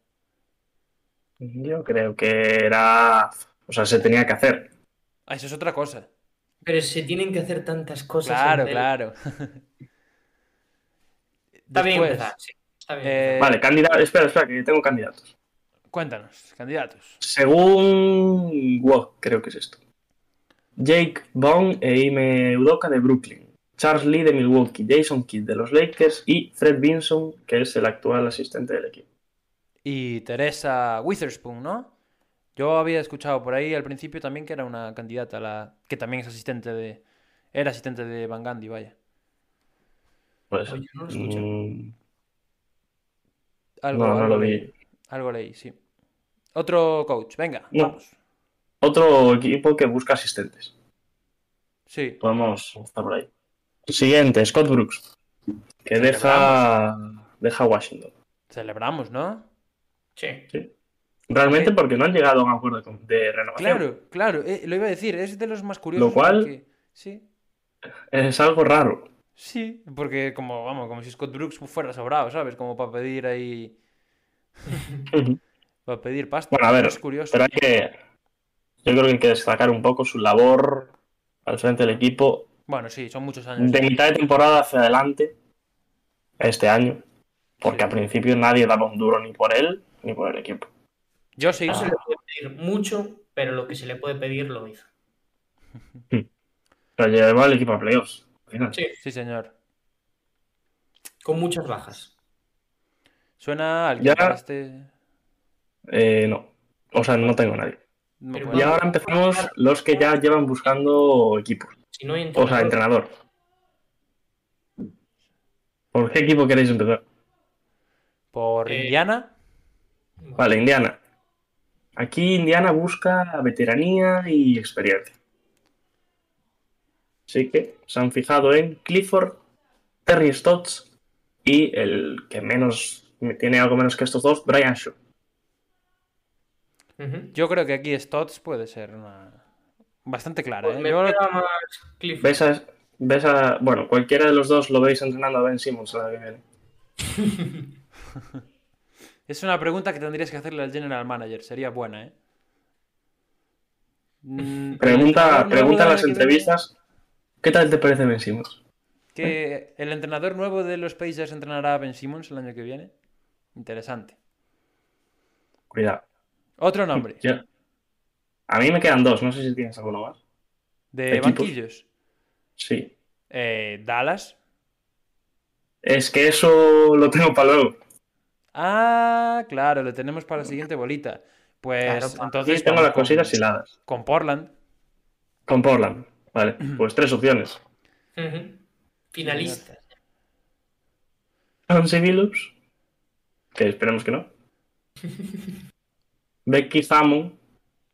Yo creo que era. O sea, se tenía que hacer. Ah, eso es otra cosa. Pero se tienen que hacer tantas cosas. Claro, claro. *laughs* Está bien Después, empezar, sí. Está bien. eh. Vale, candidato. Espera, espera, que tengo candidatos. Cuéntanos, candidatos. Según WOC, creo que es esto. Jake Vaughn e Ime Udoka de Brooklyn. Charles Lee de Milwaukee. Jason Kidd de los Lakers. Y Fred Vinson, que es el actual asistente del equipo. Y Teresa Witherspoon, ¿no? Yo había escuchado por ahí al principio también que era una candidata, a la que también es asistente de. Era asistente de Van Gundy, vaya. Pues, Oye, no lo escuché. mm, Algo, no, no algo lo leí. Algo leí, sí. Otro coach, venga, No. vamos. Otro equipo que busca asistentes. Sí, Podemos estar por ahí. Siguiente, Scott Brooks. Que deja, deja Washington. celebramos, ¿no? Sí. Realmente porque no han llegado a un acuerdo de- de renovación. Claro, claro, eh, lo iba a decir, es de los más curiosos. Lo cual- porque- Sí, Es algo raro. Sí, porque como, vamos, como si Scott Brooks fuera sobrado, ¿sabes? Como para pedir ahí, *laughs* para pedir pasta. Bueno, a ver, es curioso. Pero hay que. Yo creo que hay que destacar un poco su labor al frente del equipo Bueno, sí, son muchos años. de mitad de temporada hacia adelante este año. Porque Sí. al principio nadie daba un duro ni por él ni por el equipo. Yo sí, No se le puede pedir mucho pero lo que se le puede pedir lo hizo. *laughs* Pero lleva el equipo a playoffs. Final. Sí, Sí, señor. con muchas bajas. ¿Suena alguien Ya- para este...? Eh, no. O sea, no tengo a nadie. No, Y ahora empezamos los que ya llevan buscando equipos. Si no hay O sea, entrenador, entrenador. ¿Por qué equipo queréis empezar? ¿Por Eh, Indiana? Vale, Indiana. Aquí Indiana busca veteranía y experiencia. Así que se han fijado en Clifford, Terry Stotts y el que menos tiene algo menos que estos dos, Brian Shaw. Yo creo que aquí Stotts puede ser una... Bastante clara, Pues ¿eh? me Yo- queda más Clifford. ¿Ves a, ves a- bueno, cualquiera de los dos lo veis entrenando a Ben Simmons la que viene? Es una pregunta que tendrías que hacerle al general manager. Sería buena, ¿eh? Mm, Pregunta, pregunta en las entrevistas, ¿qué tal te parece Ben Simmons? Que el entrenador nuevo de los Pacers entrenará a Ben Simmons el año que viene. Interesante. Cuidado. Otro nombre. Ya. A mí me quedan dos, no sé si tienes alguno más. De Equipos. banquillos. Sí. Eh, Dallas. Es que eso lo tengo para luego. Ah, claro, lo tenemos para la siguiente bolita. Pues Claro, entonces Aquí tengo las cositas hiladas. con Portland. Con Portland. Vale, *clears throat* pues tres opciones. Finalistas. Que esperemos que no. *laughs* Becky Hammond,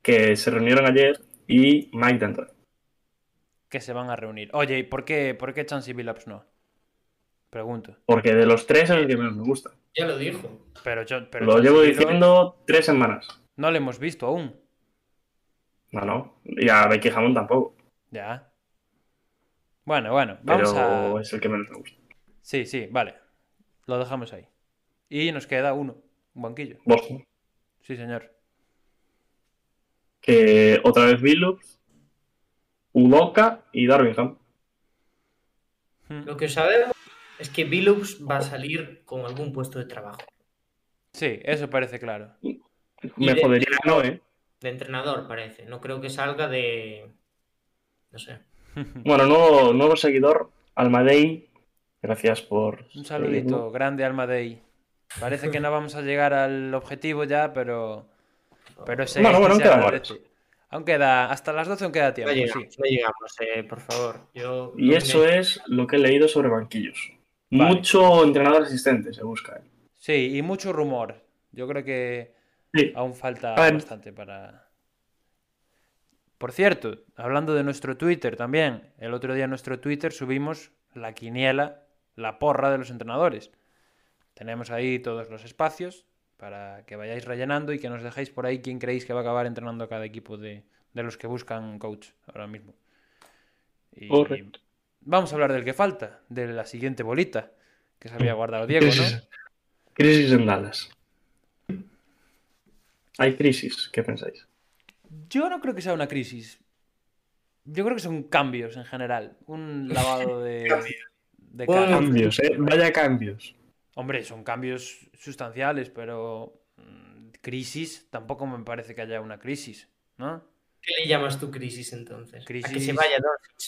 que se reunieron ayer, y Mike D'Antoni. que se van a reunir. Oye, ¿y por qué, por qué Chansey Billups no? Pregunto. Porque de los tres es el que menos me gusta. Ya lo dijo. Pero yo, pero Lo llevo Billups diciendo tres semanas. No lo hemos visto aún. No, no. Y a Becky Hammond tampoco. Ya. Bueno, bueno, vamos Pero a. es el que menos me gusta. Sí, sí, vale. Lo dejamos ahí. Y nos queda uno, un banquillo. Boston. Sí, señor. Que otra vez Billups, Udoka y Darvingham. Hmm. Lo que sabemos es que Billups va a salir con algún puesto de trabajo. Sí, eso parece claro. Me de- jodería no, ¿eh? De entrenador, parece. No creo que salga de. No sé. Bueno, nuevo, nuevo seguidor, Almadei. Gracias por. Un saludito grande al Madei. Parece que no vamos a llegar al objetivo ya, pero. Pero ese Bueno, bueno, se aún quedan agradece. Aún queda. Hasta las 12 aún queda No tiempo, llegamos, sí. no llegamos, eh, por favor. Yo, Y no eso me- es lo que he leído sobre banquillos. Vale. Mucho entrenador asistente se busca. ¿eh? Sí, y mucho rumor. Yo creo que Sí. aún falta bastante para. Por cierto, hablando de nuestro Twitter también, el otro día en nuestro Twitter subimos la quiniela, la porra de los entrenadores. Tenemos ahí todos los espacios para que vayáis rellenando y que nos dejéis por ahí quién creéis que va a acabar entrenando cada equipo de, de los que buscan coach ahora mismo. Y Correcto. vamos a hablar del que falta, de la siguiente bolita que se había guardado Diego, ¿no? Crisis en Dallas. Hay crisis, ¿qué pensáis? Yo no creo que sea una crisis. Yo creo que son cambios en general. Un *laughs* lavado de, de cara. Cambios, ¿eh? Vaya cambios. Hombre, son cambios sustanciales, pero mm, crisis tampoco me parece que haya una crisis, ¿no? ¿Qué le llamas tu crisis entonces? A que Crisis- se vaya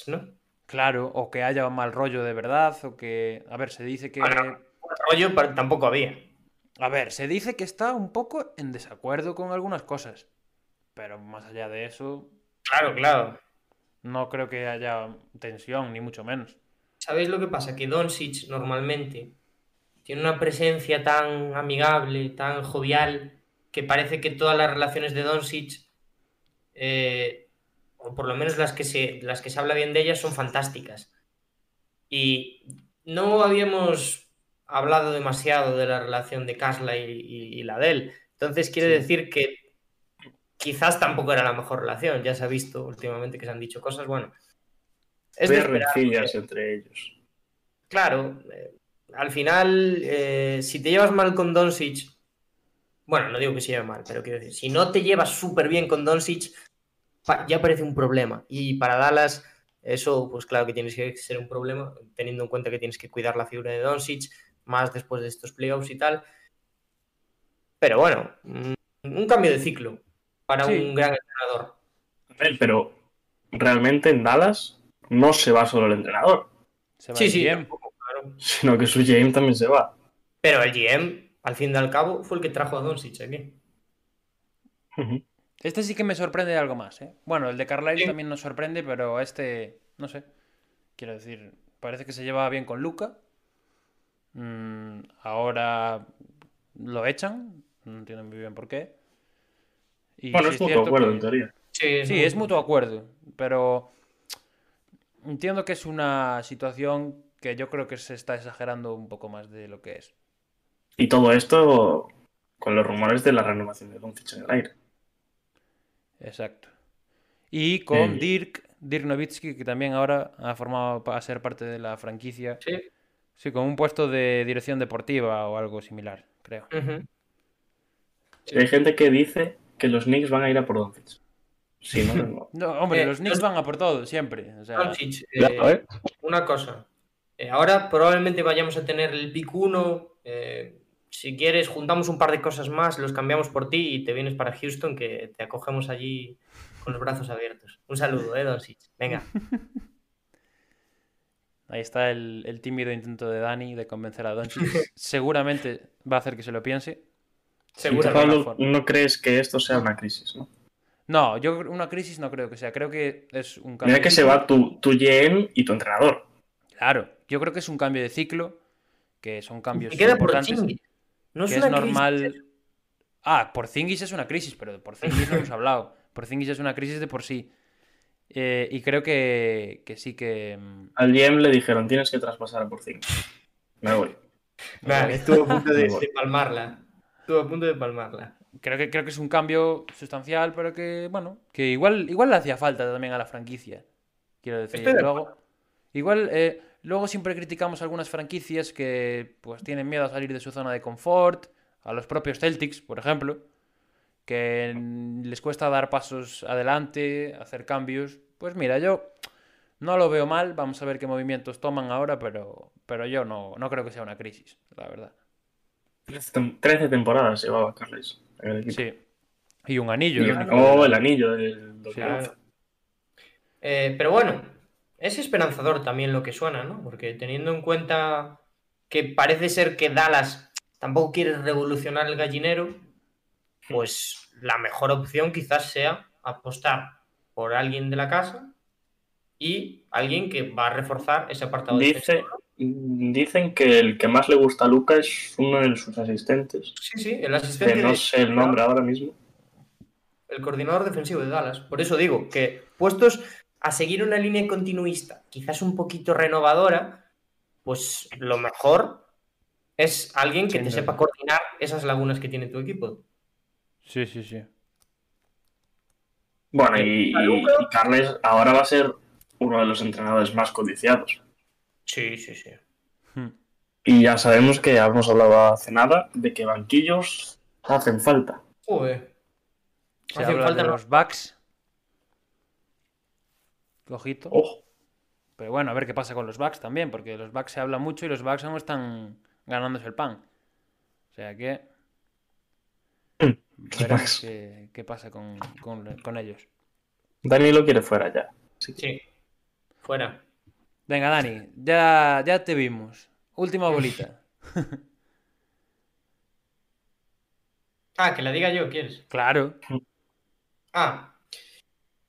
¿no? Claro, o que haya mal rollo de verdad, o que... A ver, se dice que... Ahora- Rollo tampoco había. A ver, se dice que está un poco en desacuerdo con algunas cosas, pero más allá de eso, Claro, claro. no creo que haya tensión, ni mucho menos. ¿Sabéis lo que pasa? Que Doncic normalmente tiene una presencia tan amigable, tan jovial, que parece que todas las relaciones de Doncic, eh, o por lo menos las que, se, las que se habla bien de ellas, son fantásticas. Y no habíamos hablado demasiado de la relación de Kasla y, y- y la de él. Entonces quiere Sí. decir que quizás tampoco era la mejor relación. Ya se ha visto últimamente que se han dicho cosas. Bueno, es rencillas entre ellos. Claro, eh, al final, eh, si te llevas mal con Doncic, bueno, no digo que se lleve mal, pero quiero decir, si no te llevas súper bien con Doncic, ya parece un problema. Y para Dallas, eso, pues claro que tienes que ser un problema, teniendo en cuenta que tienes que cuidar la figura de Doncic, más después de estos playoffs y tal. Pero bueno, mm, un cambio de ciclo. Para Sí. un gran entrenador. A ver, pero realmente en Dallas no se va solo el entrenador, Se va Sí, el sí, GM. tampoco, claro. sino que su GM también se va. Pero el GM, al fin y al cabo, fue el que trajo a Doncic aquí. Este sí que me sorprende de algo más, ¿eh? Bueno, el de Carlisle Sí. también nos sorprende, pero este, no sé. Quiero decir, parece que se llevaba bien con Luca. Mm, ahora lo echan. No entiendo muy bien por qué. Y Bueno, sí es mutuo acuerdo que- en teoría. Sí, Sí, es mutuo acuerdo, pero entiendo que es una situación que yo creo que se está exagerando un poco más de lo que es. Y todo esto con los rumores de la renovación de Doncic en el aire. Exacto. Y con Eh. Dirk, Dirk Nowitzki, que también ahora ha formado a ser parte de la franquicia. Sí. Sí, con un puesto de dirección deportiva o algo similar, creo. Hay gente que dice que los Knicks van a ir a por Doncic. Si no, no. No, *laughs* hombre, Eh, los Knicks van a por todo, siempre. O sea, Doncic, eh, ¿eh? una cosa. Eh, ahora probablemente vayamos a tener el pick 1. si quieres, juntamos un par de cosas más, los cambiamos por ti y te vienes para Houston, que te acogemos allí con los brazos abiertos. Un saludo, eh, Doncic. Venga. *laughs* ahí está el, el tímido intento de Dani de convencer a Doncic. *laughs* Seguramente va a hacer que se lo piense. Seguro. Pablo, no crees que esto sea una crisis, ¿no? No, yo creo- una crisis no creo que sea. Creo que es un cambio Mira de que se va tu, tu GM y tu entrenador. Claro, yo creo que es un cambio de ciclo, que son cambios Y queda por importantes. Chingis. No es que es crisis, normal. Ah, por Zingis es una crisis, pero de por Zingis no hemos hablado. Por Zingis es una crisis de por sí. Eh, y creo que, que sí que. mm, Al GM le dijeron, tienes que traspasar a por 5. Me voy. Vale, estuvo a punto de *laughs* palmarla. Estuvo a punto de palmarla. Creo que, creo que es un cambio sustancial, pero que, bueno, que igual, igual le hacía falta también a la franquicia. Quiero decir, Estoy de luego. Igual, eh, luego siempre criticamos algunas franquicias que pues tienen miedo a salir de su zona de confort, a los propios Celtics, por ejemplo, que les cuesta dar pasos adelante, hacer cambios. Pues mira, yo no lo veo mal, vamos a ver qué movimientos toman ahora, pero, pero yo no, no creo que sea una crisis, la verdad. 13 tem- 13 temporadas llevaba Carles. Sí. Y un anillo. Y que- el anillo del 2011. Eh, pero bueno, es esperanzador también lo que suena, ¿no? Porque teniendo en cuenta que parece ser que Dallas tampoco quiere revolucionar el gallinero, pues la mejor opción quizás sea apostar por alguien de la casa y alguien que va a reforzar ese apartado Dice, defensivo. Dicen que el que más le gusta a Luca es uno de sus asistentes. Sí, sí, el Que asistente no de- sé el nombre ahora mismo. el coordinador defensivo de Dallas. Por eso digo que puestos a seguir una línea continuista, quizás un poquito renovadora, pues lo mejor es alguien que te sepa coordinar esas lagunas que tiene tu equipo. Sí, sí, sí. Bueno, y, y Carles ahora va a ser uno de los entrenadores más codiciados. Sí, sí, sí. Hmm. Y ya sabemos que hemos hablado hace nada de que banquillos hacen falta. Joder. Se Hacen habla falta de no- los backs. Ojito. Ojo, Pero bueno, a ver qué pasa con los backs también, porque los backs se habla mucho y los backs aún están ganándose el pan. O sea que. Veremos Bucks. qué, qué pasa con, con- con ellos. Dani lo quiere fuera ya. Sí. Fuera. Venga, Dani, ya, ya te vimos. Última bolita. *laughs* Ah, que la diga yo, ¿quieres? Claro. Ah,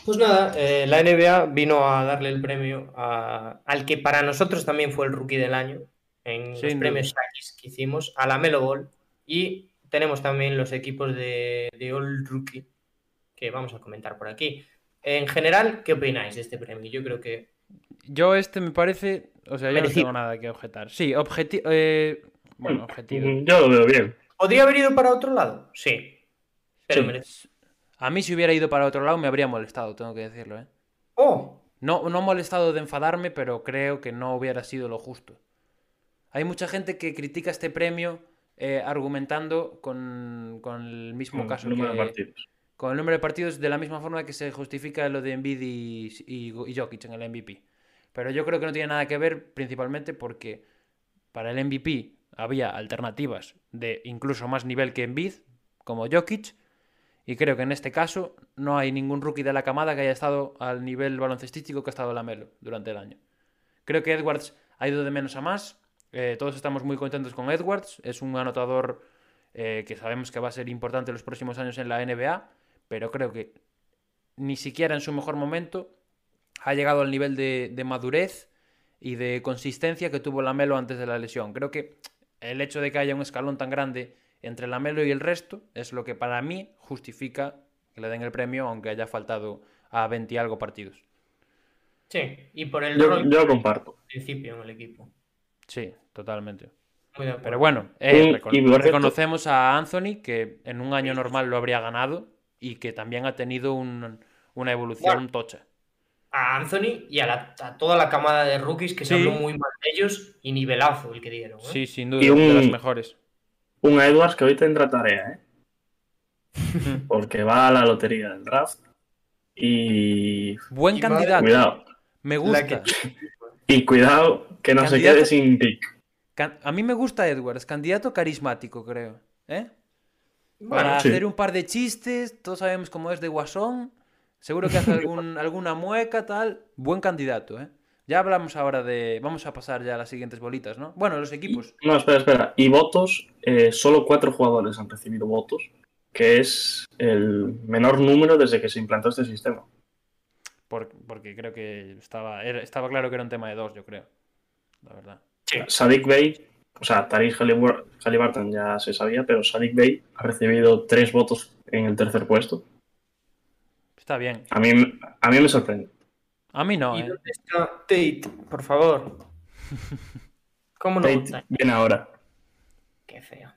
pues nada, eh, la NBA vino a darle el premio a- al que para nosotros también fue el rookie del año en los premios Takis que hicimos, a la Melo Ball. Y tenemos también los equipos de, de All Rookie que vamos a comentar por aquí. En general, ¿qué opináis de este premio? Yo creo que Yo este me parece. O sea, yo no tengo nada que objetar. Sí, objetivo. bueno, objetivo. Mm, Yo lo veo bien. podría haber ido para otro lado, sí, pero Sí. merece- A mí si hubiera ido para otro lado me habría molestado, tengo que decirlo, ¿eh? Oh, No, no molestado de enfadarme, pero creo que no hubiera sido lo justo. Hay mucha gente que critica este premio eh, argumentando con, con el mismo Con caso el número que- de partidos. con el número de partidos de la misma forma que se justifica lo de Embiid y, y, y Jokic en el MVP. Pero yo creo que no tiene nada que ver principalmente porque para el MVP había alternativas de incluso más nivel que Embiid, como Jokic, Y creo que en este caso no hay ningún rookie de la camada que haya estado al nivel baloncestístico que ha estado Lamelo durante el año. Creo que Edwards ha ido de menos a más. Eh, todos estamos muy contentos con Edwards. Es un anotador eh, que sabemos que va a ser importante en los próximos años en la NBA, pero creo que ni siquiera en su mejor momento ha llegado al nivel de, de madurez y de consistencia que tuvo Lamelo antes de la lesión. Creo que el hecho de que haya un escalón tan grande entre Lamelo y el resto es lo que para mí justifica que le den el premio, aunque haya faltado a 20 y algo partidos. Sí, y por el Yo, rol yo lo comparto. al principio en el equipo. Sí, totalmente. Pero bueno, eh, Y- recono- y por cierto- reconocemos a Anthony que en un año normal lo habría ganado y que también ha tenido un- una evolución Bueno. tocha. A Anthony y a, la- a toda la camada de rookies que se Sí. habló muy mal de ellos y nivelazo el que dieron. ¿eh? Sí, sin duda, Y de un- las mejores. Un Edwards que hoy tendrá tarea, ¿eh? *laughs* Porque va a la lotería del draft. Y Buen Y candidato. cuidado. Me gusta. que- Y cuidado que no se quede sin pick. Can- A mí me gusta Edwards, candidato carismático, creo. ¿Eh? Bueno, Para sí. hacer un par de chistes, todos sabemos cómo es de Guasón. Seguro que hace algún, *laughs* alguna mueca, tal. Buen candidato, ¿eh? Ya hablamos ahora de. Vamos a pasar ya a las siguientes bolitas, ¿no? Bueno, los equipos. No, espera, espera. Y votos, eh, solo cuatro jugadores han recibido votos, que es el menor número desde que se implantó este sistema. por- porque creo que estaba, era- estaba claro que era un tema de dos, yo creo. La verdad. Sadik Bey, o sea, Tariq Hallibur- Halliburton ya se sabía, pero Sadik Bey ha recibido tres votos en el tercer puesto. Está bien. A mí, a mí me sorprende. A mí no, ¿Y ¿eh? dónde está Tate? Por favor. *laughs* ¿Cómo no? Tate viene ahora. Qué feo.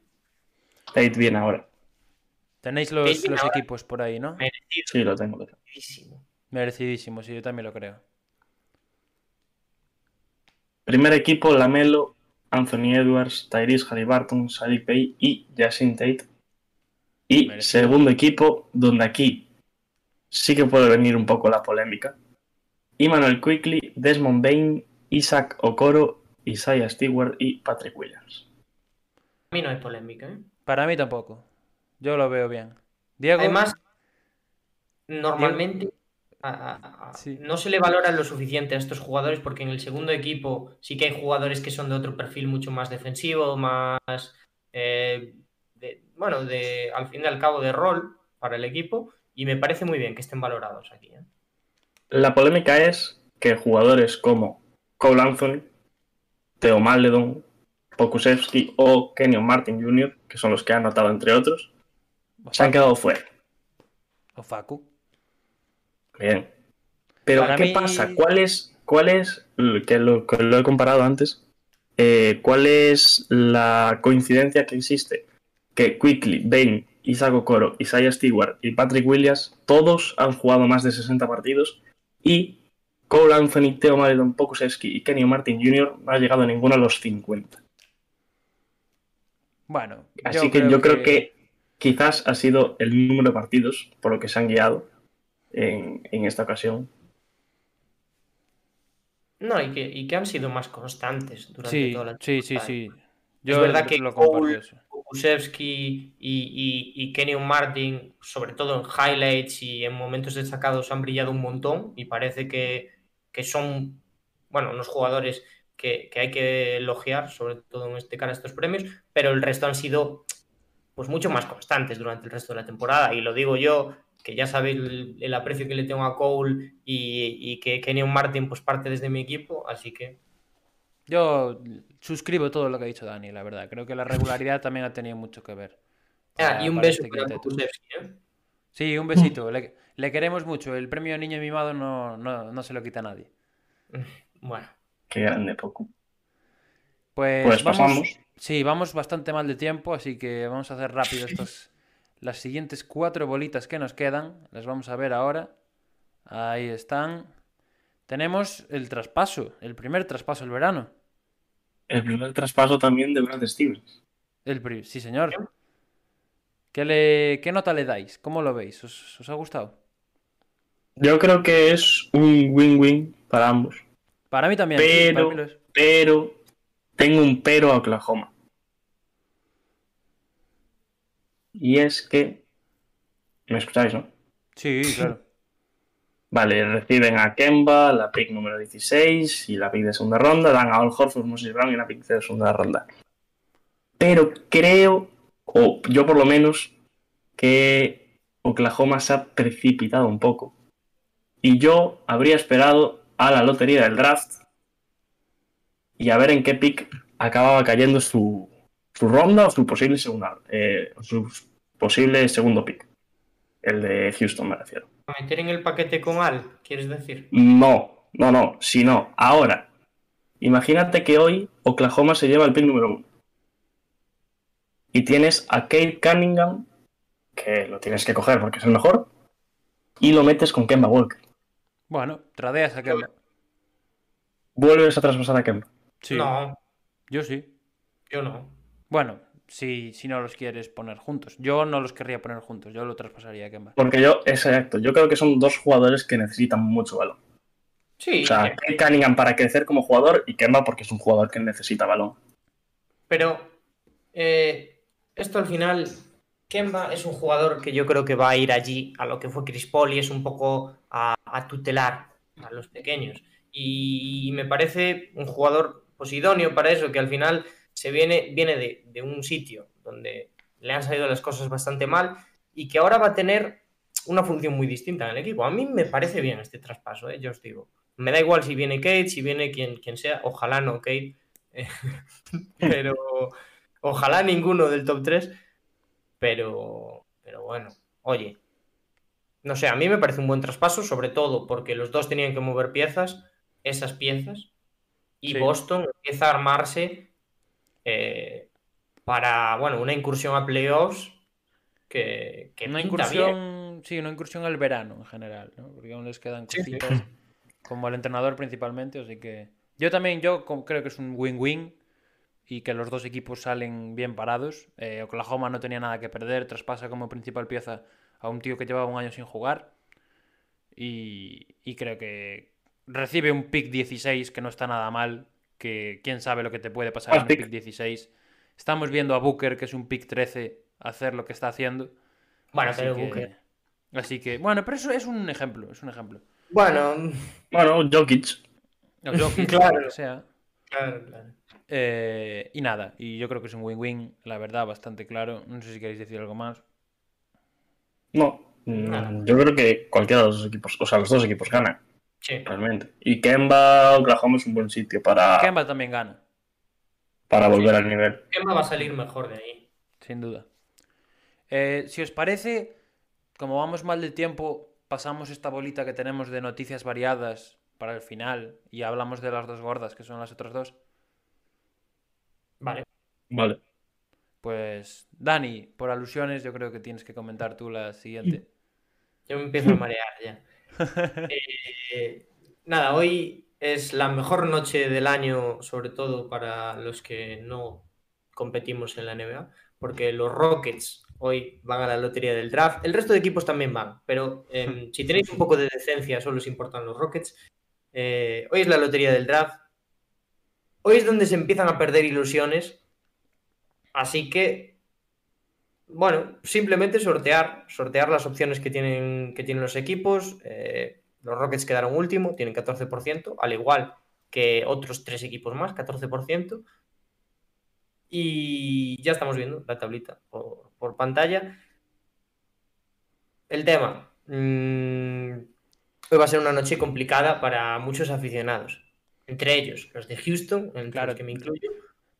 Tate viene ahora. Tenéis los, los ahora- equipos por ahí, ¿no? Merecido. Sí, lo tengo. merecidísimo. Merecidísimo, sí, yo también lo creo. Primer equipo, Lamelo, Anthony Edwards, Tyrese Halliburton, Sadik Bey y Jason Tate. Y Merecido. segundo equipo, donde aquí sí que puede venir un poco la polémica. Emmanuel Quickly, Desmond Bain, Isaac Okoro, Isaiah Stewart y Patrick Williams. A mí no hay polémica. ¿eh? Para mí tampoco. Yo lo veo bien. Diego. Además, normalmente a- a- a- Sí. no se le valora lo suficiente a estos jugadores porque en el segundo equipo sí que hay jugadores que son de otro perfil mucho más defensivo, más, eh, de- bueno, de, al fin y al cabo de rol para el equipo y me parece muy bien que estén valorados aquí. ¿eh? La polémica es que jugadores como Cole Anthony, Theo Maledon, Pokusevski o Kenyon Martin Jr., que son los que han notado entre otros, se han quedado fuera. O Facu. Bien. Pero, Para ¿qué mí- pasa? ¿Cuál es, cuál es que, lo, que lo he comparado antes, eh, cuál es la coincidencia que existe? Que Quickly, Bain, Isaac Okoro, Isaiah Stewart y Patrick Williams, todos han jugado más de 60 partidos y Cole Anthony, Theo Maledon, Pokusevski y Kenny Martin Jr. no ha llegado a ninguno a los 50. Bueno, Así que yo creo que quizás ha sido el número de partidos por lo que se han guiado en, en esta ocasión. No, y que, y que han sido más constantes durante Sí, toda la sí, sí, sí. Es Yo verdad que lo comparto Cole- eso. Kukusevski y, Kenyon Martin, sobre todo en highlights y en momentos destacados, han brillado un montón y parece que, son, bueno, unos jugadores que, hay que elogiar, sobre todo en este cara estos premios, pero el resto han sido pues mucho más constantes durante el resto de la temporada. Y lo digo yo, que ya sabéis el, aprecio que le tengo a Cole y, y que Kenyon Martin pues parte desde mi equipo, así que Yo suscribo todo lo que ha dicho Dani, la verdad. Creo que la regularidad también ha tenido mucho que ver. Ah, y un beso este para ¿eh? Sí, un besito. Le, le queremos mucho. El premio Niño Mimado no, no, no se lo quita a nadie. *laughs* Bueno. Qué grande, poco. Pues, Pues vamos, pasamos. Sí, vamos bastante mal de tiempo, así que vamos a hacer rápido estos, *laughs* las siguientes cuatro bolitas que nos quedan. Las vamos a ver ahora. Ahí están. Tenemos el traspaso, el primer traspaso del verano. El primer traspaso también de Brad Stevens. El pri- sí, señor. ¿Qué, le, ¿Qué nota le dais? ¿Cómo lo veis? ¿Os, os ha gustado? Yo creo que es un win-win para ambos. Para mí también. sí, Pero, mí lo es. pero, tengo un pero a Oklahoma. Y es que ¿Me escucháis, no? Sí, claro. Vale, reciben a Kemba, la pick número 16 y la pick de segunda ronda, dan a Al Horford, Moses Brown y la pick de segunda ronda. Pero creo, o yo por lo menos, que Oklahoma se ha precipitado un poco. Y yo habría esperado a la lotería del draft y a ver en qué pick acababa cayendo su, su ronda o su posible segunda, eh, su posible segundo pick. El de Houston, me refiero. ¿A meter en el paquete con Al, quieres decir? No, no, no, si no. Ahora, imagínate que hoy Oklahoma se lleva el pick número uno. Y tienes a Kate Cunningham, que lo tienes que coger porque es el mejor, y lo metes con Kemba Walker. Bueno, tradeas a Kemba. Vuelves a traspasar a Kemba. Sí, No, yo sí. yo no. Bueno, si, si no los quieres poner juntos. Yo no los querría poner juntos, yo lo traspasaría a Kemba. Porque yo, exacto, yo creo que son dos jugadores que necesitan mucho balón. Sí, O sea, Kate Cunningham para crecer como jugador y Kemba porque es un jugador que necesita balón. pero eh, esto al final, Kemba es un jugador que yo creo que va a ir allí a lo que fue Chris Paul y es un poco a, a tutelar a los pequeños. Y me parece un jugador pues, idóneo para eso, que al final se viene, viene de, de un sitio donde le han salido las cosas bastante mal y que ahora va a tener una función muy distinta en el equipo. A mí me parece bien este traspaso, ¿eh? yo os digo. Me da igual si viene Kate, si viene quien, quien sea, ojalá no Kate, eh, *laughs* pero ojalá ninguno del top 3, pero, pero bueno, oye, no sé, a mí me parece un buen traspaso, sobre todo porque los dos tenían que mover piezas, esas piezas, y Sí. Boston empieza a armarse eh, para, bueno, una incursión a playoffs que, que Una pinta bien. incursión, sí, una incursión al verano en general, ¿no? Porque aún les quedan Sí, sí. cositas, como al entrenador principalmente, así que yo también, yo creo que es un win-win y que los dos equipos salen bien parados. Eh, Oklahoma no tenía nada que perder, traspasa como principal pieza a un tío que llevaba un año sin jugar y, y creo que recibe un pick 16 que no está nada mal, que quién sabe lo que te puede pasar en Buen un pick. pick 16. Estamos viendo a Booker, que es un pick 13, hacer lo que está haciendo. Bueno, Así pero que- Booker. Así que, bueno, pero eso es un ejemplo, es un ejemplo. Bueno, Bueno, Jokic. O Jokic, *laughs* Claro. lo que sea. claro, claro. Eh, y nada, y yo creo que es un win-win, la verdad, bastante claro. No sé si queréis decir algo más. No. Nada. mm, Yo creo que cualquiera de los dos equipos, o sea, los dos equipos ganan, Sí. realmente. Y Kemba, Oklahoma es un buen sitio para, Kemba también gana, para volver al nivel. Kemba va a salir mejor de ahí. sin duda. Eh, si os parece, como vamos mal de tiempo, pasamos esta bolita que tenemos de noticias variadas para el final y hablamos de las dos gordas, que son las otras dos. Vale. Vale. Pues, Dani, por alusiones, yo creo que tienes que comentar tú la siguiente. Yo me empiezo a marear ya. *laughs* Eh, nada, hoy es la mejor noche del año, sobre todo para los que no competimos en la NBA, porque los Rockets hoy van a la lotería del draft. El resto de equipos también van, pero eh, *laughs* si tenéis un poco de decencia, solo os importan los Rockets. Eh, hoy es la lotería del draft. Hoy es donde se empiezan a perder ilusiones. Así que, bueno, simplemente sortear, sortear las opciones que tienen, que tienen los equipos. Eh, los Rockets quedaron último, tienen 14%, al igual que otros tres equipos más, 14%. Y ya estamos viendo la tablita por, por pantalla. El tema. mm, hoy va a ser una noche complicada para muchos aficionados. Entre ellos, los de Houston, entre Claro. los que me incluyo.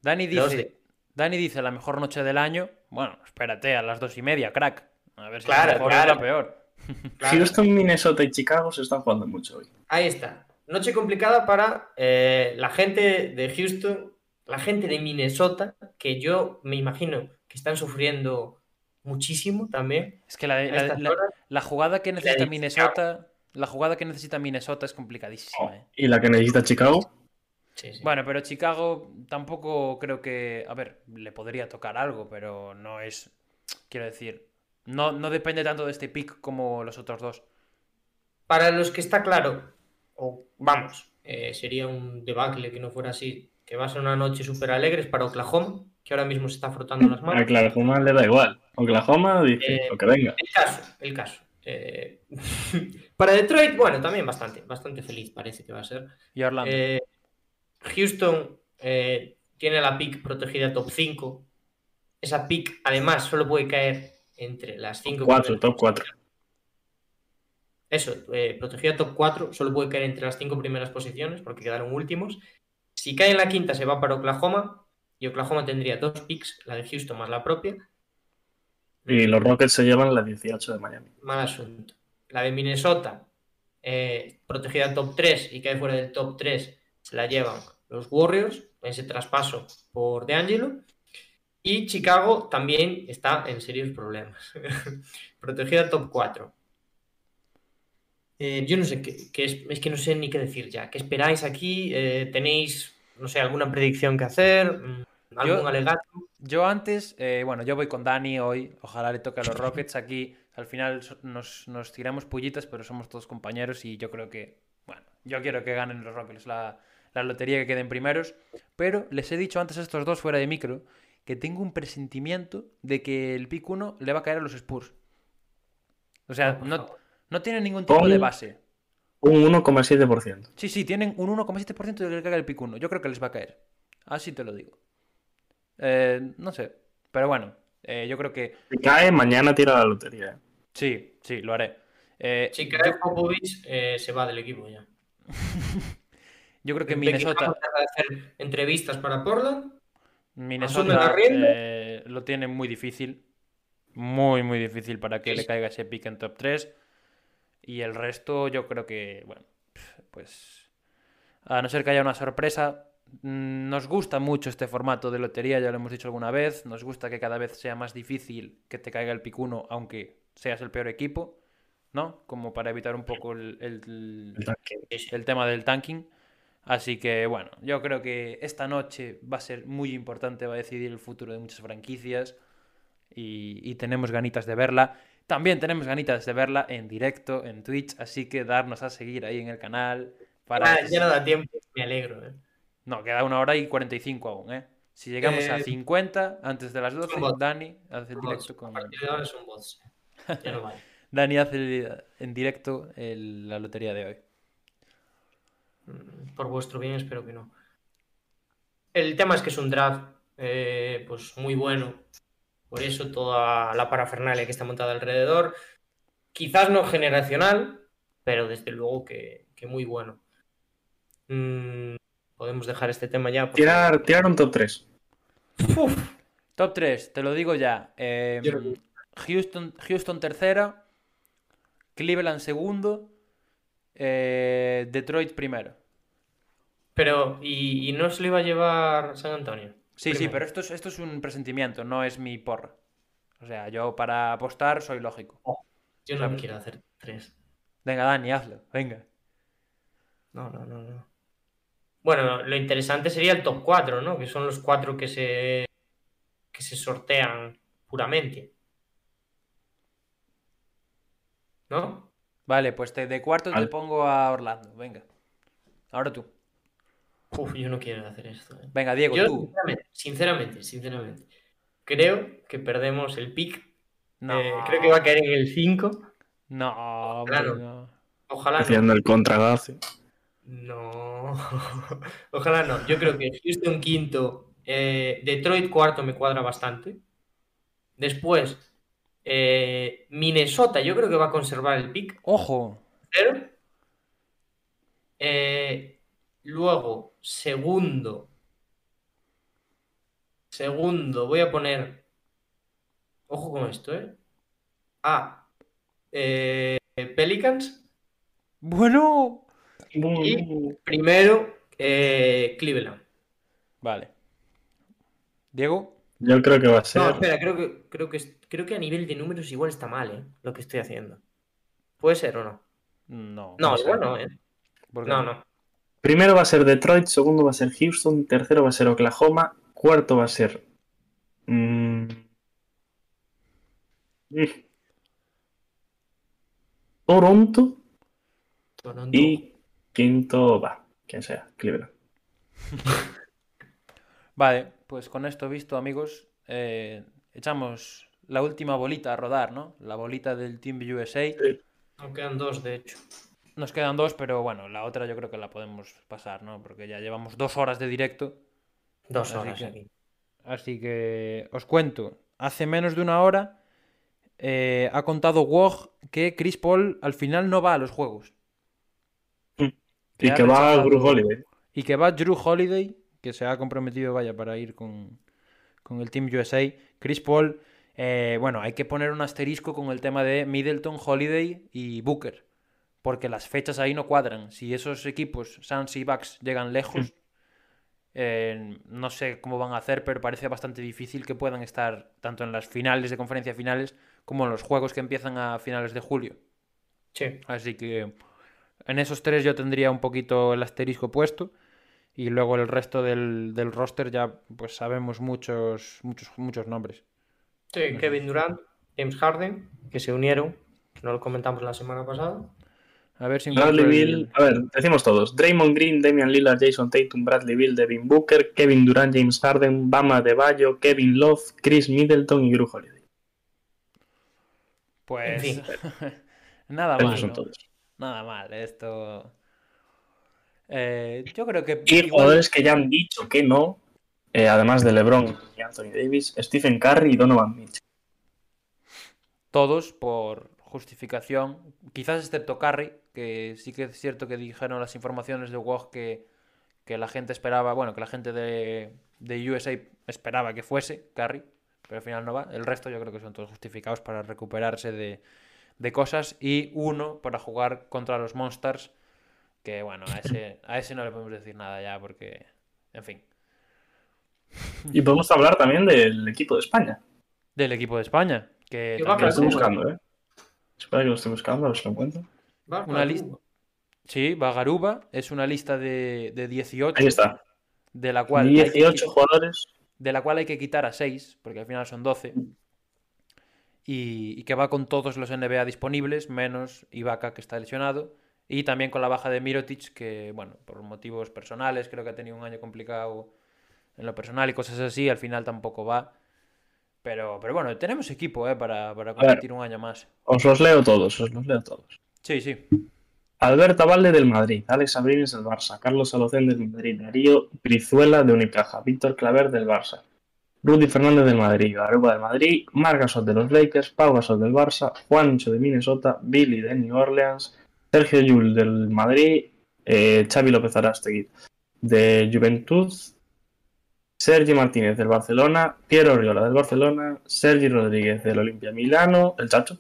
Dani dice, Dani dice la mejor noche del año. Bueno, espérate, a las dos y media, crack. A ver si Claro, la mejor claro. es la peor. *laughs* Claro. Houston, Minnesota y Chicago se están jugando mucho hoy. Ahí está. Noche complicada para eh, la gente de Houston, la gente de Minnesota, que yo me imagino que están sufriendo muchísimo también. Es que la, la- jugada que necesita Minnesota, la jugada que necesita Minnesota es complicadísima. ¿eh? ¿Y la que necesita Chicago? Sí, sí. Bueno, pero Chicago tampoco creo que, a ver, le podría tocar algo, pero no es, quiero decir, no, no depende tanto de este pick como los otros dos. Para los que está claro, o vamos, eh, sería un debacle que no fuera así. Que va a ser una noche súper alegre para Oklahoma, que ahora mismo se está frotando las A manos. Oklahoma le da igual. Oklahoma dice Eh, lo que venga. El caso, el caso. Eh, *laughs* para Detroit, bueno, también bastante, bastante feliz parece que va a ser. Y Orlando. Houston eh, tiene la pick protegida top 5. Esa pick, además, solo puede caer entre las 5 4, top 4. Eso, eh, protegida top 4, solo puede caer entre las 5 primeras posiciones porque quedaron últimos. Si cae en la quinta, se va para Oklahoma. Y Oklahoma tendría dos picks, la de Houston más la propia. Y los Rockets se llevan la 18 de Miami. Mal asunto. La de Minnesota, eh, protegida top 3 y cae fuera del top 3, se la llevan los Warriors, en ese traspaso por DeAngelo. Y Chicago también está en serios problemas. *laughs* protegida top 4. Eh, yo no sé qué, qué es, es que no sé ni qué decir ya. ¿Qué esperáis aquí? Eh, ¿Tenéis, no sé, alguna predicción que hacer? Mm, ¿Algún Yo- alegato? Yo antes, eh, bueno, yo voy con Dani hoy. Ojalá le toque a los Rockets aquí. Al final nos, nos tiramos pullitas, pero somos todos compañeros y yo creo que, bueno, yo quiero que ganen los Rockets la, la lotería que queden primeros. Pero les he dicho antes a estos dos fuera de micro que tengo un presentimiento de que el pick 1 le va a caer a los Spurs. O sea, por no, no tienen ningún tipo de base. Un 1,7%. Sí, sí, tienen un 1,7% de que le caiga el pick 1. Yo creo que les va a caer. Así te lo digo. Eh, no sé. Pero bueno, eh, yo creo que Si cae, mañana tira la lotería. ¿eh? sí, sí, lo haré. Eh, Si cae Popovich, eh, se va del equipo ya. *laughs* yo creo que Minnesota, hacer entrevistas para Portland. Minnesota eh, lo tiene muy difícil. Muy, muy difícil para que Sí, le caiga ese pick en top 3. Y el resto, yo creo que, bueno, pues a no ser que haya una sorpresa, mm, nos gusta mucho este formato de lotería, ya lo hemos dicho alguna vez. Nos gusta que cada vez sea más difícil que te caiga el pick 1, aunque seas el peor equipo, ¿no? Como para evitar un poco el- el, El tanque. el tema del tanking. Así que bueno, yo creo que esta noche va a ser muy importante, va a decidir el futuro de muchas franquicias y, y tenemos ganitas de verla. También tenemos ganitas de verla en directo, en Twitch, así que darnos a seguir ahí en el canal para... Ah, ya no da tiempo, me alegro. eh. No, queda una hora y 45 aún, ¿eh? Si llegamos a Eh, 50 antes de las 12, bots. Dani hace el directo con... Dani hace en directo el- la lotería de hoy. Mm, Por vuestro bien, espero que no. El tema es que es un draft eh, pues muy bueno. Por eso toda la parafernalia que está montada alrededor. Quizás no generacional, pero desde luego que, que muy bueno. Mm, podemos dejar este tema ya. porque- Tirar, tirar un top 3. Uf, Top 3, te lo digo ya. Eh, lo- Houston, Houston tercera, Cleveland segundo, eh, Detroit primero. pero, ¿y, y no se lo iba a llevar San Antonio? Sí, sí, pero esto es, esto es un presentimiento, no es mi porra. O sea, yo para apostar soy lógico. Yo no quiero hacer tres. Venga, Dani, hazlo, venga. No, no, no, no. Bueno, lo interesante sería el top 4, ¿no? Que son los cuatro que se, que se sortean puramente. ¿No? Vale, pues te, de cuarto te Vale. pongo a Orlando, venga. Ahora tú. Uf, yo no quiero hacer esto. ¿eh? Venga, Diego, Yo, tú. sinceramente, sinceramente, sinceramente, creo que perdemos el pick. No, Eh, creo que va a caer en el 5. no, Claro. no. Ojalá no. Haciendo el contragazo. No. *laughs* Ojalá no. Yo creo que Houston quinto, eh, Detroit cuarto me cuadra bastante. Después, eh, Minnesota, yo creo que va a conservar el pick. Ojo, Pero, eh, luego, segundo. Segundo, voy a poner. Ojo con esto, ¿eh? A. eh, Pelicans. bueno. Y primero, eh, Cleveland. Vale. Diego, Yo creo que va a ser. No, espera, creo que, creo que, creo que a nivel de números igual está mal, ¿eh? Lo que estoy haciendo. ¿Puede ser o no? no. No, igual no, ¿eh? ¿Por qué No, no. Primero va a ser Detroit, segundo va a ser Houston, tercero va a ser Oklahoma, cuarto va a ser. mm, mm, Toronto Toronto. y quinto va. quien sea, Cleveland. *laughs* Vale, pues con esto visto, amigos, eh, echamos la última bolita a rodar, ¿no? La bolita del Team USA. Nos quedan dos, de hecho. Nos quedan dos, pero bueno, la otra yo creo que la podemos pasar, ¿no? Porque ya llevamos dos horas de directo. Dos Así horas que- aquí. Así que os cuento. Hace menos de una hora eh, ha contado Woj que Chris Paul al final no va a los juegos. Mm. Que Y ha que va Gru Holiday. Y que va Drew Holiday, que se ha comprometido, vaya, para ir con, con el Team USA. Chris Paul, eh, bueno, hay que poner un asterisco con el tema de Middleton, Holiday y Booker. Porque las fechas ahí no cuadran. Si esos equipos, Suns y Bucks, llegan lejos, eh, no sé cómo van a hacer, pero parece bastante difícil que puedan estar tanto en las finales de conferencia finales como en los juegos que empiezan a finales de julio. Sí. Así que en esos tres yo tendría un poquito el asterisco puesto. Y luego el resto del, del roster ya pues sabemos muchos, muchos, muchos nombres. Sí, Kevin Durant, James Harden, que se unieron, que no lo comentamos la semana pasada. A ver si Bradley Bill, el- a ver, decimos todos. Draymond Green, Damian Lillard, Jason Tatum, Bradley Bill, Devin Booker, Kevin Durant, James Harden, Bama Debayo, Kevin Love, Chris Middleton y Gru Holiday. Pues En fin. *laughs* nada mal. son ¿no? todos. Nada mal. Esto. Eh, yo creo que. Y igual jugadores que ya han dicho que no, eh, además de LeBron y Anthony Davis, Stephen Curry y Donovan Mitchell. todos por justificación, quizás excepto Curry, que sí que es cierto que dijeron las informaciones de Woj que, que la gente esperaba, bueno, que la gente de, de USA esperaba que fuese Curry, pero al final no va. El resto yo creo que son todos justificados para recuperarse de, de cosas y uno para jugar contra los Monsters, que bueno, a ese, a ese no le podemos decir nada ya porque, en fin, Y podemos hablar también del equipo de España. del equipo de España, que lo estoy buscando, ¿eh? Espera que lo estoy buscando, a ver si lo encuentro. Una va, lista-. Sí, Bagaruba es una lista de, de 18. Ahí está. de la cual, hay que, 18 qui- jugadores. de la cual hay que quitar a 6, porque al final son 12, y, y que va con todos los NBA disponibles, menos Ibaka, que está lesionado, y también con la baja de Mirotic, que, bueno, por motivos personales, creo que ha tenido un año complicado en lo personal y cosas así, al final tampoco va. Pero, pero bueno, tenemos equipo eh, para, para competir un año más. Os los leo todos, os los leo todos. Sí, sí. Alberto Valde del Madrid, Alex Abrines del Barça, Carlos Alocén del Madrid, Darío Brizuela de Unicaja, Víctor Claver del Barça, Rudy Fernández del Madrid, Garuba del Madrid, Marc Gasol de los Lakers, Pau Gasol del Barça, Juancho de Minnesota, Billy de New Orleans, Sergio Llull del Madrid, eh, Xavi López Arástegui de Juventud, Sergi Martínez del Barcelona, Piero Oriola del Barcelona, Sergi Rodríguez del Olimpia Milano, el Chacho,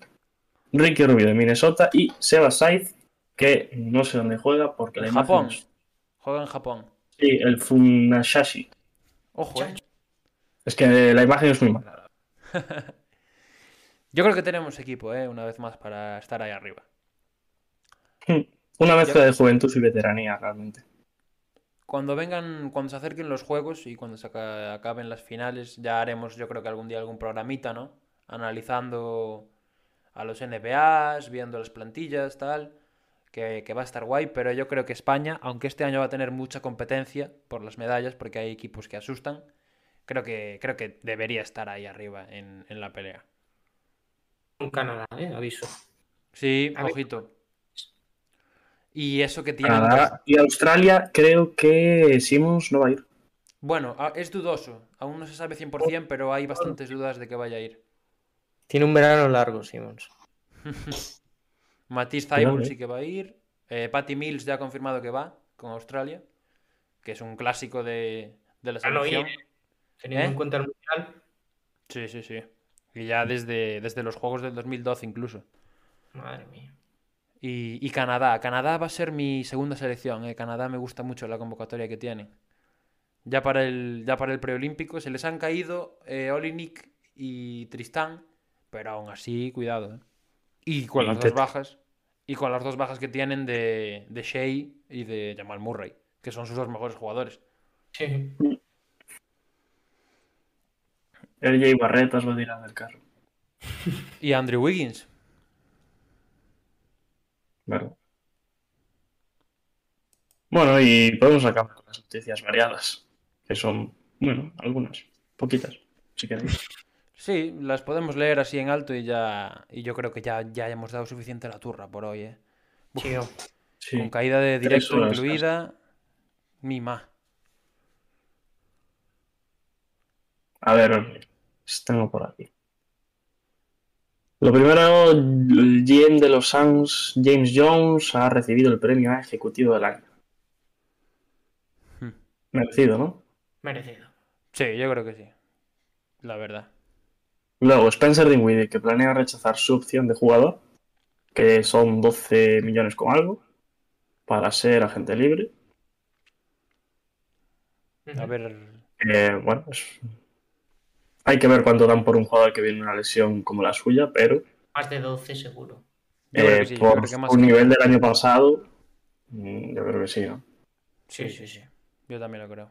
Ricky Rubio de Minnesota y Seba Saiz, que no sé dónde juega porque la Japón. es- Juega en Japón. Sí, el Funashashi. Ojo, eh. Es que la imagen es muy mala. *laughs* Yo creo que tenemos equipo, eh, una vez más, para estar ahí arriba. *laughs* Una mezcla de juventud y veteranía, realmente. Cuando vengan, cuando se acerquen los juegos y cuando se aca- acaben las finales, ya haremos, yo creo que algún día algún programita, ¿no? Analizando a los NBAs, viendo las plantillas, tal, que, que va a estar guay, pero yo creo que España, aunque este año va a tener mucha competencia por las medallas, porque hay equipos que asustan, creo que, creo que debería estar ahí arriba en, en la pelea. Un Canadá, eh, aviso. Sí, A ver. Y eso que. Canadá y Australia, creo que Simmons no va a ir. Bueno, es dudoso. Aún no se sabe 100%, pero hay bastantes dudas de que vaya a ir. Tiene un verano largo, Simons. *laughs* Matisse Thybulle eh. sí que va a ir. Eh, Patty Mills ya ha confirmado que va con Australia, que es un clásico de, de la selección. Teniendo ¿Eh? en cuenta el mundial. Sí, sí, sí. Y ya desde, desde los Juegos del 2012 incluso. Madre mía. Y, y Canadá. Canadá va a ser mi segunda selección. eh. Canadá me gusta mucho la convocatoria que tienen. Ya para el, ya para el preolímpico se les han caído eh, Olinik y Tristán, pero aún así, cuidado. eh. Y con las dos bajas. Y con las dos bajas que tienen de, de Shea y de Jamal Murray, que son sus dos mejores jugadores. Sí. RJ Barretas va a tirar del carro. Y Andrew Wiggins. Claro. Bueno, y podemos acabar con las noticias variadas, que son, bueno, algunas, poquitas, si queréis. Sí, las podemos leer así en alto y ya. Y yo creo que ya, ya hemos dado suficiente la turra por hoy, ¿eh? Uf, Chío. Sí. Con caída de directo horas incluida. Ni más. A ver, tengo por aquí. Lo primero, el GM de los Suns, James Jones, ha recibido el premio a Ejecutivo del Año. Hmm. Merecido, ¿no? Merecido. Sí, yo creo que sí. La verdad. Luego, Spencer Dinwiddie, que planea rechazar su opción de jugador, que son 12 millones con algo, para ser agente libre. A ver. Eh, bueno, es- hay que ver cuánto dan por un jugador que viene una lesión como la suya, pero Más de 12 seguro. Eh, sí, por que que- nivel del año pasado, mm, yo creo que sí, ¿no? Sí, sí, sí. Yo también lo creo.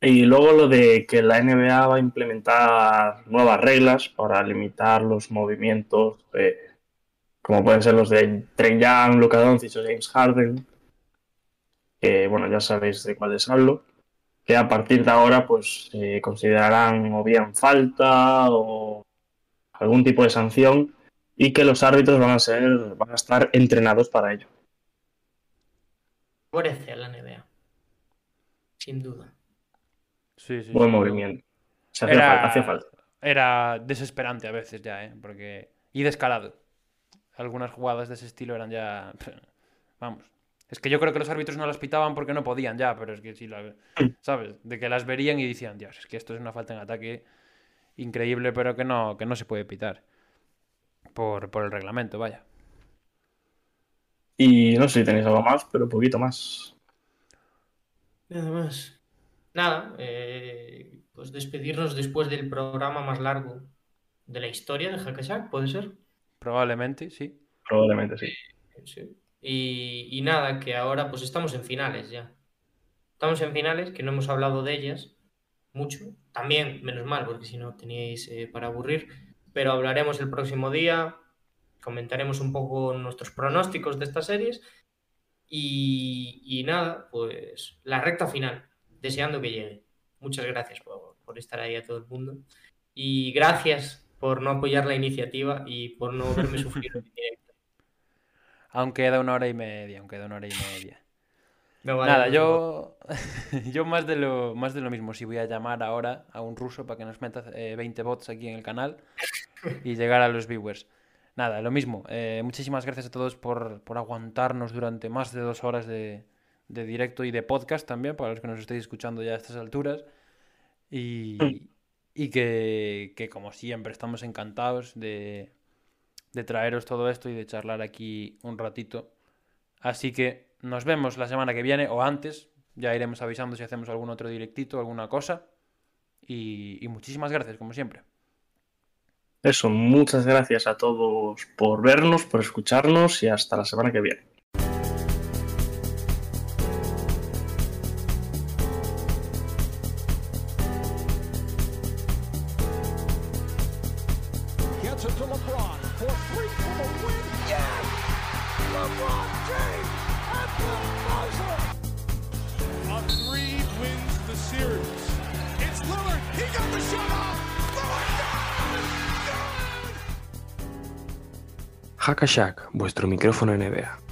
Y luego lo de que la NBA va a implementar nuevas reglas para limitar los movimientos, eh, como pueden ser los de Trey Young, Luka Doncic o James Harden, que bueno, ya sabéis de cuáles hablo, que a partir de ahora pues se considerarán o bien falta o algún tipo de sanción y que los árbitros van a ser, van a estar entrenados para ello. Favorece a la NBA. Sin duda. Sí, sí. Buen sí. movimiento. Se hacía Era- falta, hacía falta. Era desesperante a veces ya, ¿eh? Porque... Y descarado. Algunas jugadas de ese estilo eran ya... *laughs* Vamos. Es que yo creo que los árbitros no las pitaban porque no podían ya, pero es que sí, la... ¿sabes? De que las verían y decían, Dios, es que esto es una falta en ataque increíble, pero que no, que no se puede pitar. Por, por el reglamento, vaya. Y no sé si tenéis algo más, pero un poquito más. Nada más. Nada, eh, pues despedirnos después del programa más largo de la historia de Hackashack, ¿puede ser? Probablemente, sí. Probablemente sí. Sí. Y, y nada, que ahora pues estamos en finales ya. Estamos en finales, que no hemos hablado de ellas mucho. También, menos mal, porque si no teníais eh, para aburrir. Pero hablaremos el próximo día, comentaremos un poco nuestros pronósticos de estas series. Y, y nada, pues la recta final, deseando que llegue. Muchas gracias por, por estar ahí a todo el mundo. Y gracias por no apoyar la iniciativa y por no verme sufrir *laughs* Aún queda una hora y media, aún queda una hora y media. Me vale Nada, yo, *laughs* yo más de lo más de lo mismo. Si voy a llamar ahora a un ruso para que nos meta eh, 20 bots aquí en el canal *laughs* y llegar a los viewers. Nada, lo mismo. eh, muchísimas gracias a todos por, por aguantarnos durante más de dos horas de, de directo y de podcast también, para los que nos estéis escuchando ya a estas alturas. Y, y que, que, como siempre, estamos encantados de, de traeros todo esto y de charlar aquí un ratito. Así que nos vemos la semana que viene o antes. Ya iremos avisando si hacemos algún otro directito, alguna cosa. Y, y muchísimas gracias, como siempre. Eso, muchas gracias a todos por vernos, por escucharnos y hasta la semana que viene. Hackashack, vuestro micrófono NBA.